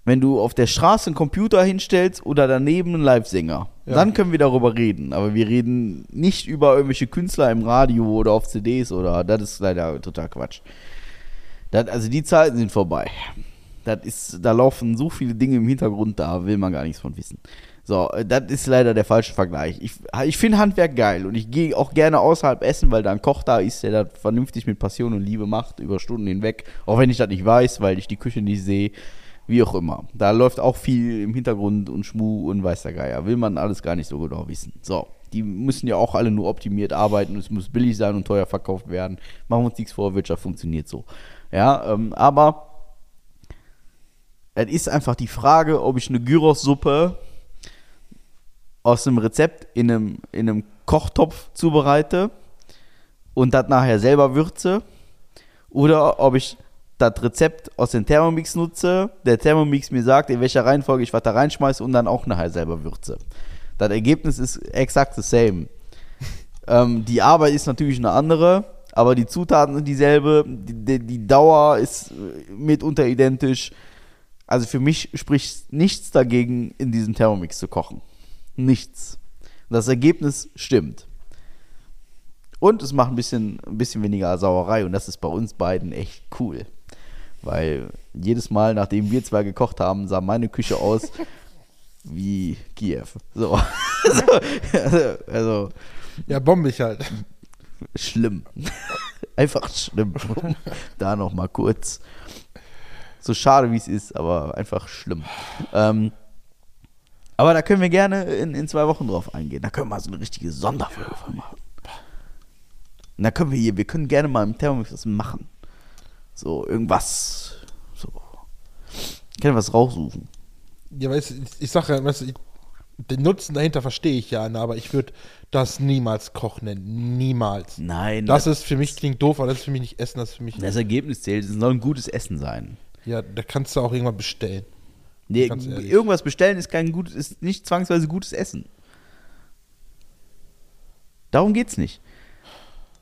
wenn du auf der Straße einen Computer hinstellst oder daneben einen Live-Sänger, Ja. dann können wir darüber reden. Aber wir reden nicht über irgendwelche Künstler im Radio oder auf CDs oder das ist leider total Quatsch. Das, also die Zeiten sind vorbei. Das ist, da laufen so viele Dinge im Hintergrund, da will man gar nichts von wissen. So, das ist leider der falsche Vergleich. Ich, ich finde Handwerk geil und ich gehe auch gerne außerhalb essen, weil da ein Koch da ist, der das vernünftig mit Passion und Liebe macht, über Stunden hinweg. Auch wenn ich das nicht weiß, weil ich die Küche nicht sehe. Wie auch immer. Da läuft auch viel im Hintergrund und Schmu und weiß der Geier. Will man alles gar nicht so genau wissen. So, die müssen ja auch alle nur optimiert arbeiten. Es muss billig sein und teuer verkauft werden. Machen wir uns nichts vor, Wirtschaft funktioniert so. Ja, ähm, aber es ist einfach die Frage, ob ich eine Gyros-Suppe aus einem Rezept in einem, in einem Kochtopf zubereite und das nachher selber würze oder ob ich das Rezept aus dem Thermomix nutze, der Thermomix mir sagt, in welcher Reihenfolge ich was da reinschmeiße und dann auch nachher selber würze. Das Ergebnis ist exakt the same. ähm, die Arbeit ist natürlich eine andere, aber die Zutaten sind dieselbe, die, die, Dauer ist äh, mitunter identisch. Also für mich spricht nichts dagegen, in diesem Thermomix zu kochen. Nichts. Das Ergebnis stimmt. Und es macht ein bisschen, ein bisschen weniger Sauerei und das ist bei uns beiden echt cool. Weil jedes Mal, nachdem wir zwei gekocht haben, sah meine Küche aus wie Kiew. So. also, also Ja, bombig halt. schlimm. einfach schlimm. da noch mal kurz. So schade wie es ist, aber einfach schlimm. Ähm, aber da können wir gerne in, in zwei Wochen drauf eingehen. Da können wir mal so eine richtige Sonderfolge machen. Und da können wir hier, wir können gerne mal im Thermomix was machen. So, irgendwas. So. Können was raussuchen. Ja, weißt ich, ich sag ja, weißt ich, den Nutzen dahinter verstehe ich ja, ne, aber ich würde das niemals Koch nennen. Niemals. Nein, Das ist für mich, klingt doof, aber das ist für mich nicht Essen, das ist für mich. das Ergebnis zählt. Es soll ein gutes Essen sein. Ja, da kannst du auch irgendwann bestellen. Nee, irgendwas bestellen ist kein gutes, ist nicht zwangsweise gutes Essen. Darum geht's nicht.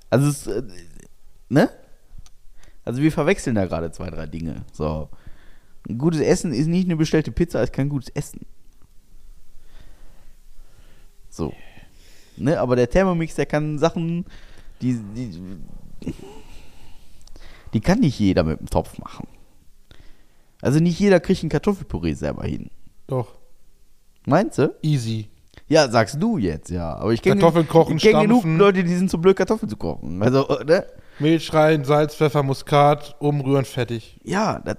Also es, äh, ne? Also wir verwechseln da gerade zwei, drei Dinge. So. Ein gutes Essen ist nicht eine bestellte Pizza, ist kein gutes Essen. So. Ne, aber der Thermomix, der kann Sachen, die, die, die kann nicht jeder mit dem Topf machen. Also nicht jeder kriegt ein Kartoffelpüree selber hin. Doch. Meinst du? Easy. Ja, sagst du jetzt, ja. Aber ich kenne kenn genug. Leute, die sind zu blöd, Kartoffeln zu kochen. Also, ne? Milch rein, Salz, Pfeffer, Muskat, umrühren, fertig. Ja, das,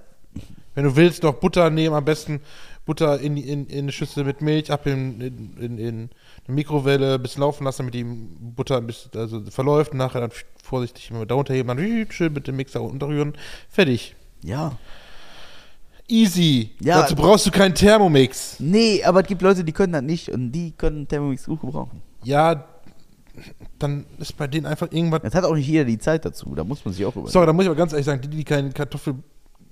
Wenn du willst, noch Butter nehmen, am besten Butter in, in, in eine Schüssel mit Milch, ab in, in, in, in eine Mikrowelle, ein bisschen laufen lassen, damit die Butter ein bisschen also verläuft. Nachher dann vorsichtig immer da unterheben, dann schön mit dem Mixer unterrühren. Fertig. Ja. Easy. Ja, Dazu brauchst du keinen Thermomix. Nee, aber es gibt Leute, die können das nicht und die können Thermomix gut gebrauchen. Ja, dann ist bei denen einfach irgendwas. Jetzt hat auch nicht jeder die Zeit dazu, da muss man sich auch überlegen. Sorry, da muss ich aber ganz ehrlich sagen, die, die keine Kartoffel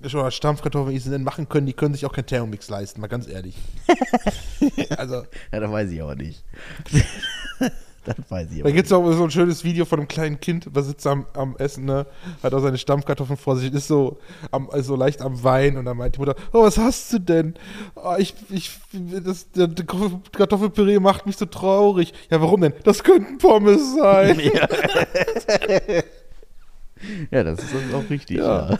oder Stampfkartoffeln essen machen können, die können sich auch keinen Thermomix leisten, mal ganz ehrlich. also, Ja, das weiß ich aber nicht. das weiß ich da gibt es auch so ein schönes Video von einem kleinen Kind, was sitzt am, am Essen, ne, hat auch seine Stampfkartoffeln vor sich, ist so, am, so leicht am Wein und dann meint die Mutter, oh, was hast du denn? Oh, ich, ich, das, der, der Kartoffelpüree macht mich so traurig. Ja, warum denn? Das könnten Pommes sein. nicht. Ja, das ist auch richtig. Ja. Ja.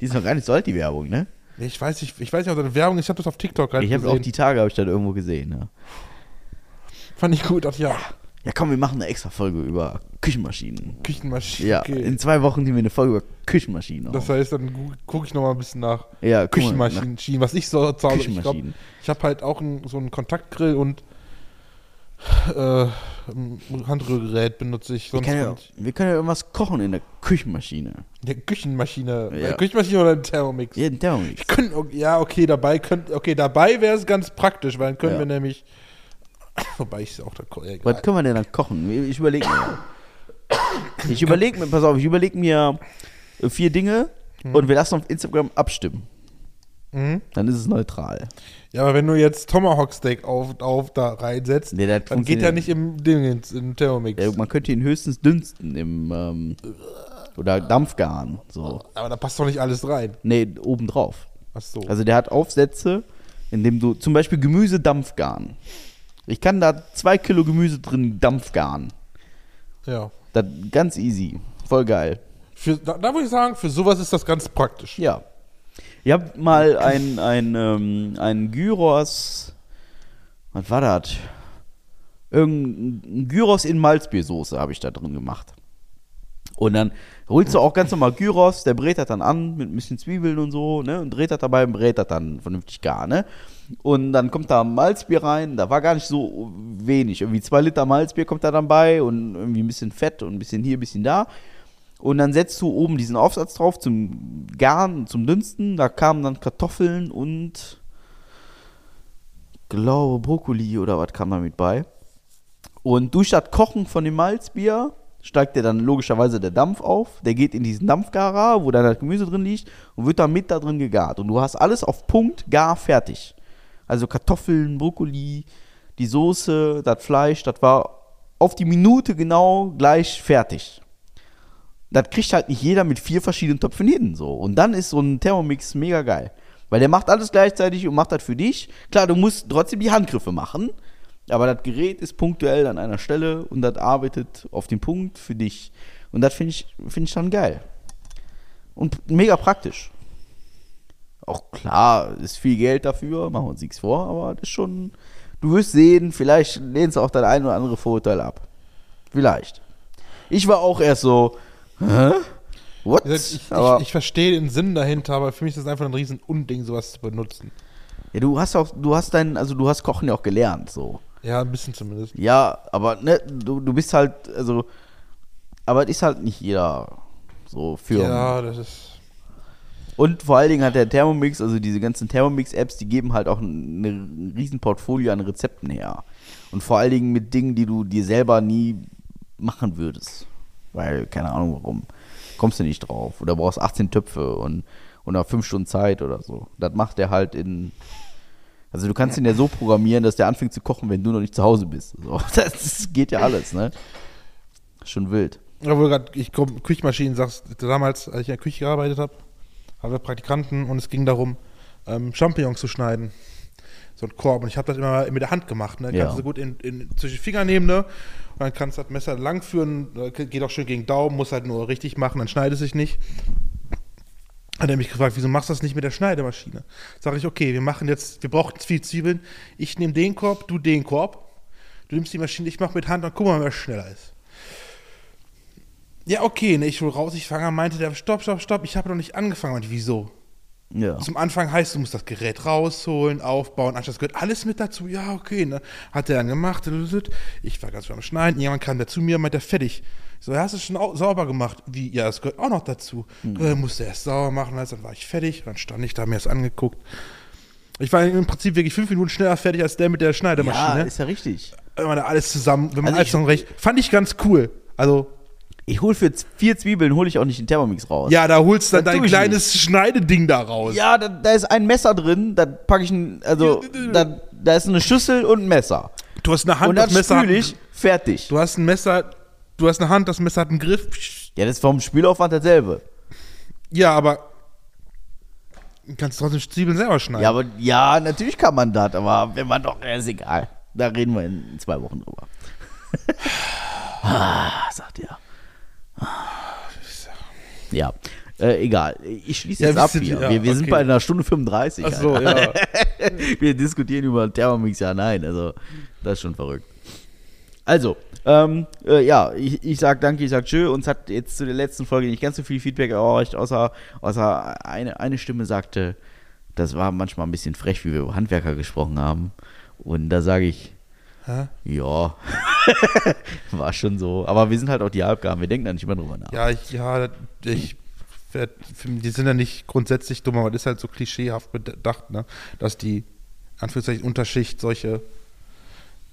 Die ist noch gar nicht so alt, die Werbung, ne? Ich weiß nicht, ich weiß nicht, ob das eine Werbung ist, ich habe das auf TikTok gerade Ich habe gesehen. auch die Tage, habe ich das irgendwo gesehen. Ja. Fand ich gut, dachte ja, ja, komm, wir machen eine extra Folge über Küchenmaschinen. Küchenmaschine. Ja, okay. in zwei Wochen nehmen wir eine Folge über Küchenmaschinen. Das heißt, dann gucke ich noch mal ein bisschen nach Ja, mal, Küchenmaschinen, Schienen, was ich so zahle. Ich glaube, Küchenmaschinen. ich habe halt auch ein, so einen Kontaktgrill und äh, Handrührgerät benutze ich Wir sonst. können, ja, wir können ja irgendwas kochen in der Küchenmaschine. Ja, Küchenmaschine. Ja. Äh, Küchenmaschine oder ein Thermomix? Jeden Thermomix. Wir können, ok- ja, okay, dabei könnt, okay, dabei wäre es ganz praktisch, weil dann können Ja. wir nämlich. Wobei ich auch da. Egal. Was können wir denn dann kochen? Ich überlege mir. Ich überlege mir, pass auf, ich überlege mir äh, vier Dinge und wir lassen auf Instagram abstimmen. Mhm. Dann ist es neutral. Ja, aber wenn du jetzt Tomahawk Steak auf, auf da reinsetzt, Nee, dann geht ja nicht im Ding im Thermomix. Ja, man könnte ihn höchstens dünsten im ähm, oder Dampfgaren. So. Aber da passt doch nicht alles rein. Nee, obendrauf. Ach so. Also der hat Aufsätze, in dem du zum Beispiel Gemüse dampfgaren. Ich kann da zwei Kilo Gemüse drin dampfgaren. ja. Das ganz easy. Voll geil. Für, da, da würde ich sagen, für sowas ist das ganz praktisch. Ja. Ich habe mal ein, ein, ähm, ein Gyros. Was war das? Irgendein Gyros in Malzbiersoße habe ich da drin gemacht. Und dann holst du auch ganz normal Gyros, der brät das dann an mit ein bisschen Zwiebeln und so, ne? Und dreht das dabei und brät das dann vernünftig gar, ne? Und dann kommt da Malzbier rein, da war gar nicht so wenig. Irgendwie zwei Liter Malzbier kommt da dann bei und irgendwie ein bisschen Fett und ein bisschen hier, ein bisschen da. Und dann setzt du oben diesen Aufsatz drauf zum Garen, zum Dünsten. Da kamen dann Kartoffeln und glaube Brokkoli oder was kam da mit bei. Und durch das Kochen von dem Malzbier steigt der dann logischerweise der Dampf auf. Der geht in diesen Dampfgarer, wo dann das Gemüse drin liegt und wird dann mit da drin gegart. Und du hast alles auf Punkt gar fertig. Also Kartoffeln, Brokkoli, die Soße, das Fleisch, das war auf die Minute genau gleich fertig. Das kriegt halt nicht jeder mit vier verschiedenen Töpfen hin. So. Und dann ist so ein Thermomix mega geil. Weil der macht alles gleichzeitig und macht das für dich. Klar, du musst trotzdem die Handgriffe machen. Aber das Gerät ist punktuell an einer Stelle und das arbeitet auf den Punkt für dich. Und das finde ich, find ich dann geil. Und mega praktisch. Auch klar, ist viel Geld dafür, machen wir uns nichts vor, aber das ist schon. Du wirst sehen, vielleicht lehnst du auch dein ein oder andere Vorurteil ab. Vielleicht. Ich war auch erst so, hä? What? Gesagt, Ich, aber, ich, ich verstehe den Sinn dahinter, aber für mich ist das einfach ein riesen Unding, sowas zu benutzen. ja, du hast auch, du hast dein, also du hast Kochen ja auch gelernt, so. Ja, ein bisschen zumindest. Ja, aber ne, du, du bist halt, also, aber es ist halt nicht jeder so für. Ja, das ist. Und vor allen Dingen hat der Thermomix, also diese ganzen Thermomix-Apps, die geben halt auch ein, ein riesen Portfolio an Rezepten her. Und vor allen Dingen mit Dingen, die du dir selber nie machen würdest. Weil, keine Ahnung warum. Kommst du nicht drauf. Oder brauchst 18 Töpfe und, und nach 5 Stunden Zeit oder so. Das macht der halt in. Also du kannst ihn ja so programmieren, dass der anfängt zu kochen, wenn du noch nicht zu Hause bist. So, das geht ja alles, ne? Schon wild. Obwohl du gerade ich komm, Küchenmaschinen sagst, damals, als ich in der Küche gearbeitet habe, haben wir Praktikanten und es ging darum, ähm, Champignons zu schneiden. So ein Korb. Und ich habe das immer mit der Hand gemacht. Ne? Ja. Kannst du gut in, in, zwischen die Finger nehmen, ne? Und dann kannst du das Messer lang führen, äh, geht auch schön gegen Daumen, muss halt nur richtig machen, dann schneidet es sich nicht. Hat er mich gefragt, wieso machst du das nicht mit der Schneidemaschine? Sag ich, okay, wir machen jetzt, wir brauchen viel Zwiebeln. Ich nehme den Korb, du den Korb. Du nimmst die Maschine, ich mache mit Hand und guck mal, wer schneller ist. Ja, okay, ne, ich hol raus, ich fange an, meinte der, stopp, stopp, stopp, ich habe noch nicht angefangen. Und ich, wieso? Ja. Zum Anfang heißt, du musst das Gerät rausholen, aufbauen, das gehört alles mit dazu. Ja, okay, ne? Hat er dann gemacht. Ich war ganz schön am Schneiden. Jemand kam der zu mir und meinte, fertig. Ich So, ja, hast du schon au- sauber gemacht? Wie? Ja, das gehört auch noch dazu. Äh, musste erst sauber machen, also dann war ich fertig. Dann stand ich da, mir das angeguckt. Ich war im Prinzip wirklich fünf Minuten schneller fertig als der mit der Ja, Schneidemaschine. ist ja richtig. wenn man da alles zusammen, wenn man Also alles ich- zusammen recht. Fand ich ganz cool. Also, Ich hole für vier Zwiebeln hole ich auch nicht den Thermomix raus. ja, da holst du dann dein kleines Schneideding da raus. Ja, da, da ist ein Messer drin, da packe ich ein, also da, da ist eine Schüssel und ein Messer. Du hast eine Hand, Und das Messer ich, fertig. Du hast ein Messer, du hast eine Hand, das Messer hat einen Griff. Ja, das ist vom Spielaufwand dasselbe. Ja, aber du kannst trotzdem Zwiebeln selber schneiden. Ja, aber ja, natürlich kann man das, aber wenn man doch, ist egal. Da reden wir in zwei Wochen drüber. ah, sagt er. Ja, äh, egal. Ich schließe Ja, jetzt ab sind- hier. ja, wir wir sind okay. bei einer Stunde 35. Ach so, ja. wir diskutieren über Thermomix, ja, nein. Also, das ist schon verrückt. Also, ähm, äh, ja, ich, ich sag danke, ich sag tschö. Uns hat jetzt zu der letzten Folge nicht ganz so viel Feedback erreicht, außer, außer eine, eine Stimme sagte, das war manchmal ein bisschen frech, wie wir über Handwerker gesprochen haben. Und da sage ich, Hä? ja, war schon so. Aber wir sind halt auch die Halbgaben, wir denken da nicht immer drüber nach. Ja, ich, ja, ich, werd- die sind ja nicht grundsätzlich dumm, aber das ist halt so klischeehaft bedacht, ne? dass die, Anführungszeichen, Unterschicht solche,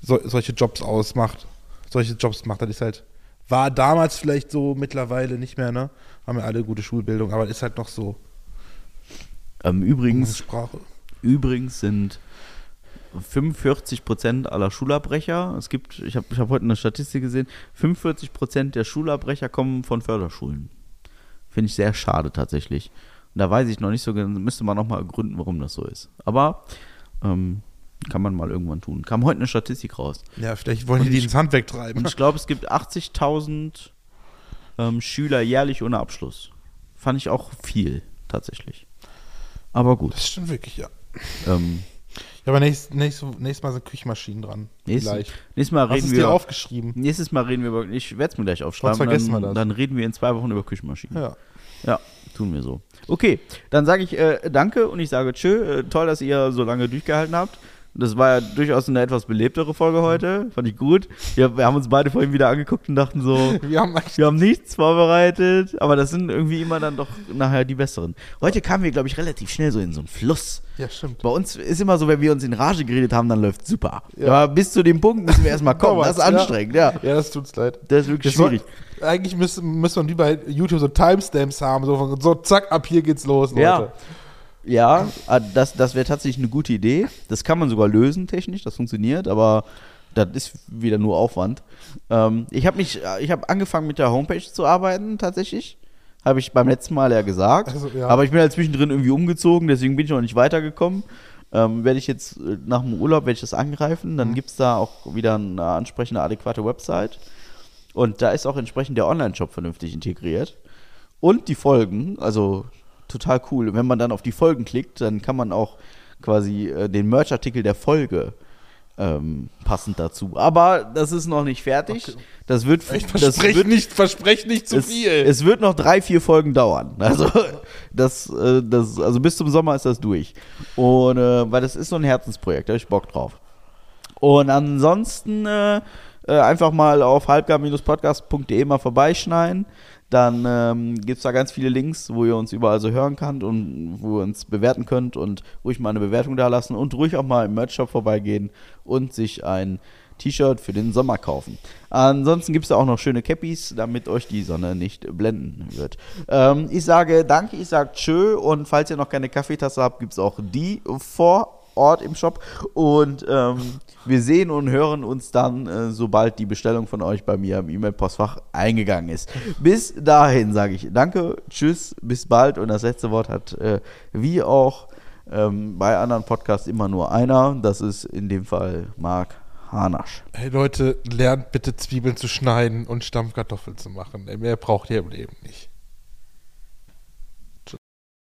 so, solche Jobs ausmacht. Solche Jobs macht. Das ist halt, war damals vielleicht so, mittlerweile nicht mehr, ne? Haben ja alle gute Schulbildung, aber ist halt noch so. Ähm, übrigens, Sprache. Übrigens sind 45% aller Schulabbrecher, es gibt, ich habe ich hab heute eine Statistik gesehen, 45% der Schulabbrecher kommen von Förderschulen. Finde ich sehr schade tatsächlich. Und da weiß ich noch nicht so genau, müsste man noch mal ergründen, warum das so ist. Aber ähm, kann man mal irgendwann tun. Kam heute eine Statistik raus. Ja, vielleicht wollen die die ins Handwerk treiben. Und ich glaube, es gibt 80.000 ähm, Schüler jährlich ohne Abschluss. Fand ich auch viel, tatsächlich. Aber gut. Das stimmt wirklich, ja. Ähm, Ja, aber nächstes, nächstes, nächstes Mal sind Küchenmaschinen dran. Vielleicht. nächstes Mal Hast reden es wir. dir aufgeschrieben? Nächstes Mal reden wir über. Ich werde es mir gleich aufschreiben. Sonst vergessen dann, wir das. dann reden wir in zwei Wochen über Küchenmaschinen. Ja. Ja, tun wir so. Okay, dann sage ich äh, danke und ich sage tschö. Äh, toll, dass ihr so lange durchgehalten habt. Das war ja durchaus eine etwas belebtere Folge heute. Fand ich gut. Wir, wir haben uns beide vorhin wieder angeguckt und dachten so, Wir haben wir haben nichts vorbereitet, aber das sind irgendwie immer dann doch nachher die besseren. Heute kamen wir, glaube ich, relativ schnell so in so einen Fluss. Ja, stimmt. Bei uns ist immer so, wenn wir uns in Rage geredet haben, dann läuft super. Ja. Aber bis zu dem Punkt müssen wir erstmal kommen. Das ist anstrengend, ja. Ja, das tut's leid. Das ist wirklich Das soll- schwierig. Eigentlich müsste, müsste man wie bei YouTube so Timestamps haben, so, so zack, ab hier geht's los, Leute. Ja. Ja, ah, das, das wäre tatsächlich eine gute Idee. Das kann man sogar lösen technisch, das funktioniert, aber das ist wieder nur Aufwand. Ähm, ich habe mich, ich habe angefangen mit der Homepage zu arbeiten tatsächlich. Habe ich beim letzten Mal ja gesagt. Also, ja. Aber ich bin halt zwischendrin irgendwie umgezogen, deswegen bin ich noch nicht weitergekommen. Ähm, werde ich jetzt äh, nach dem Urlaub werde ich das angreifen, Mhm. dann gibt es da auch wieder eine ansprechende, adäquate Website. Und da ist auch entsprechend der Online-Shop vernünftig integriert. Und die Folgen, also total cool. Wenn man dann auf die Folgen klickt, dann kann man auch quasi äh, den Merch-Artikel der Folge ähm, passend dazu. Aber das ist noch nicht fertig. Das wird, Ich das wird nicht, versprech nicht zu es, viel. es wird noch drei, vier Folgen dauern. Also, das, äh, das, also bis zum Sommer ist das durch. Und äh, weil das ist so ein Herzensprojekt, da habe ich Bock drauf. Und ansonsten äh, äh, einfach mal auf halbgar-podcast.de mal vorbeischneiden. Dann ähm, gibt es da ganz viele Links, wo ihr uns überall so hören könnt und wo ihr uns bewerten könnt und ruhig mal eine Bewertung da lassen und ruhig auch mal im Merch-Shop vorbeigehen und sich ein T-Shirt für den Sommer kaufen. Ansonsten gibt es da auch noch schöne Cappies, damit euch die Sonne nicht blenden wird. Ähm, ich sage danke, ich sage tschö und falls ihr noch keine Kaffeetasse habt, gibt es auch die vor Ort im Shop und ähm, wir sehen und hören uns dann, äh, sobald die Bestellung von euch bei mir im E-Mail-Postfach eingegangen ist. Bis dahin sage ich danke, tschüss, bis bald und das letzte Wort hat äh, wie auch ähm, bei anderen Podcasts immer nur einer, das ist in dem Fall Marc Hanasch. Hey Leute, lernt bitte Zwiebeln zu schneiden und Stampfkartoffeln zu machen. Mehr braucht ihr im Leben nicht.